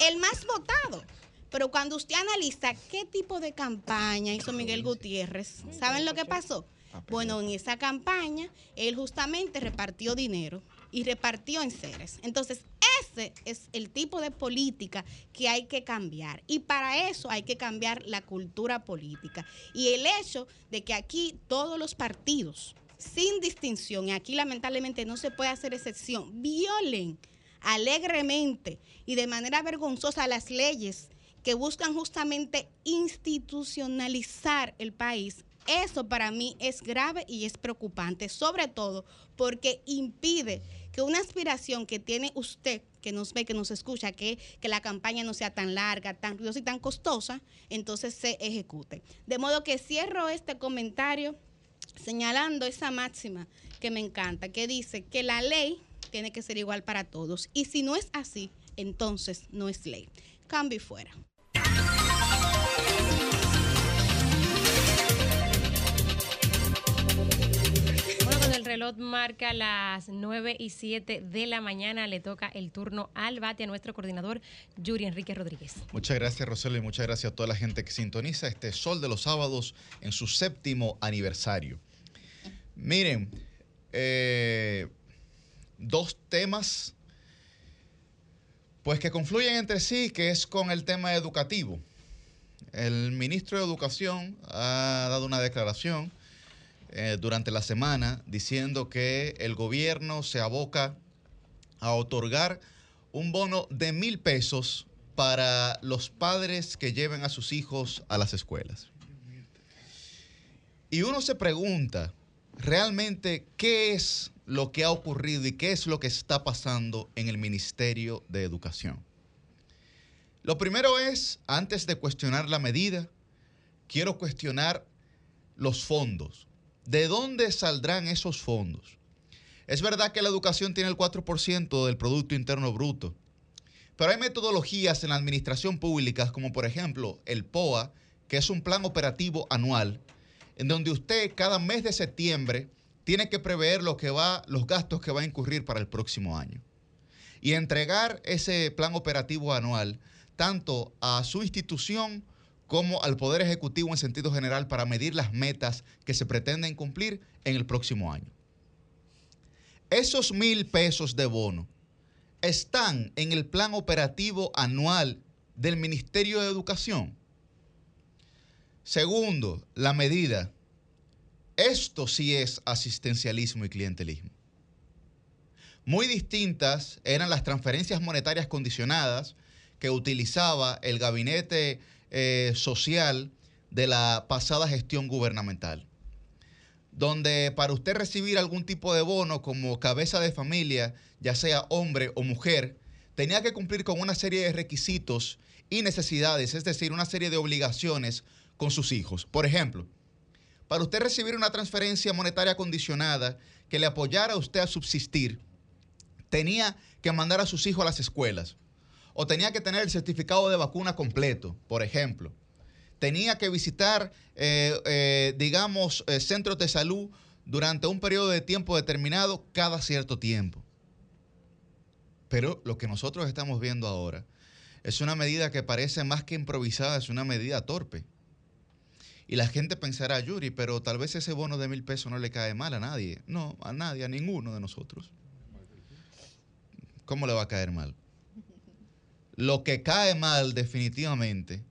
el más votado. Pero cuando usted analiza qué tipo de campaña hizo Miguel Gutiérrez, ¿saben lo que pasó? Bueno, en esa campaña él justamente repartió dinero y repartió en seres. Entonces, ese es el tipo de política que hay que cambiar. Y para eso hay que cambiar la cultura política. Y el hecho de que aquí todos los partidos, sin distinción, y aquí lamentablemente no se puede hacer excepción, violen alegremente y de manera vergonzosa las leyes que buscan justamente institucionalizar el país, eso para mí es grave y es preocupante, sobre todo porque impide que una aspiración que tiene usted, que nos ve, que nos escucha, que, que la campaña no sea tan larga, tan ruidosa y tan costosa, entonces se ejecute. De modo que cierro este comentario señalando esa máxima que me encanta, que dice que la ley tiene que ser igual para todos. Y si no es así, entonces no es ley. Cambio y fuera. Bueno, cuando el reloj marca las 9 y 7 de la mañana, le toca el turno al bate a nuestro coordinador, Yuri Enrique Rodríguez. Muchas gracias, Roselo, y muchas gracias a toda la gente que sintoniza este Sol de los Sábados en su séptimo aniversario. Miren, eh, dos temas pues que confluyen entre sí, que es con el tema educativo. El ministro de Educación ha dado una declaración eh, durante la semana diciendo que el gobierno se aboca a otorgar un bono de mil pesos para los padres que lleven a sus hijos a las escuelas. Y uno se pregunta realmente qué es lo que ha ocurrido y qué es lo que está pasando en el Ministerio de Educación. Lo primero es, antes de cuestionar la medida, quiero cuestionar los fondos. ¿De dónde saldrán esos fondos? Es verdad que la educación tiene el 4% del Producto Interno Bruto, pero hay metodologías en la administración pública, como por ejemplo el POA, que es un plan operativo anual, en donde usted cada mes de septiembre tiene que prever que va, los gastos que va a incurrir para el próximo año. Y entregar ese plan operativo anual tanto a su institución como al Poder Ejecutivo en sentido general para medir las metas que se pretenden cumplir en el próximo año. Esos mil pesos de bono están en el plan operativo anual del Ministerio de Educación. Segundo, la medida. Esto sí es asistencialismo y clientelismo. Muy distintas eran las transferencias monetarias condicionadas que utilizaba el gabinete eh, social de la pasada gestión gubernamental donde para usted recibir algún tipo de bono como cabeza de familia, ya sea hombre o mujer, tenía que cumplir con una serie de requisitos y necesidades, es decir, una serie de obligaciones con sus hijos. Por ejemplo, para usted recibir una transferencia monetaria condicionada que le apoyara a usted a subsistir, tenía que mandar a sus hijos a las escuelas o tenía que tener el certificado de vacuna completo, por ejemplo tenía que visitar, eh, eh, digamos, eh, centros de salud durante un periodo de tiempo determinado cada cierto tiempo. Pero lo que nosotros estamos viendo ahora es una medida que parece más que improvisada, es una medida torpe. Y la gente pensará, Yuri, pero tal vez ese bono de mil pesos no le cae mal a nadie. No, a nadie, a ninguno de nosotros. ¿Cómo le va a caer mal? Lo que cae mal definitivamente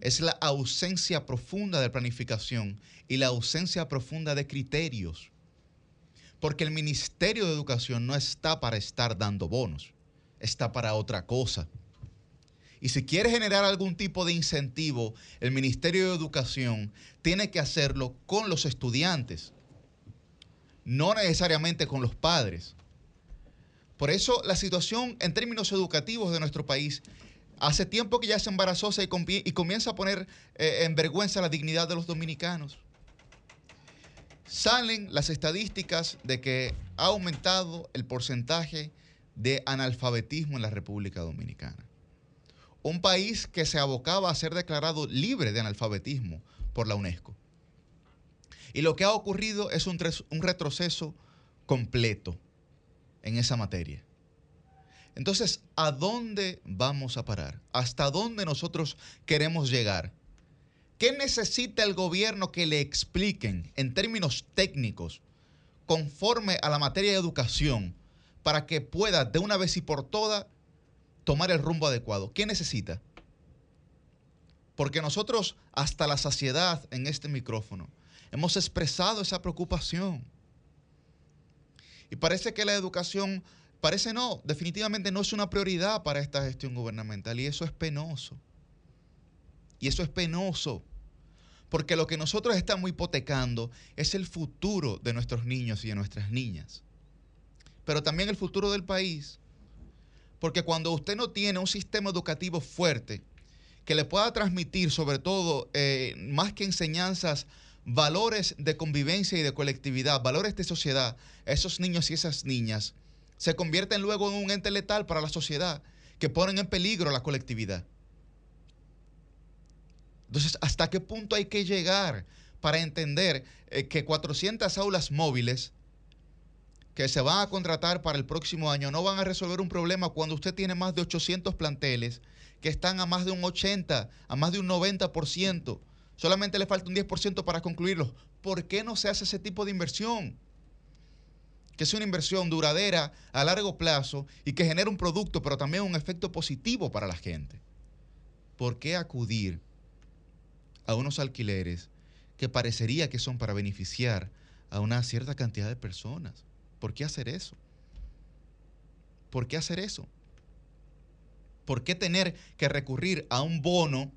es la ausencia profunda de planificación y la ausencia profunda de criterios. Porque el Ministerio de Educación no está para estar dando bonos, está para otra cosa. Y si quiere generar algún tipo de incentivo, el Ministerio de Educación tiene que hacerlo con los estudiantes, no necesariamente con los padres. Por eso la situación en términos educativos de nuestro país Hace tiempo que ya se embarazó y, y comienza a poner eh, en vergüenza la dignidad de los dominicanos. Salen las estadísticas de que ha aumentado el porcentaje de analfabetismo en la República Dominicana. Un país que se abocaba a ser declarado libre de analfabetismo por la UNESCO. Y lo que ha ocurrido es un, retroceso completo en esa materia. Entonces, ¿a dónde vamos a parar? ¿Hasta dónde nosotros queremos llegar? ¿Qué necesita el gobierno que le expliquen en términos técnicos, conforme a la materia de educación, para que pueda de una vez y por todas tomar el rumbo adecuado? ¿Qué necesita? Porque nosotros hasta la saciedad en este micrófono hemos expresado esa preocupación. Y parece que la educación Parece no, definitivamente no es una prioridad para esta gestión gubernamental y eso es penoso. Y eso es penoso. Porque lo que nosotros estamos hipotecando es el futuro de nuestros niños y de nuestras niñas. Pero también el futuro del país. Porque cuando usted no tiene un sistema educativo fuerte que le pueda transmitir, sobre todo, eh, más que enseñanzas, valores de convivencia y de colectividad, valores de sociedad esos niños y esas niñas, se convierten luego en un ente letal para la sociedad, que ponen en peligro la colectividad. Entonces, ¿hasta qué punto hay que llegar para entender eh, que 400 aulas móviles que se van a contratar para el próximo año no van a resolver un problema cuando usted tiene más de 800 planteles que están a más de un 80, a más de un 90%? Solamente le falta un 10% para concluirlos. ¿Por qué no se hace ese tipo de inversión? que es una inversión duradera a largo plazo y que genera un producto, pero también un efecto positivo para la gente. ¿Por qué acudir a unos alquileres que parecería que son para beneficiar a una cierta cantidad de personas? ¿Por qué hacer eso? ¿Por qué hacer eso? ¿Por qué tener que recurrir a un bono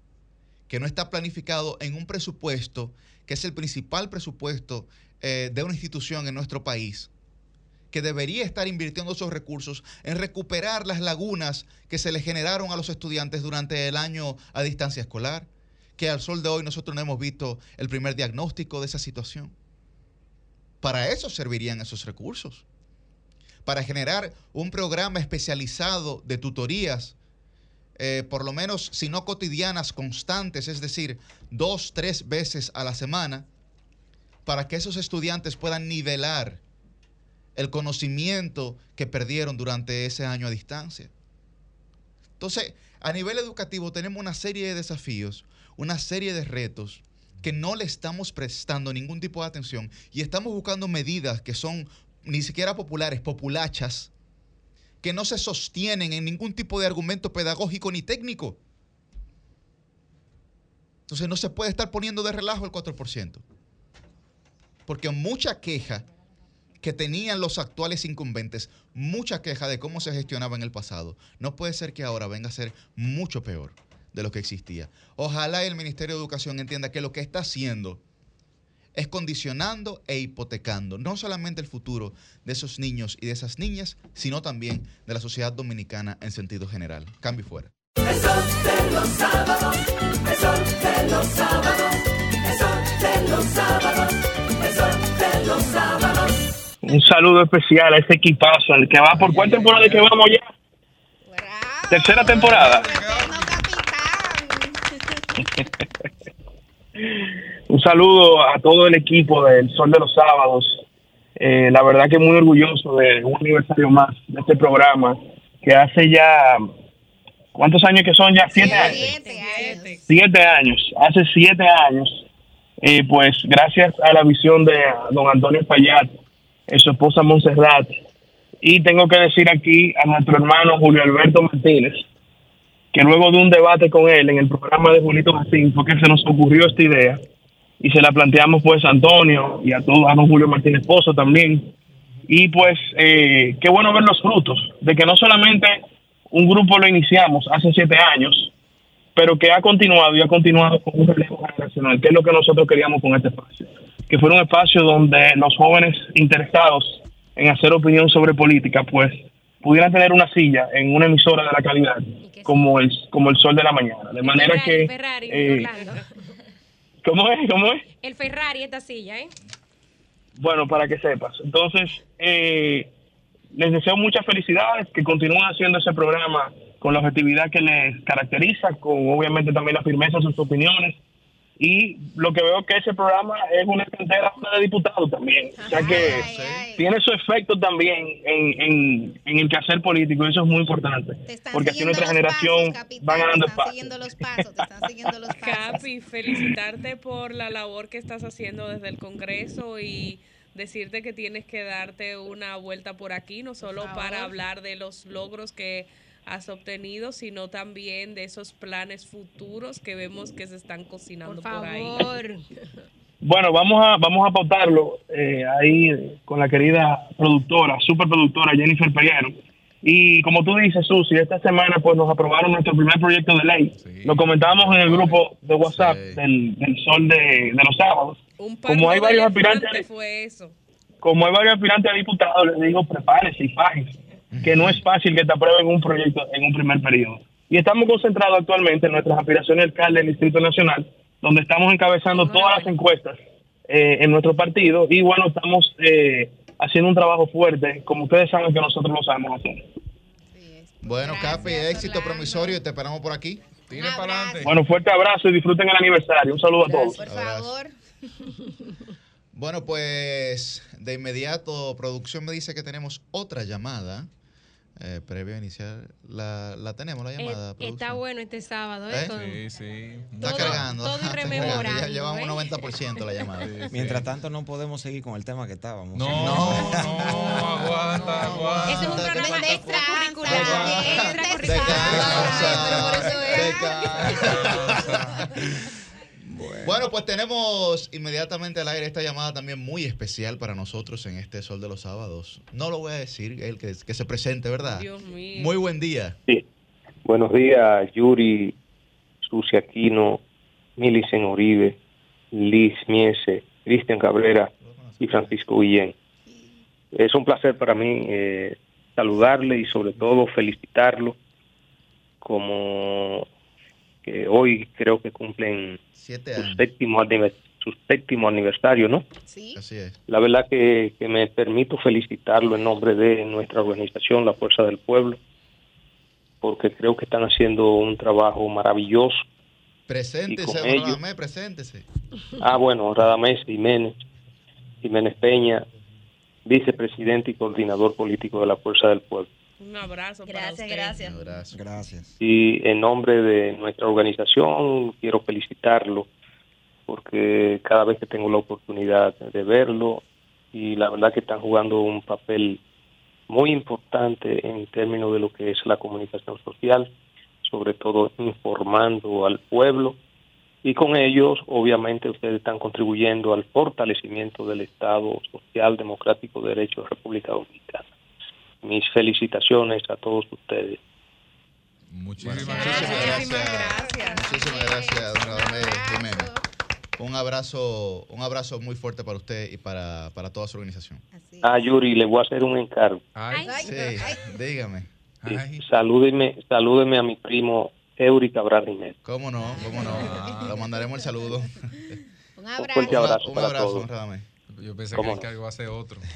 que no está planificado en un presupuesto que es el principal presupuesto eh, de una institución en nuestro país? que debería estar invirtiendo esos recursos en recuperar las lagunas que se le generaron a los estudiantes durante el año a distancia escolar, que al sol de hoy nosotros no hemos visto el primer diagnóstico de esa situación. Para eso servirían esos recursos, para generar un programa especializado de tutorías, eh, por lo menos, si no cotidianas, constantes, es decir, dos, tres veces a la semana, para que esos estudiantes puedan nivelar el conocimiento que perdieron durante ese año a distancia. Entonces, a nivel educativo tenemos una serie de desafíos, una serie de retos que no le estamos prestando ningún tipo de atención y estamos buscando medidas que son ni siquiera populares, populachas, que no se sostienen en ningún tipo de argumento pedagógico ni técnico. Entonces no se puede estar poniendo de relajo el 4%. Porque mucha queja que tenían los actuales incumbentes mucha queja de cómo se gestionaba en el pasado. No puede ser que ahora venga a ser mucho peor de lo que existía. Ojalá el Ministerio de Educación entienda que lo que está haciendo es condicionando e hipotecando no solamente el futuro de esos niños y de esas niñas, sino también de la sociedad dominicana en sentido general. Cambio y fuera. El sol de los sábados, el sol de los sábados, el sol de los sábados, el sol de los sábados. Un saludo especial a ese equipazo, el que va por cuál temporada es que vamos ya. Tercera temporada. Un saludo a todo el equipo del Sol de los Sábados. Eh, la verdad que muy orgulloso de un aniversario más de este programa que hace ya, ¿cuántos años que son ya? Siete años. Siete años. Hace siete años, eh, pues gracias a la visión de don Antonio Payat, eh, su esposa Montserrat, y tengo que decir aquí a nuestro hermano Julio Alberto Martínez, que luego de un debate con él en el programa de Julito Jacín fue que se nos ocurrió esta idea y se la planteamos pues a Antonio y a todo a don Julio Martínez Pozo también. Y pues eh, qué bueno ver los frutos de que no solamente un grupo lo iniciamos hace siete años pero que ha continuado y ha continuado con un relevo generacional que es lo que nosotros queríamos con este espacio. Que fuera un espacio donde los jóvenes interesados en hacer opinión sobre política pues pudieran tener una silla en una emisora de la calidad como el como el sol de la mañana de manera que Ferrari, eh. ¿cómo es? ¿cómo es? El Ferrari, esta silla, ¿eh? Bueno, para que sepas. Entonces, eh, les deseo muchas felicidades, que continúen haciendo ese programa con la objetividad que les caracteriza, con obviamente también la firmeza de sus opiniones. Y lo que veo que ese programa es una cantera de diputados también. O sea que tiene su efecto también en, en, en el quehacer político, y eso es muy importante. Porque así nuestra generación va ganando espacio. Capi, felicitarte por la labor que estás haciendo desde el Congreso y decirte que tienes que darte una vuelta por aquí, no solo para hablar de los logros que has obtenido, sino también de esos planes futuros que vemos que se están cocinando por, ahí. Bueno, vamos a vamos a pautarlo eh, ahí con la querida productora, superproductora Jennifer Peguero. Y como tú dices, Susi, esta semana pues nos aprobaron nuestro primer proyecto de ley. Lo comentábamos en el grupo de WhatsApp del, del Sol de, de los sábados. Un Como hay varios aspirantes, fue eso. como hay varios aspirantes a diputados, les digo, prepárense y fájense, que no es fácil que te aprueben un proyecto en un primer periodo. Y estamos concentrados actualmente en nuestras aspiraciones de alcalde del Distrito Nacional, donde estamos encabezando todas las encuestas eh, en nuestro partido y bueno, estamos eh, haciendo un trabajo fuerte, como ustedes saben que nosotros lo sabemos hacer. Bueno, Capi, éxito promisorio y te esperamos por aquí. Tire para adelante. Bueno, fuerte abrazo y disfruten el aniversario. Un saludo a todos. favor. Bueno, pues de inmediato producción me dice que tenemos otra llamada. Eh, previo a iniciar, la, la tenemos la llamada. Eh, producción? está bueno este sábado, ¿eh? ¿Eh? Sí, sí. Está todo- cargando. todo rememorando, Ya llevamos ¿eh? un 90% la llamada. Mientras tanto, no podemos seguir con el tema que estábamos. No, no, aguanta, aguanta. Ese es un programa extracurricular. Bueno, pues tenemos inmediatamente al aire esta llamada también muy especial para nosotros en este Sol de los Sábados. No lo voy a decir, él que, que se presente, ¿verdad? Dios mío. Muy buen día. Buenos días, Yuri, Susi Aquino, Milicen Oribe, Liz Miese, Cristian Cabrera y Francisco Guillén. Es un placer para mí eh, saludarle y sobre todo felicitarlo como que hoy creo que cumplen Siete su años. séptimo, anive- su séptimo aniversario, ¿no? Así es. La verdad que, que me permito felicitarlo en nombre de nuestra organización, La Fuerza del Pueblo, porque creo que están haciendo un trabajo maravilloso. Preséntese, Radamés, preséntese. Ah, bueno, Radamés Jiménez, Jiménez Peña, vicepresidente y coordinador político de La Fuerza del Pueblo. Un abrazo Gracias, para usted. gracias. Gracias. Y en nombre de nuestra organización quiero felicitarlo porque cada vez que tengo la oportunidad de verlo y la verdad que están jugando un papel muy importante en términos de lo que es la comunicación social, sobre todo informando al pueblo y con ellos, obviamente, ustedes están contribuyendo al fortalecimiento del Estado social, democrático, de derecho de República Dominicana. Mis felicitaciones a todos ustedes. Muchísimas gracias. Muchísimas gracias, don Jiménez. Un abrazo, un abrazo muy fuerte para usted y para, para toda su organización. Ah, Yuri, le voy a hacer un encargo. Sí, dígame. Sí, Salúdeme, salúdeme a mi primo Eury Cabral Jiménez. ¿Cómo no? ¿Cómo no? Lo mandaremos el saludo. Un abrazo. fuerte abrazo Un para abrazo, todos. Yo pensé que ¿Cómo el no? cargo va a ser otro.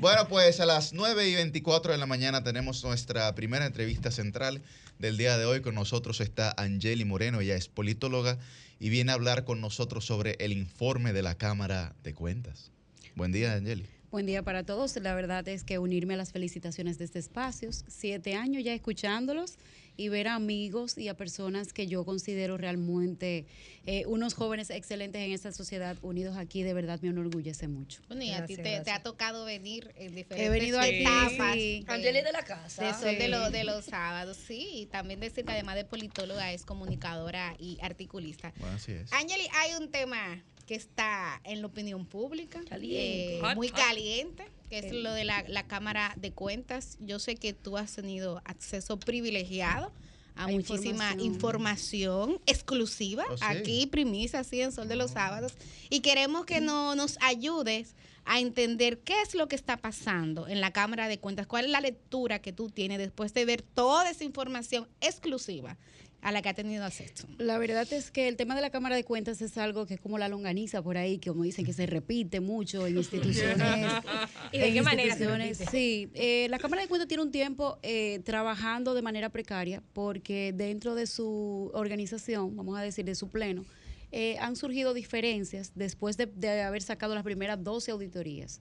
Bueno, pues a las 9 y 24 de la mañana tenemos nuestra primera entrevista central del día de hoy. Con nosotros está Angeli Moreno, ella es politóloga y viene a hablar con nosotros sobre el informe de la Cámara de Cuentas. Buen día, Angeli. Buen día para todos. La verdad es que unirme a las felicitaciones de este espacio. Siete años ya escuchándolos y ver a amigos y a personas que yo considero realmente eh, unos jóvenes excelentes en esta sociedad unidos aquí, de verdad me enorgullece mucho. Bueno, y a ti te, ha tocado venir en diferentes He venido etapas. sí. Angeli de la casa. De, Sol de, Sí. lo- de los sábados, sí. Y también decir que además de politóloga es comunicadora y articulista. Bueno, así es. Angeli, hay un tema que está en la opinión pública, Caliente. eh, Hot, muy hot. caliente, que es lo de la, la Cámara de Cuentas. Yo sé que tú has tenido acceso privilegiado a A muchísima información. información exclusiva Oh, sí. aquí, primicia, así en Sol de los Sábados. Y queremos que no, nos ayudes a entender qué es lo que está pasando en la Cámara de Cuentas, cuál es la lectura que tú tienes después de ver toda esa información exclusiva a la que ha tenido acceso. La verdad es que el tema de la Cámara de Cuentas es algo que es como la longaniza por ahí, que como dicen que se repite mucho en instituciones. ¿Y de en qué manera instituciones. Sí, eh, la Cámara de Cuentas tiene un tiempo eh, trabajando de manera precaria porque dentro de su organización, vamos a decir, de su pleno, eh, han surgido diferencias después de, de haber sacado las primeras 12 auditorías.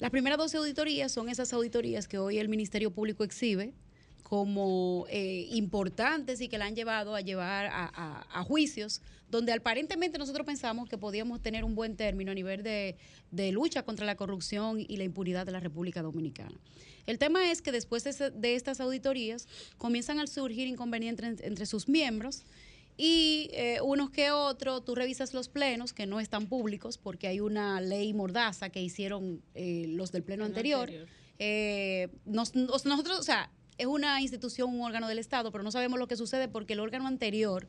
Las primeras 12 auditorías son esas auditorías que hoy el Ministerio Público exhibe como eh, importantes y que la han llevado a llevar a, a- a juicios donde aparentemente nosotros pensamos que podíamos tener un buen término a nivel de, de lucha contra la corrupción y la impunidad de la República Dominicana. El tema es que después de, estas auditorías comienzan a surgir inconvenientes en- entre sus miembros y eh, unos que otros, tú revisas los plenos que no están públicos porque hay una ley mordaza que hicieron eh, los del pleno anterior. Eh, nos- nos- nosotros, o sea, es una institución, un órgano del Estado, pero no sabemos lo que sucede porque el órgano anterior,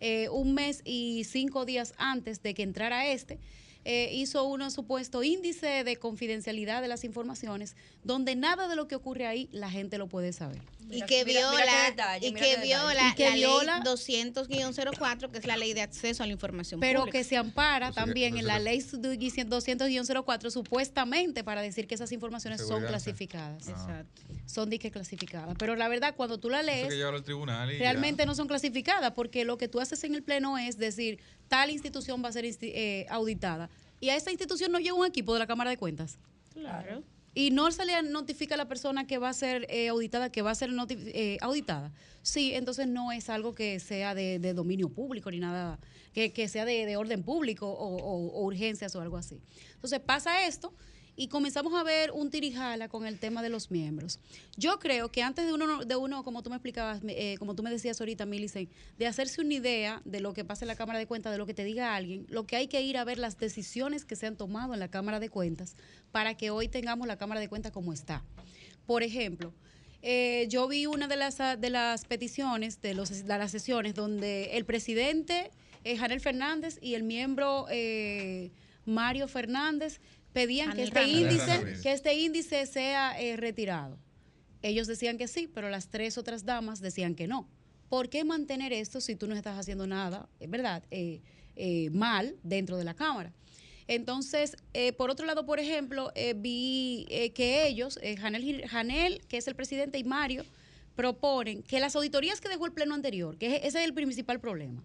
eh, un mes y cinco días antes de que entrara este, eh, hizo un supuesto índice de confidencialidad de las informaciones, donde nada de lo que ocurre ahí la gente lo puede saber. y que mira- viola, mira qué detalle, y que viola Y que la viola- ley 200-04, que es la ley de acceso a la información pero pública. que se ampara también en la ley 200-04 supuestamente para decir que esas informaciones son clasificadas. Ah. Son disque clasificadas. Pero la verdad, cuando tú la lees, que llevarlo al tribunal y ya. realmente no son clasificadas porque lo que tú haces en el pleno es decir, tal institución va a ser eh, auditada. Y a esa institución no llega un equipo de la Cámara de Cuentas. Claro. Y no se le notifica a la persona que va a ser eh, auditada, que va a ser eh, auditada. Sí, entonces no es algo que sea de, de dominio público ni nada, que, que sea de, de orden público o, o- o urgencias o algo así. Entonces pasa esto y comenzamos a ver un tirijala con el tema de los miembros. Yo creo que antes de uno, de uno como tú me explicabas, eh, como tú me decías ahorita, Milicen, de hacerse una idea de lo que pasa en la Cámara de Cuentas, de lo que te diga alguien, lo que hay que ir a ver las decisiones que se han tomado en la Cámara de Cuentas para que hoy tengamos la Cámara de Cuentas como está. Por ejemplo, eh, yo vi una de las, de las peticiones, de, las sesiones, donde el presidente, eh, Janel Fernández, y el miembro eh, Mario Fernández pedían que este, índice, que este índice sea eh, retirado. Ellos decían que sí, pero las tres otras damas decían que no. ¿Por qué mantener esto si tú no estás haciendo nada, es verdad, eh, eh, mal dentro de la Cámara? Entonces, eh, por otro lado, por ejemplo, eh, vi eh, que ellos, eh, Janel, Janel, que es el presidente, y Mario, proponen que las auditorías que dejó el pleno anterior, que ese es el principal problema,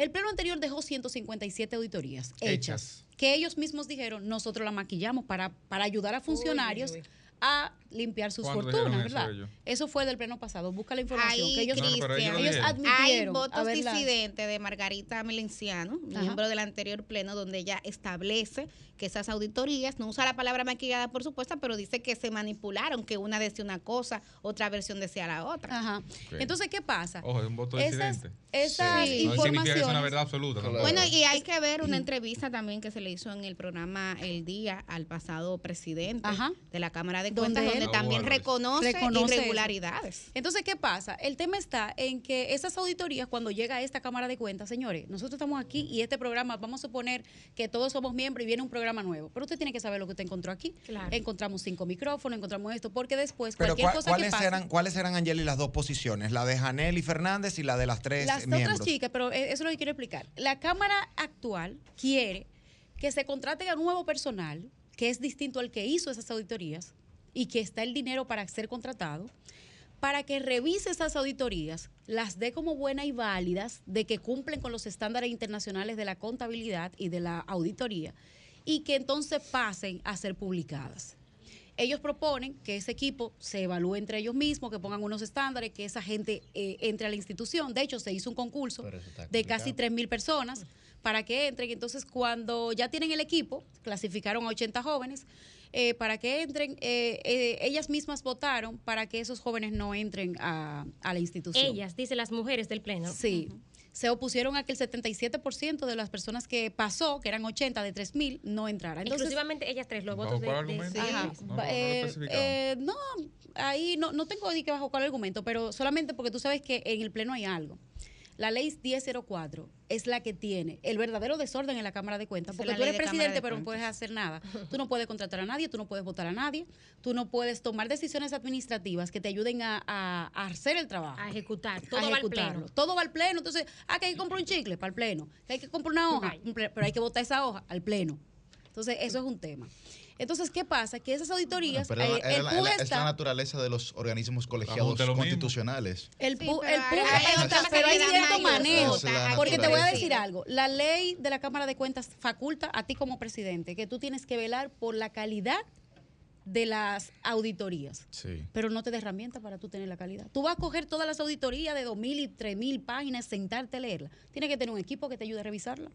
el pleno anterior dejó 157 auditorías hechas, Hechas. que ellos mismos dijeron, nosotros la maquillamos para, para ayudar a funcionarios uy. a limpiar sus ¿Cuándo fortunas, eso ¿verdad? Eso fue del pleno pasado, busca la información. Ahí, que ellos, No, ellos. Hay votos disidentes de Margarita Melenciano, Ajá. miembro del anterior pleno, donde ella establece que esas auditorías, no usa la palabra maquillada por supuesto, pero dice que se manipularon, que una decía una cosa, otra versión decía la otra. Ajá. Entonces, ¿qué pasa? Ojo, es un voto Esas- disidente. esas Sí. No significa que es una verdad absoluta. Bueno, y hay que ver una entrevista también que se le hizo en el programa El Día al pasado presidente de la Cámara de Cuentas, donde, él también reconoce, reconoce eso. irregularidades. Entonces, ¿qué pasa? El tema está en que esas auditorías, cuando llega a esta Cámara de Cuentas, señores, nosotros estamos aquí y este programa, vamos a suponer que todos somos miembros y viene un programa nuevo, pero usted tiene que saber lo que usted encontró aquí. Encontramos cinco micrófonos, encontramos esto, porque después Pero cualquier ¿cuál- cosa que ¿cuáles, pase... eran, ¿cuáles eran, Angeli, las dos posiciones? La de Janel y Fernández y la de las tres Las miembros. otras chicas, pero eh, eso es lo que quiero explicar. La Cámara actual quiere que se contrate a nuevo personal, que es distinto al que hizo esas auditorías y que está el dinero para ser contratado, para que revise esas auditorías, las dé como buenas y válidas, de que cumplen con los estándares internacionales de la contabilidad y de la auditoría, y que entonces pasen a ser publicadas. Ellos proponen que ese equipo se evalúe entre ellos mismos, que pongan unos estándares, que esa gente eh, entre a la institución. De hecho, se hizo un concurso de casi 3.000 personas para que entren. Entonces, cuando ya tienen el equipo, clasificaron a 80 jóvenes, eh, para que entren, eh, eh, ellas mismas votaron para que esos jóvenes no entren a, a la institución. Ellas, dice las mujeres del Pleno. Sí. Se opusieron a que el 77% de las personas que pasó, que eran 80 de 3.000, no entraran. Entonces, Exclusivamente ellas tres, los ¿Bajo votos de, Ajá. No, eh, eh, no, ahí no, no tengo ni que bajo cuál argumento, pero solamente porque tú sabes que en el Pleno hay algo. La ley 1004 es la que tiene el verdadero desorden en la Cámara de Cuentas, porque tú eres presidente, de pero no puedes hacer nada. Tú no puedes contratar a nadie, tú no puedes votar a nadie, tú no puedes tomar decisiones administrativas que te ayuden a, a- a hacer el trabajo. A ejecutar. a Todo va al ejecutarlo. Pleno. Todo va al pleno. Entonces, ah, que hay que comprar un chicle para el pleno, que hay que comprar una hoja, pero hay que votar esa hoja al pleno. Entonces, eso es un tema. Entonces, ¿qué pasa? Que esas auditorías, Pero eh, el la- es la naturaleza de los organismos colegiados constitucionales. El, Sí, pero el PUG hay está, pero hay cierto manejo. Porque te voy a decir algo. La ley de la Cámara de Cuentas faculta a ti como presidente que tú tienes que velar por la calidad de las auditorías. Sí. Pero no te da herramientas para tú tener la calidad. Tú vas a coger todas las auditorías de 2.000 y 3.000 páginas, sentarte a leerla. Tienes que tener un equipo que te ayude a revisarla.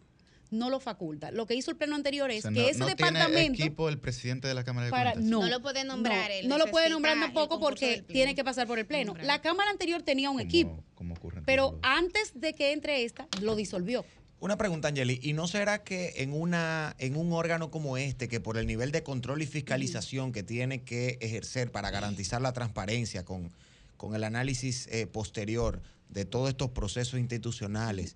No lo faculta. Lo que hizo el pleno anterior es O sea, que no, ese no tiene departamento... equipo el presidente de la Cámara de Para, Cuentas. no, No lo puede nombrar No, él, no lo puede nombrar tampoco porque tiene que pasar por el pleno. Nombrar. La Cámara anterior tenía un equipo, Como ocurre en pero los- antes de que entre esta, lo disolvió. Una pregunta, Angeli, ¿y no será que en una en un órgano como este, que por el nivel de control y fiscalización que tiene que ejercer para garantizar la transparencia con, con el análisis eh, posterior de todos estos procesos institucionales,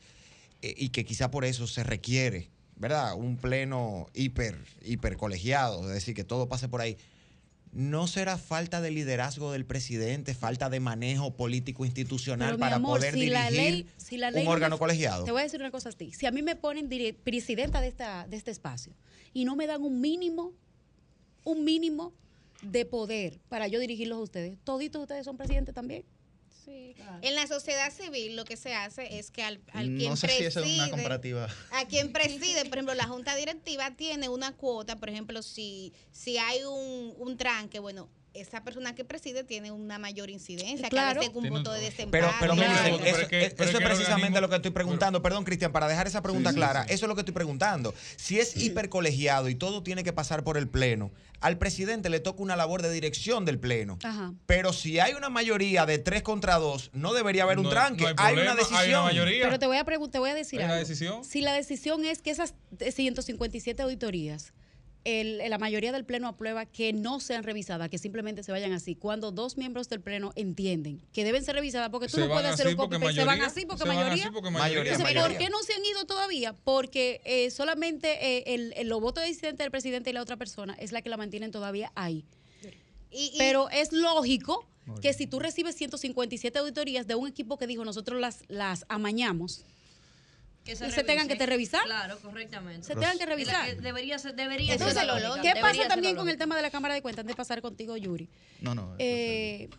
y que quizá por eso se requiere, ¿verdad? Un pleno hiper, hiper colegiado, es decir, que todo pase por ahí. ¿No será falta de liderazgo del presidente, falta de manejo político institucional Pero, para amor, poder si la dirigir ley- si la ley un me- órgano colegiado? Te voy a decir una cosa a ti. Si a mí me ponen presidenta de, esta, de este espacio y no me dan un mínimo, un mínimo de poder para yo dirigirlos a ustedes, toditos ustedes son presidentes también. Sí. En la sociedad civil lo que se hace es que al, al quien No sé si esa es una preside- comparativa. a quien preside, por ejemplo, la junta directiva tiene una cuota, por ejemplo, si, si hay un, un tranque, bueno, esa persona que preside tiene una mayor incidencia, que a Claro. veces con un voto de desempate. Pero, pero pero- eso, pero es que- eso que precisamente lo que estoy preguntando. Perdón, Cristian, para dejar esa pregunta Sí, clara, sí. eso es lo que estoy preguntando. Si es hipercolegiado y todo tiene que pasar por el Pleno, al presidente le toca una labor de dirección del Pleno. Ajá. Pero si hay una mayoría de tres contra dos, no debería haber un No- tranque. no hay hay, problema, una decisión. hay una mayoría. Pero te voy a preguntar, te voy a decir ¿Hay una algo. decisión? Si la decisión es que esas 157 auditorías, el- la mayoría del pleno aprueba que no sean revisadas, que simplemente se vayan así. Cuando dos miembros del pleno entienden que deben ser revisadas, porque tú Se no puedes hacer un copy porque paste, se van mayoría, así porque se van mayoría. así porque Mayoría, mayoría. Entonces, mayoría. ¿por qué no se han ido todavía? Porque eh, solamente eh, el, el- los votos de disidente del presidente y la otra persona es la que la mantienen todavía ahí. Y- y- Pero es lógico que si tú recibes 157 auditorías de un equipo que dijo nosotros las, las amañamos, Que se tengan que te revisar. Claro, correctamente. Se tengan que revisar. que Debería ser, debería Eso ser es la lo lógica, lógico. ¿Qué debería pasa ser también con el tema de la Cámara de Cuentas? Antes de pasar contigo, Yuri. No, no. Eh,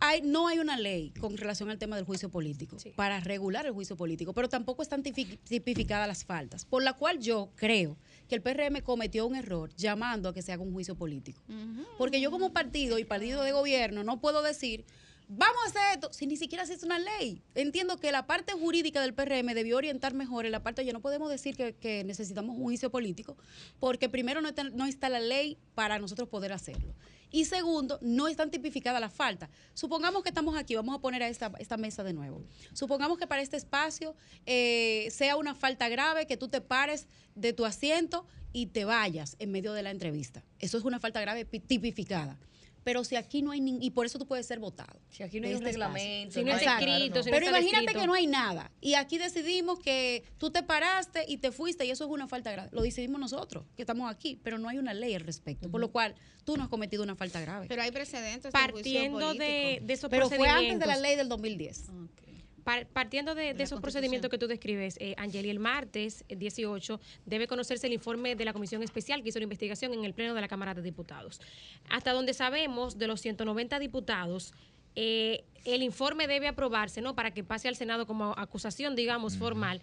hay, no hay una ley con relación al tema del juicio político para regular el juicio político, pero tampoco están tipi- tipificadas las faltas, por la cual yo creo que el PRM cometió un error llamando a que se haga un juicio político. Porque yo como partido y partido de gobierno no puedo decir, vamos a hacer esto, si ni siquiera se una ley. Entiendo que la parte jurídica del PRM debió orientar mejor en la parte, ya no podemos decir que, necesitamos un juicio político, porque primero no está, la ley para nosotros poder hacerlo. Y segundo, no están tipificadas las faltas. Supongamos que estamos aquí, vamos a poner a esta, mesa de nuevo. Supongamos que para este espacio eh, sea una falta grave, que tú te pares de tu asiento y te vayas en medio de la entrevista. Eso es una falta grave pi- tipificada. Pero si aquí no hay ni, y por eso tú puedes ser votado. Si aquí no hay un este reglamento, Si no está escrito, si no Pero está imagínate que no hay nada. Y aquí decidimos que tú te paraste y te fuiste y eso es una falta grave. Lo decidimos nosotros, que estamos aquí, pero no hay una ley al respecto. Por lo cual, tú no has cometido una falta grave. Pero hay precedentes. Partiendo de, de esos Pero fue antes de procedimientos. la ley del 2010. Par- partiendo de, de esos procedimientos que tú describes, eh, Angeli, el martes eh, 18 debe conocerse el informe de la Comisión Especial que hizo la investigación en el Pleno de la Cámara de Diputados. Hasta donde sabemos, de los 190 diputados, eh, el informe debe aprobarse, ¿no? Para que pase al Senado como acusación, digamos, formal,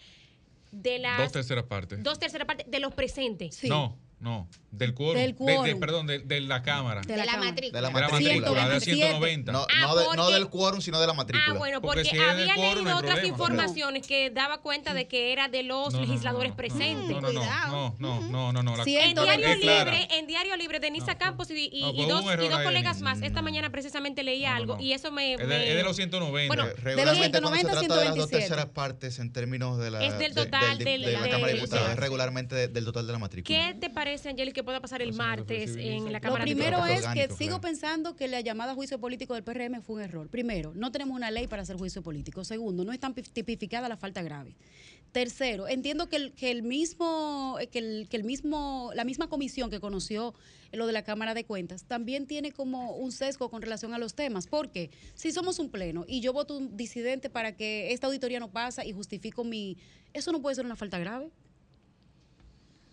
de las Dos terceras partes. dos terceras partes de los presentes. No, no. Del quórum. Del De- de- quórum. perdón, de, de la Cámara. De la Cámara. matrícula. De la De la matrícula. de 190. No, Ah, no, de- no del quórum, sino de la matrícula. Ah, bueno, porque, Porque si había quórum, leído otras problema. informaciones que daba cuenta de que era de los No, no, no, legisladores no, presentes. No, no, no, no, no, no, no, no. La- en Diario. Libre, en Diario Libre, Denisa Campos y, y- No, y dos, y dos colegas más. Esta mañana precisamente leía algo y eso me... Es de, de los 190. Bueno, cuando se 190, trata de las dos 127. terceras partes en términos de la, Es del de- total de, de la de- Cámara de de- Diputados, de- es regularmente de- del total de la matrícula. ¿Qué te parece, Angeli, que pueda pasar el martes en la Lo Cámara de primero es que sigo pensando que la llamada juicio político del PRM fue un error. Primero, no tenemos una ley para hacer juicio político. Segundo, no está tipificada la falta grave. Tercero, entiendo que el, que el mismo, que el, que el mismo, la misma comisión que conoció lo de la Cámara de Cuentas también tiene como un sesgo con relación a los temas. Porque si somos un pleno y yo voto un disidente para que esta auditoría no pasa y justifico mi, eso no puede ser una falta grave.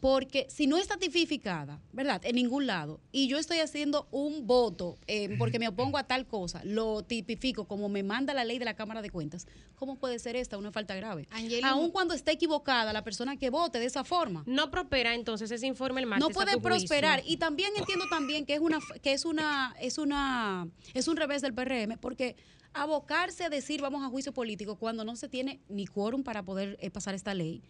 Porque si no está tipificada, ¿verdad? En ningún lado, y yo estoy haciendo un voto eh, porque me opongo a tal cosa, lo tipifico como me manda la ley de la Cámara de Cuentas, ¿cómo puede ser esta una falta grave? Angeli- Aun cuando esté equivocada la persona que vote de esa forma. No prospera entonces ese informe el martes. No puede a tu prosperar. juicio. Y también entiendo también que es una que es una es una es un revés del PRM porque abocarse a decir vamos a juicio político cuando no se tiene ni quórum para poder eh, pasar esta ley.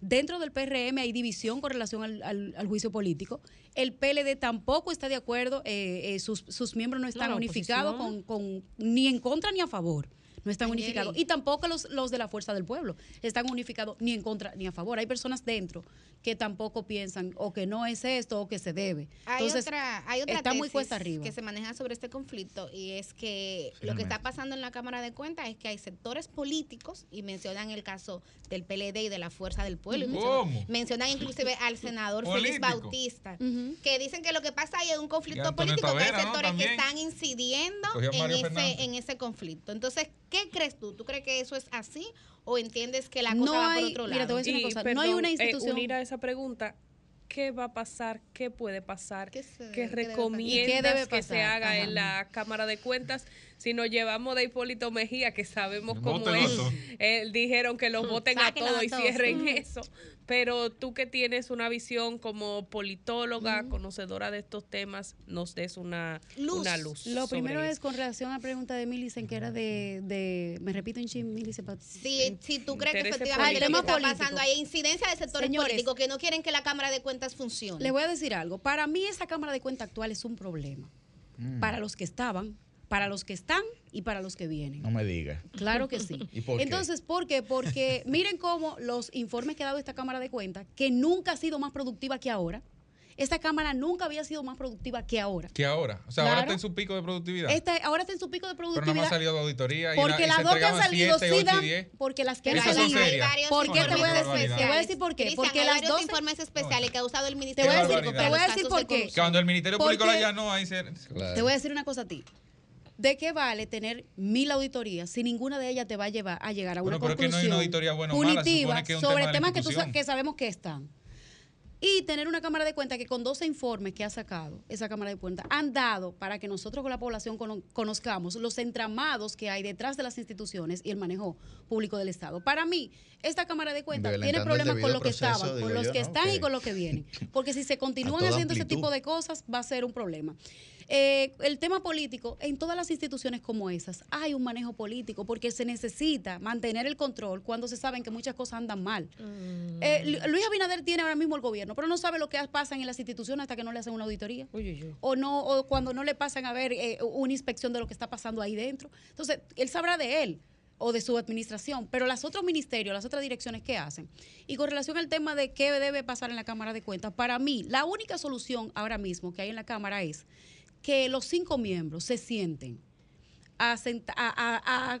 Dentro del PRM hay división con relación al, al- al juicio político. El PLD tampoco está de acuerdo, eh, eh, sus, sus miembros no están unificados con, con ni en contra ni a favor. No están unificados. Y tampoco los, los de la Fuerza del Pueblo están unificados ni en contra ni a favor. Hay personas dentro que tampoco piensan o que no es esto o que se debe. Hay Entonces, otra, hay otra está muy tesis cuesta arriba. que se maneja sobre este conflicto y es que lo que está pasando en la Cámara de Cuentas es que hay sectores políticos y mencionan el caso del PLD y de la Fuerza del Pueblo. ¿Cómo? mencionan, mencionan inclusive al senador Félix. Bautista, que dicen que lo que pasa ahí es un conflicto político, que hay sectores que están incidiendo en ese, en ese conflicto. Entonces, ¿qué crees tú? ¿Tú crees que eso es así o entiendes que la cosa No va por hay- otro lado? mira, te voy a decir una cosa, no hay una eh, institución- unir a esa pregunta, ¿qué va a pasar? ¿Qué puede pasar? ¿Qué, qué debe recomiendas pasar? ¿Y qué debe que se haga Ajá. en la Cámara de Cuentas? Si nos llevamos de Hipólito Mejía, que sabemos cómo es, eh, dijeron que los voten a todos y cierren Mm. eso. Pero tú que tienes una visión como politóloga, conocedora de estos temas, nos des una luz. Una luz Lo sobre primero eso. es con relación a la pregunta de Millicent, que era de, de me repito en chin, Millicent. pa- Si, si tú crees que efectivamente lo que está pasando es incidencia de sectores Señores, políticos que no quieren que la Cámara de Cuentas funcione. Les voy a decir algo. Para mí esa Cámara de Cuenta actual es un problema. Mm. Para los que estaban, para los que están y para los que vienen. No me digas. Claro que sí. ¿Y por qué? Entonces, ¿por qué? Porque miren cómo los informes que ha dado esta Cámara de Cuentas, que nunca ha sido más productiva que ahora, esta Cámara nunca había sido más productiva que ahora. Que ahora. O sea, ahora Claro. está en su pico de productividad. Esta, ahora está en su pico de pero nada más productividad. ha salido de auditoría y, Porque las dos que han salido 7, sí 8 dan, y 10. porque las que han salido. ¿Por qué te voy a decir? Te voy a decir por qué. Cristian, Porque hay las varios dos informes especiales que ha usado el Te Ministerio voy a decir, Público te voy a decir por qué. Cuando el Ministerio Público la ya no, ahí se. Te voy a decir una cosa a ti. ¿De qué vale tener mil auditorías si ninguna de ellas te va a llevar a llegar a una Bueno, que no hay conclusión una auditoría buena o punitiva supone que es un tema sobre temas que, tú que sabemos que están? Y tener una Cámara de Cuentas que con 12 informes que ha sacado esa Cámara de Cuentas han dado para que nosotros con la población cono- conozcamos los entramados que hay detrás de las instituciones y el manejo público del Estado. Para mí, esta Cámara de Cuentas tiene problemas con los que proceso, estaban, con los yo, que ¿no? están y con los que vienen. Porque si se continúan haciendo ese amplitud. tipo de cosas, va a ser un problema. Eh, el tema político, en todas las instituciones como esas, hay un manejo político porque se necesita mantener el control cuando se saben que muchas cosas andan mal. Eh, Lu- Luis Abinader tiene ahora mismo el gobierno, pero no sabe lo que pasa en las instituciones hasta que no le hacen una auditoría. O no, o cuando no le pasan a ver eh, una inspección de lo que está pasando ahí dentro. Entonces, él sabrá de él o de su administración, pero los otros ministerios, las otras direcciones, ¿qué hacen? Y con relación al tema de qué debe pasar en la Cámara de Cuentas, para mí, la única solución ahora mismo que hay en la Cámara es que los cinco miembros se sienten a,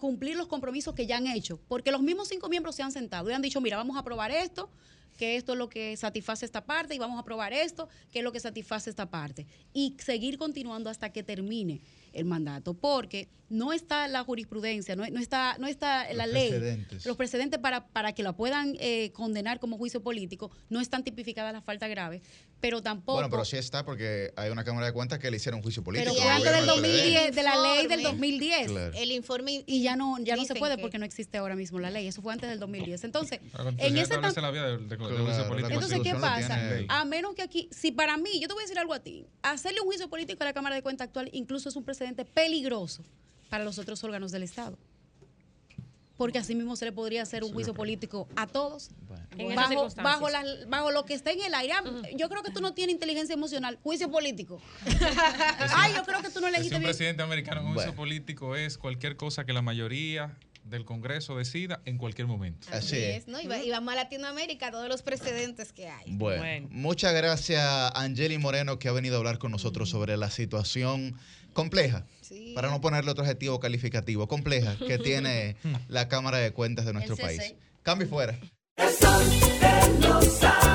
cumplir los compromisos que ya han hecho, porque los mismos cinco miembros se han sentado y han dicho, mira, vamos a aprobar esto, que esto es lo que satisface esta parte, y vamos a aprobar esto, que es lo que satisface esta parte, y seguir continuando hasta que termine el mandato, porque no está la jurisprudencia, no, no está, no está la ley, precedentes. los precedentes para, para que la puedan eh, condenar como juicio político, no están tipificadas las faltas graves, pero tampoco... Bueno, pero sí está porque hay una Cámara de Cuentas que le hicieron juicio político. Pero antes del gobierno PLD. 2010, de la ley del Informe. 2010. Claro. El informe Y ya no, ya no se puede que- porque no existe ahora mismo la ley. Eso fue antes del 2010. Entonces, La en ese la vía del de, de Claro, juicio la político. entonces, ¿qué pasa? tiene. A menos que aquí, si para mí, yo te voy a decir algo a ti, hacerle un juicio político a la Cámara de Cuentas actual incluso es un precedente peligroso para los otros órganos del Estado. Porque así mismo se le podría hacer un juicio político a todos. En esas Bajo, bajo, las- bajo lo que está en el aire. Ah, Yo creo que tú no tienes inteligencia emocional. Juicio político. Ay, yo creo que tú no elegiste un bien. presidente americano un juicio Bueno. político es cualquier cosa que la mayoría del Congreso decida en cualquier momento. Así es. ¿no? Y, va- y vamos a Latinoamérica, todos los precedentes que hay. Bueno, muchas gracias a Angeli Moreno que ha venido a hablar con nosotros sobre la situación compleja, para no ponerle otro adjetivo calificativo, compleja que tiene la Cámara de Cuentas de nuestro país. Cambio y fuera. El sol de los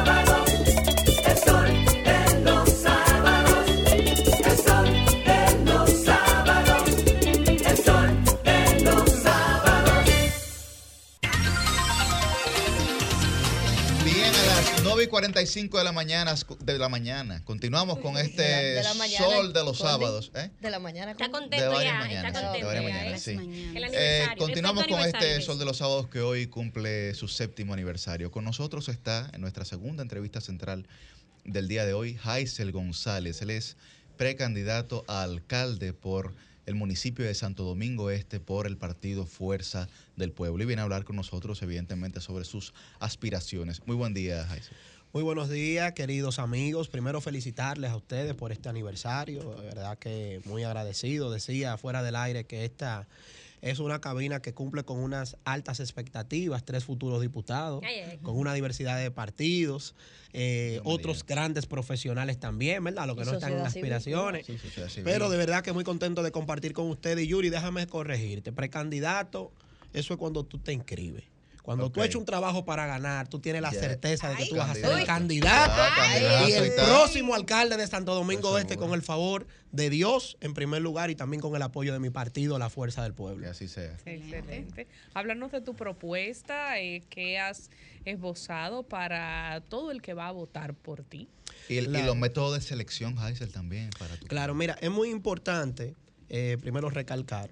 6:45 de la mañana de la mañana. Continuamos con este sol de los sábados, ¿eh? De la mañana. Está contento ya, mañanas, está contento. De varias mañanas, sí. Eh, continuamos con este sol de los sábados que hoy cumple su séptimo aniversario. Con nosotros está en nuestra segunda entrevista central del día de hoy Haisel González. Él es precandidato a alcalde por el municipio de Santo Domingo Este por el partido Fuerza del Pueblo y viene a hablar con nosotros evidentemente sobre sus aspiraciones. Muy buen día, Jason. Muy buenos días, queridos amigos. Primero felicitarles a ustedes por este aniversario. De verdad que muy agradecido. Decía fuera del aire que esta es una cabina que cumple con unas altas expectativas, tres futuros diputados, Ay, ay. con una diversidad de partidos, eh, otros grandes profesionales también, ¿verdad? Los que Y no están en aspiraciones. Sí. Pero de verdad que muy contento de compartir con ustedes. Y Yuri, déjame corregirte. Precandidato, eso es cuando tú te inscribes. Cuando tú has hecho un trabajo para ganar, tú tienes la certeza de que Ay. tú vas a ser el Candidato. Ah, y el próximo alcalde de Santo Domingo Este con el favor de Dios en primer lugar y también con el apoyo de mi partido, la Fuerza del Pueblo. Que así sea. Excelente. Háblanos de tu propuesta, eh, que has esbozado para todo el que va a votar por ti. Y, el- y Claro. los métodos de selección, Haisel, también para tu Claro, mira, es muy importante eh, primero recalcar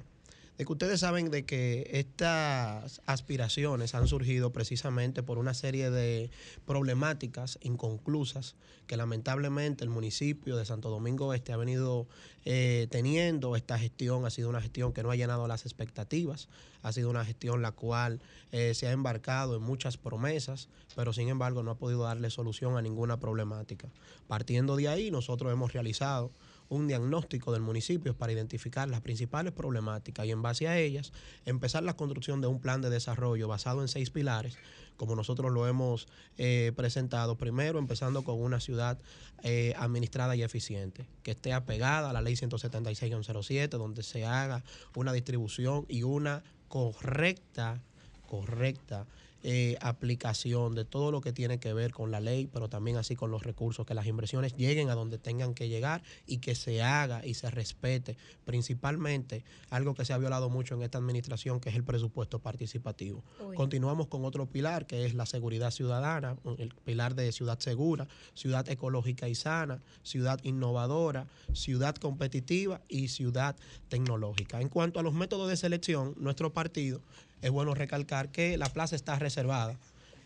de que ustedes saben de que estas aspiraciones han surgido precisamente por una serie de problemáticas inconclusas que lamentablemente el municipio de Santo Domingo Este ha venido eh, teniendo. Esta gestión ha sido una gestión que no ha llenado las expectativas, ha sido una gestión la cual eh, se ha embarcado en muchas promesas, pero sin embargo no ha podido darle solución a ninguna problemática. Partiendo de ahí, nosotros hemos realizado un diagnóstico del municipio para identificar las principales problemáticas y en base a ellas empezar la construcción de un plan de desarrollo basado en seis pilares, como nosotros lo hemos eh, presentado. Primero, empezando con una ciudad eh, administrada y eficiente, que esté apegada a la ley 176-07, donde se haga una distribución y una correcta, correcta eh, aplicación de todo lo que tiene que ver con la ley, pero también así con los recursos, que las inversiones lleguen a donde tengan que llegar y que se haga y se respete, principalmente algo que se ha violado mucho en esta administración, que es el presupuesto participativo. Uy. Continuamos con otro pilar, que es la seguridad ciudadana, el pilar de ciudad segura, ciudad ecológica y sana, ciudad innovadora, ciudad competitiva y ciudad tecnológica. En cuanto a los métodos de selección, nuestro partido es bueno recalcar que la plaza está reservada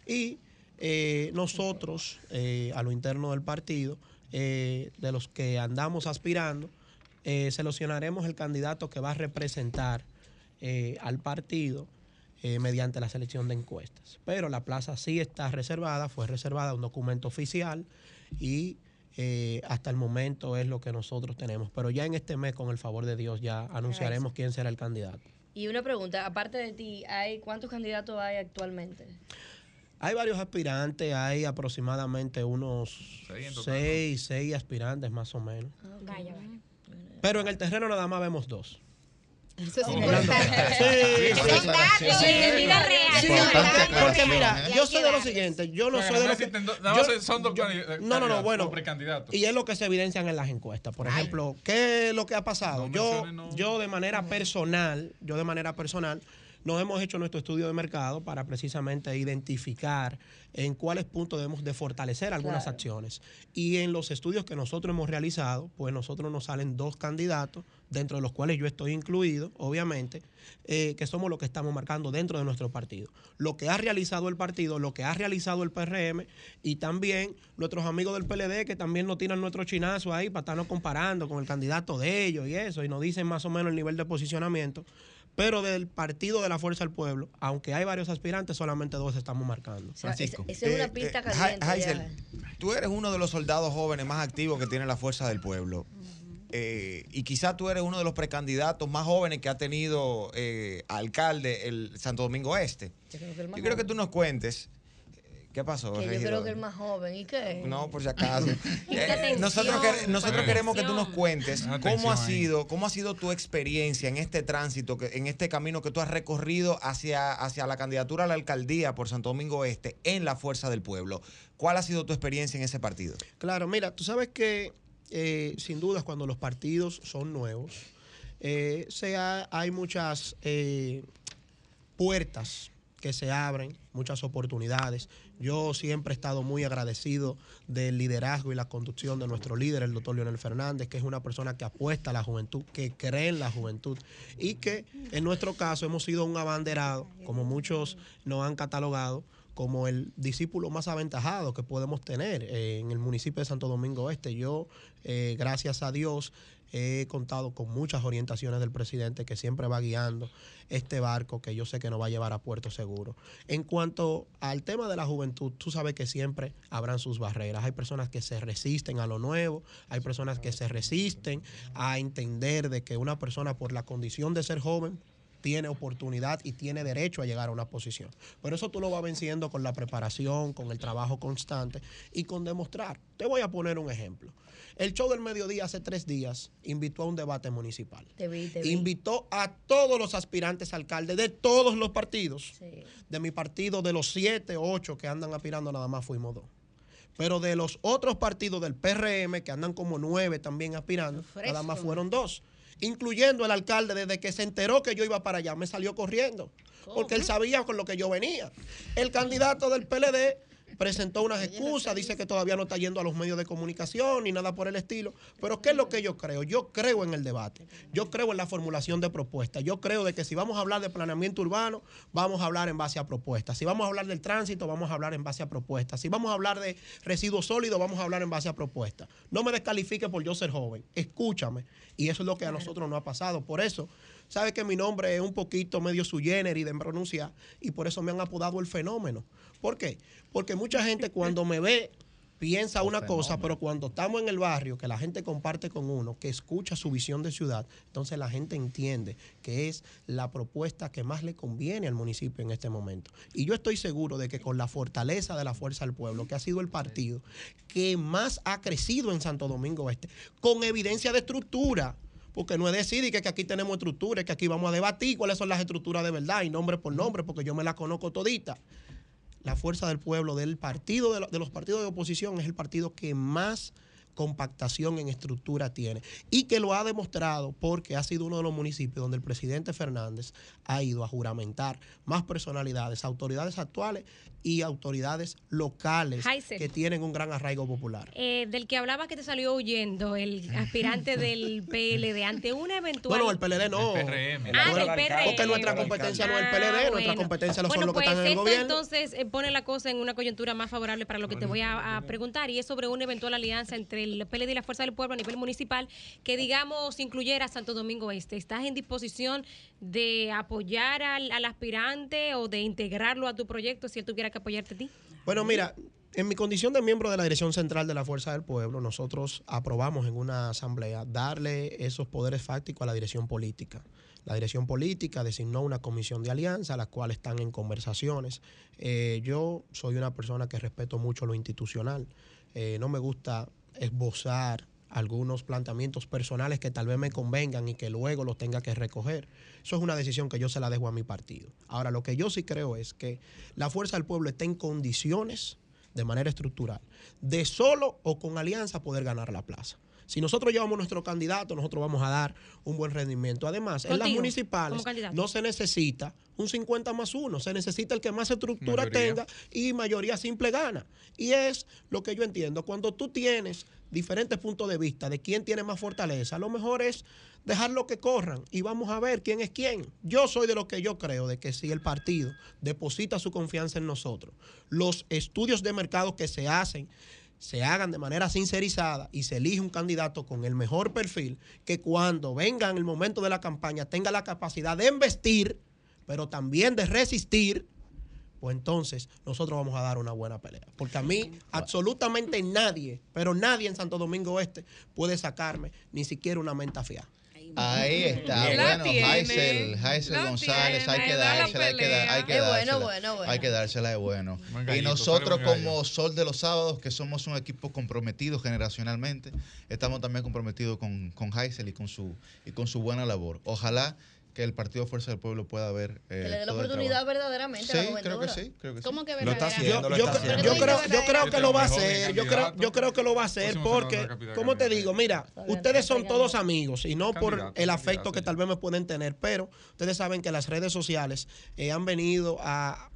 y eh, nosotros, eh, a lo interno del partido, eh, de los que andamos aspirando, seleccionaremos el candidato que va a representar al partido mediante la selección de encuestas. Pero la plaza sí está reservada, fue reservada un documento oficial y eh, hasta el momento es lo que nosotros tenemos. Pero ya en este mes, con el favor de Dios, ya anunciaremos quién será el candidato. Y una pregunta, aparte de ti, ¿hay cuántos candidatos hay actualmente? Hay varios aspirantes, hay aproximadamente unos Seis seis, seis aspirantes más o menos. Vaya, vaya. Pero en el terreno nada más vemos dos. Eso es importante. Sí, sí, Son sí. vida real. porque mira, ¿eh? yo soy de lo siguiente, yo no soy de nada lo más que... existen dos- nada más yo- son dos candi- No, no, no, candidatos, bueno. Y es lo que se evidencian en las encuestas. Por ejemplo, ¿qué es lo que ha pasado? Yo, yo de manera personal, yo de manera personal, nos hemos hecho nuestro estudio de mercado para precisamente identificar en cuáles puntos debemos de fortalecer algunas Claro. acciones. Y en los estudios que nosotros hemos realizado, pues nosotros nos salen dos candidatos, dentro de los cuales yo estoy incluido, obviamente, eh, que somos los que estamos marcando dentro de nuestro partido. Lo que ha realizado el partido, lo que ha realizado el PRM y también nuestros amigos del PLD que también nos tiran nuestro chinazo ahí para estarnos comparando con el candidato de ellos y eso, y nos dicen más o menos el nivel de posicionamiento. Pero del partido de la Fuerza del Pueblo, aunque hay varios aspirantes, solamente dos estamos marcando. sea, Francisco. esa es una Eh, pista eh, caliente. Ya. tú eres uno de los soldados jóvenes más activos que tiene la fuerza del pueblo. Eh, y quizá tú eres uno de los precandidatos más jóvenes que ha tenido eh, alcalde el Santo Domingo Este. Yo creo que Yo quiero que tú nos cuentes. Eh, ¿Qué pasó? Que yo creo que el más joven. ¿Y qué? No, por si acaso. Atención, nosotros que- nosotros pon queremos que tú nos cuentes cómo ha sido, cómo ha sido tu experiencia en este tránsito, que, en este camino que tú has recorrido hacia, hacia la candidatura a la alcaldía por Santo Domingo Este en la Fuerza del Pueblo. ¿Cuál ha sido tu experiencia en ese partido? Claro, mira, tú sabes que eh, sin dudas cuando los partidos son nuevos, eh, se ha- hay muchas eh, puertas que se abren, muchas oportunidades. Yo siempre he estado muy agradecido del liderazgo y la conducción de nuestro líder, el doctor Leonel Fernández, que es una persona que apuesta a la juventud, que cree en la juventud y que en nuestro caso hemos sido un abanderado, como muchos nos han catalogado, como el discípulo más aventajado que podemos tener eh, en el municipio de Santo Domingo Este. Yo, eh, gracias a Dios, he contado con muchas orientaciones del presidente que siempre va guiando este barco que yo sé que nos va a llevar a puerto seguro. En cuanto al tema de la juventud, tú sabes que siempre habrán sus barreras. Hay personas que se resisten a lo nuevo, hay personas que se resisten a entender de que una persona por la condición de ser joven tiene oportunidad y tiene derecho a llegar a una posición. Pero eso tú lo vas venciendo con la preparación, con el trabajo constante y con demostrar. Te voy a poner un ejemplo. El show del mediodía hace tres días invitó a un debate municipal. Te vi, te vi. Invitó a todos los aspirantes a alcalde de todos los partidos. Sí. De mi partido, de los siete, ocho que andan aspirando, nada más fuimos dos. Pero de los otros partidos del PRM, que andan como nueve también aspirando, nada más fueron dos. Incluyendo el alcalde, desde que se enteró que yo iba para allá, me salió corriendo. Porque él sabía con lo que yo venía. El candidato del PLD presentó unas excusas, dice que todavía no está yendo a los medios de comunicación ni nada por el estilo. Pero ¿qué es lo que yo creo? Yo creo en el debate, yo creo en la formulación de propuestas, yo creo de que si vamos a hablar de planeamiento urbano, vamos a hablar en base a propuestas. Si vamos a hablar del tránsito, vamos a hablar en base a propuestas. Si vamos a hablar de residuos sólidos, vamos a hablar en base a propuestas. No me descalifique por yo ser joven, escúchame. Y eso es lo que a nosotros nos ha pasado. Por eso, sabe que mi nombre es un poquito medio su y de pronunciar, y por eso me han apodado el fenómeno. ¿Por qué? Porque mucha gente cuando me ve piensa una cosa, pero cuando estamos en el barrio, que la gente comparte con uno, que escucha su visión de ciudad, entonces la gente entiende que es la propuesta que más le conviene al municipio en este momento. Y yo estoy seguro de que con la fortaleza de la Fuerza del Pueblo, que ha sido el partido que más ha crecido en Santo Domingo Este, con evidencia de estructura, porque no es decir que, que aquí tenemos estructuras, que aquí vamos a debatir cuáles son las estructuras de verdad y nombre por nombre, porque yo me las conozco todita. La fuerza del pueblo, del partido, de, lo- de los partidos de oposición, es el partido que más compactación en estructura tiene y que lo ha demostrado porque ha sido uno de los municipios donde el presidente Fernández ha ido a juramentar más personalidades, autoridades actuales y autoridades locales que tienen un gran arraigo popular. Eh, del que hablaba que te salió huyendo, el aspirante del PLD, ante una eventual... Bueno, el PLD no. Ah, PRM. Porque nuestra competencia no es el PLD, Ah, nuestra competencia lo Bueno, son los pues que están en el esto gobierno. entonces eh, pone la cosa en una coyuntura más favorable para lo que te voy a, a preguntar y es sobre una eventual alianza entre del PLD y la Fuerza del Pueblo a nivel municipal que, digamos, incluyera Santo Domingo Este. ¿Estás en disposición de apoyar al, aspirante o de integrarlo a tu proyecto si él tuviera que apoyarte a ti? Bueno, mira, en mi condición de miembro de la Dirección Central de la Fuerza del Pueblo, nosotros aprobamos en una asamblea darle esos poderes fácticos a la dirección política. La dirección política designó una comisión de alianza, las cuales están en conversaciones. Eh, yo soy una persona que respeto mucho lo institucional. Eh, no me gusta esbozar algunos planteamientos personales que tal vez me convengan y que luego los tenga que recoger. Eso es una decisión que yo se la dejo a mi partido. Ahora, lo que yo sí creo es que la fuerza del pueblo está en condiciones, de manera estructural, de solo o con alianza poder ganar la plaza. Si nosotros llevamos nuestro candidato, nosotros vamos a dar un buen rendimiento. Además, en las municipales no se necesita un 50 más 1, se necesita el que más estructura Mayoría. tenga y mayoría simple gana. Y es lo que yo entiendo. Cuando tú tienes diferentes puntos de vista de quién tiene más fortaleza, lo mejor es dejarlo que corran y vamos a ver quién es quién. Yo soy de lo que yo creo, de que si el partido deposita su confianza en nosotros, los estudios de mercado que se hacen se hagan de manera sincerizada y se elige un candidato con el mejor perfil, que cuando venga en el momento de la campaña tenga la capacidad de investir, pero también de resistir, pues entonces nosotros vamos a dar una buena pelea. Porque a mí absolutamente nadie, pero nadie en Santo Domingo Este puede sacarme ni siquiera una menta fiada. Ahí está. La Bueno, la González, hay que dársela, hay que, dar, hay que dársela. bueno, bueno. Hay que dársela de bueno. Buen Y nosotros como Sol de los Sábados, que somos un equipo comprometido generacionalmente, estamos también comprometidos con, con Haisel y con su y con su buena labor. Ojalá que el Partido Fuerza del Pueblo pueda ver eh, Que le dé la oportunidad verdaderamente Sí, a la juventud. creo que sí, creo que sí. ¿Cómo que Lo está haciendo, yo, yo- creo, yo creo que lo va a hacer. Yo creo, yo creo que lo va a hacer porque, como te digo, mira, ustedes son todos amigos y no por el afecto que tal vez me pueden tener, pero ustedes saben que las redes sociales eh, han venido a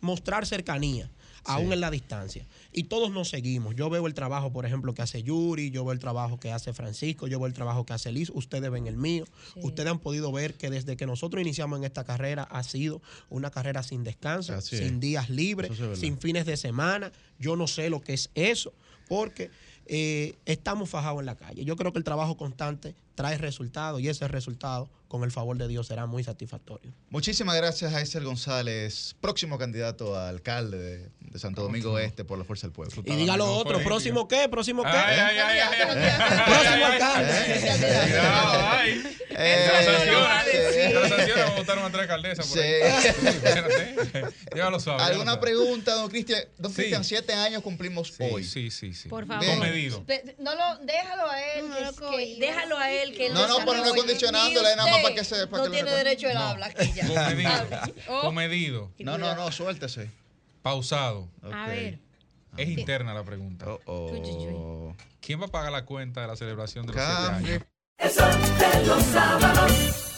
mostrar cercanía. Aún en la distancia. Y todos nos seguimos. Yo veo el trabajo, por ejemplo, que hace Yuri, yo veo el trabajo que hace Francisco, yo veo el trabajo que hace Liz, ustedes ven el mío. Ustedes han podido ver que desde que nosotros iniciamos en esta carrera ha sido una carrera sin descanso, Así sin es. días libres, es sin fines de semana. Yo no sé lo que es eso, porque eh, estamos fajados en la calle. Yo creo que el trabajo constante trae resultados y ese resultado, con el favor de Dios, será muy satisfactorio. Muchísimas gracias a González, próximo candidato a alcalde de, de Santo Domingo Este por la Fuerza del Pueblo. Y diga lo otro, próximo qué, próximo qué. Próximo alcalde. ¿Alguna pregunta, don Cristian? Don. Cristian, siete años cumplimos hoy. Sí, sí, sí. Por favor. Comedido. No lo, déjalo a él, déjalo a él que No, no, pero no condicionándole, nada más para que se- no tiene derecho él No. habla aquí ya. Comedido. Hable. Oh. Comedido. No, no, no, suéltese. Pausado. A ver. Es interna la pregunta. Oh, ¿Quién va a pagar la cuenta de la celebración de los Cambio. siete años? El sol de los sábados.